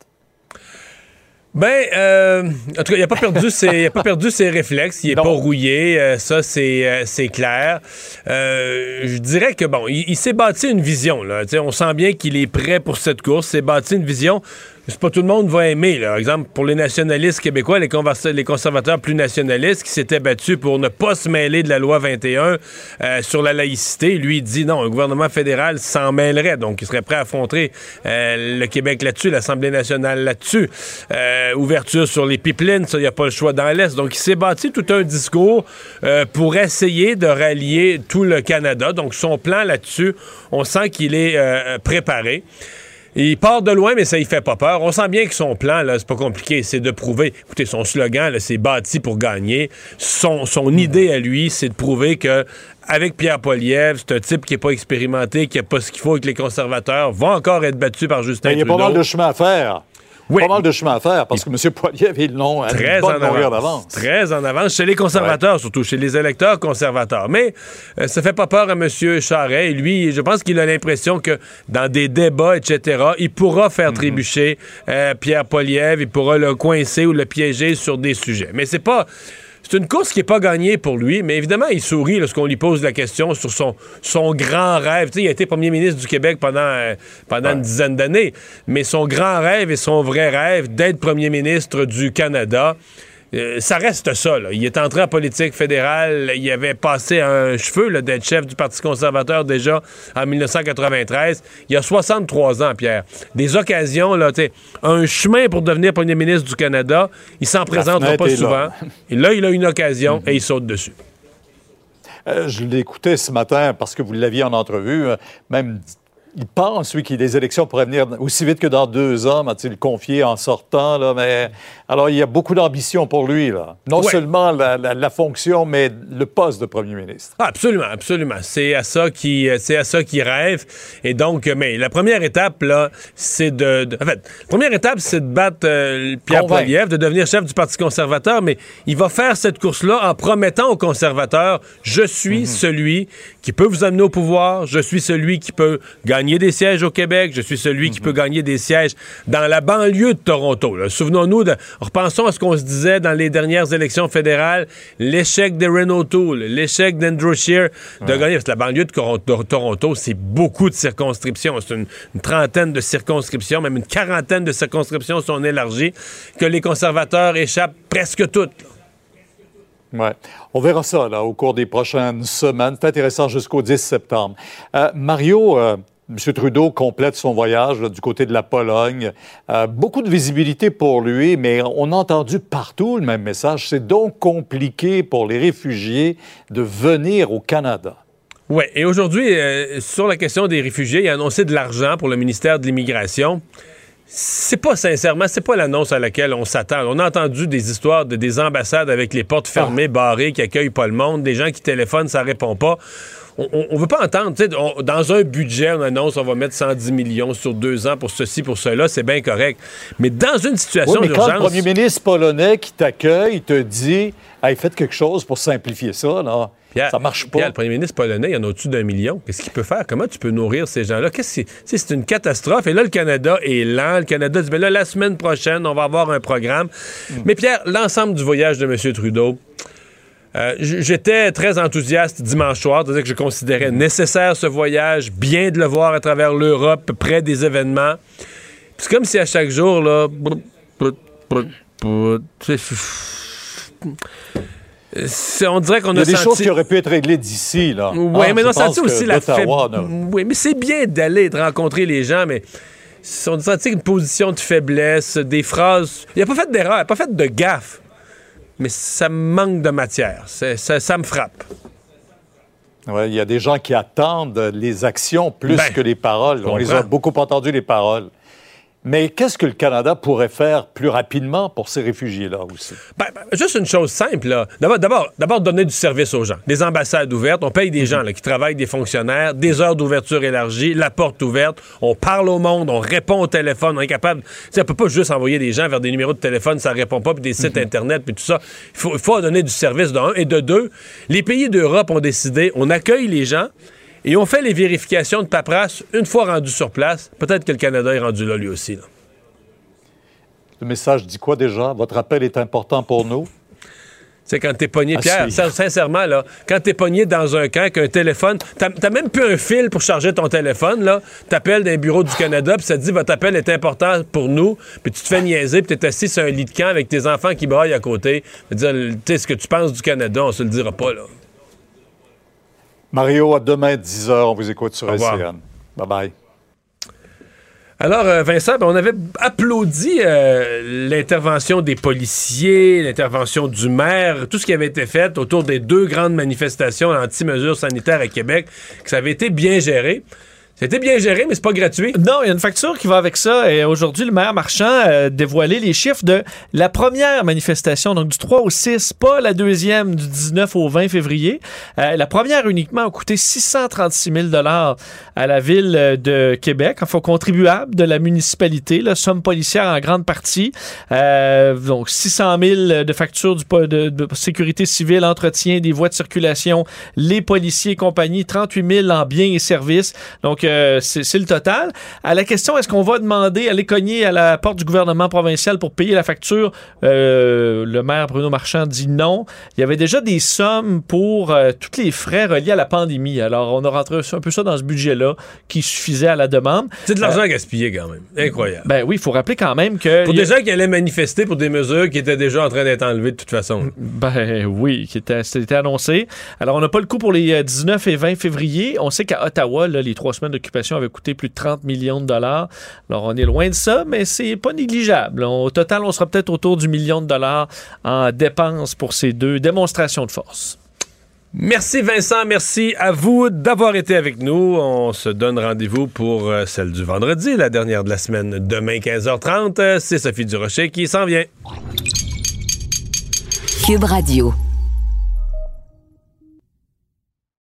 Ben, euh, en tout cas, il n'a pas perdu ses, a pas perdu ses réflexes. Il est pas rouillé. Euh, ça, c'est, euh, c'est clair. je dirais que bon, il, s'est bâti une vision. Là. on sent bien qu'il est prêt pour cette course. Il s'est bâti une vision c'est pas tout le monde va aimer. Par exemple, pour les nationalistes québécois, les, conservateurs plus nationalistes qui s'étaient battus pour ne pas se mêler de la loi 21 euh, sur la laïcité, lui dit non, un gouvernement fédéral s'en mêlerait, donc il serait prêt à affronter euh, le Québec là-dessus, l'Assemblée nationale là-dessus. Euh, ouverture sur les pipelines, ça, il n'y a pas le choix dans l'Est. Donc il s'est bâti tout un discours pour essayer de rallier tout le Canada. Donc son plan là-dessus, on sent qu'il est préparé. Il part de loin, mais ça y fait pas peur. On sent bien que son plan, là, c'est pas compliqué, c'est de prouver. Écoutez, son slogan, c'est bâti pour gagner. Son, son idée à lui, c'est de prouver que avec Pierre Poilievre, c'est un type qui est pas expérimenté, qui a pas ce qu'il faut avec les conservateurs, va encore être battu par Justin Trudeau. Il y a pas mal de chemin à faire. Oui. Pas mal de chemin à faire parce que M. Poiliev, ils l'ont très en avance. Très en avance. Chez les conservateurs, surtout, chez les électeurs conservateurs. Mais ça euh, ça fait pas peur à M. Charret. Et lui, je pense qu'il a l'impression que dans des débats, etc., il pourra faire mhm. trébucher euh, Pierre Poilievre, il pourra le coincer ou le piéger sur des sujets. Mais c'est pas c'est une course qui n'est pas gagnée pour lui, mais évidemment, il sourit lorsqu'on lui pose la question sur son, son grand rêve. il a été premier ministre du Québec pendant, euh, pendant une dizaine d'années, mais son grand rêve et son vrai rêve d'être premier ministre du Canada, euh, ça reste ça. Il est entré en politique fédérale. Il avait passé un cheveu d'être chef du Parti conservateur déjà en 1993. Il y a 63 ans, Pierre. Des occasions, là, un chemin pour devenir premier ministre du Canada, il s'en présentera pas souvent. Et là, il a une occasion et il saute dessus. Euh, je l'écoutais ce matin parce que vous l'aviez en entrevue, euh, même il pense, oui, que les élections pourraient venir aussi vite que dans deux ans, m'a-t-il confié en sortant. Là, mais alors, il y a beaucoup d'ambition pour lui. Là. Non seulement la, fonction, mais le poste de premier ministre. Ah, absolument, absolument. C'est à ça qu'il rêve. Et donc, mais la première étape là, c'est de, en fait, la première étape, c'est de battre euh, Pierre Poilievre, de devenir chef du Parti conservateur. Mais il va faire cette course-là en promettant aux conservateurs je suis mhm. celui qui peut vous amener au pouvoir, je suis celui qui peut gagner gagner des sièges au Québec, je suis celui qui peut gagner des sièges dans la banlieue de Toronto. Souvenons-nous, de, repensons à ce qu'on se disait dans les dernières élections fédérales, l'échec de Renault Tool, l'échec d'Andrew Scheer de gagner. Parce que la banlieue de, Toronto, c'est beaucoup de circonscriptions. C'est une, trentaine de circonscriptions, même une quarantaine de circonscriptions sont élargies, que les conservateurs échappent presque toutes. Ouais. On verra ça là, au cours des prochaines semaines. C'est intéressant jusqu'au 10 septembre. Euh, Mario, euh, M. Trudeau complète son voyage du côté de la Pologne. Euh, beaucoup de visibilité pour lui, mais on a entendu partout le même message. C'est donc compliqué pour les réfugiés de venir au Canada. Oui, et aujourd'hui, euh, sur la question des réfugiés, il a annoncé de l'argent pour le ministère de l'Immigration. C'est pas sincèrement, c'est pas l'annonce à laquelle on s'attend. On a entendu des histoires de des ambassades avec les portes fermées, ah. barrées, qui accueillent pas le monde, des gens qui téléphonent, ça répond pas on ne veut pas entendre, dans un budget, on annonce on va mettre 110 millions sur deux ans pour ceci, pour cela, c'est bien correct. Mais dans une situation oui, mais Quand le premier ministre polonais qui t'accueille te dit hey, faites quelque chose pour simplifier ça, là. ça marche pas. le premier ministre polonais, il y en a au-dessus d'un million? Qu'est-ce qu'il peut faire? Comment tu peux nourrir ces gens-là? Qu'est-ce c'est une catastrophe. Et là, le Canada est lent. Le Canada dit, ben là, la semaine prochaine, on va avoir un programme. Hmm. Mais Pierre, l'ensemble du voyage de M. Trudeau, euh, j'étais très enthousiaste dimanche soir, c'est-à-dire que je considérais nécessaire ce voyage, bien de le voir à travers l'Europe, près des événements. C'est comme si à chaque jour, là, on dirait qu'on a, a des choses qui auraient pu être réglées d'ici, là. Oui, ah, mais on a senti aussi la Oui, mais c'est bien d'aller de rencontrer les gens, mais on a senti une position de faiblesse, des phrases. Il n'a pas fait d'erreur, il n'a pas fait de gaffe mais ça manque de matière. Ça, me frappe. Ouais, il y a des gens qui attendent les actions plus ben, que les paroles. On les a beaucoup entendu, les paroles. Mais qu'est-ce que le Canada pourrait faire plus rapidement pour ces réfugiés-là aussi? Ben, ben, juste une chose simple. D'abord, d'abord, donner du service aux gens. Des ambassades ouvertes. On paye des mhm. gens qui travaillent, des fonctionnaires, des heures d'ouverture élargies, la porte ouverte. On parle au monde, on répond au téléphone. On est capable. On ne peut pas juste envoyer des gens vers des numéros de téléphone, ça répond pas, puis des sites mhm. Internet, puis tout ça. Il faut, il faut donner du service d'un. Et de deux, les pays d'Europe ont décidé, on accueille les gens. Et on fait les vérifications de paperasse une fois rendu sur place. Peut-être que le Canada est rendu là lui aussi. Le message dit quoi déjà? Votre appel est important pour nous? C'est quand t'es pogné, Pierre, sincèrement, là, quand t'es pogné dans un camp, qu'un téléphone, t'as même plus un fil pour charger ton téléphone, là, t'appelles d'un bureau du Canada, puis ça te dit votre appel est important pour nous, puis tu te fais niaiser, puis t'es assis sur un lit de camp avec tes enfants qui braillent à côté. dire, tu ce que tu penses du Canada, on se le dira pas, là. Mario, à demain, 10h, on vous écoute sur SCN. Bye-bye. Alors, euh, Vincent, ben, on avait applaudi euh, l'intervention des policiers, l'intervention du maire, tout ce qui avait été fait autour des deux grandes manifestations anti-mesures sanitaires à Québec, que ça avait été bien géré. C'était bien géré, mais c'est pas gratuit. Non, il y a une facture qui va avec ça. Et aujourd'hui, le maire Marchand a dévoilé les chiffres de la première manifestation, donc du 3 au 6, pas la deuxième du 19 au 20 février. Euh, la première uniquement a coûté 636 000 à la ville de Québec, enfin contribuable de la municipalité, la somme policière en grande partie. Euh, donc 600 000 de factures du, de, sécurité civile, entretien des voies de circulation, les policiers et compagnie, 38 000 en biens et services. Donc c'est le total. À la question, est-ce qu'on va demander, aller cogner à la porte du gouvernement provincial pour payer la facture? Euh, le maire Bruno Marchand dit non. Il y avait déjà des sommes pour euh, tous les frais reliés à la pandémie. Alors, on a rentré un peu ça dans ce budget-là qui suffisait à la demande. C'est de l'argent euh, gaspillé quand même. Incroyable. Ben oui, il faut rappeler quand même que... Pour des gens qui allaient manifester pour des mesures qui étaient déjà en train d'être enlevées de toute façon. Ben oui, qui était, c'était annoncé. Alors, on n'a pas le coup pour les 19 et 20 février. On sait qu'à Ottawa, les trois semaines de l'occupation avait coûté plus de 30 millions de dollars. Alors, on est loin de ça, mais c'est pas négligeable. Au total, on sera peut-être autour du million de dollars en dépenses pour ces deux démonstrations de force. Merci Vincent, merci à vous d'avoir été avec nous. On se donne rendez-vous pour euh, celle du vendredi, la dernière de la semaine, demain 15h30. C'est Sophie Durocher qui s'en vient. Cube Radio.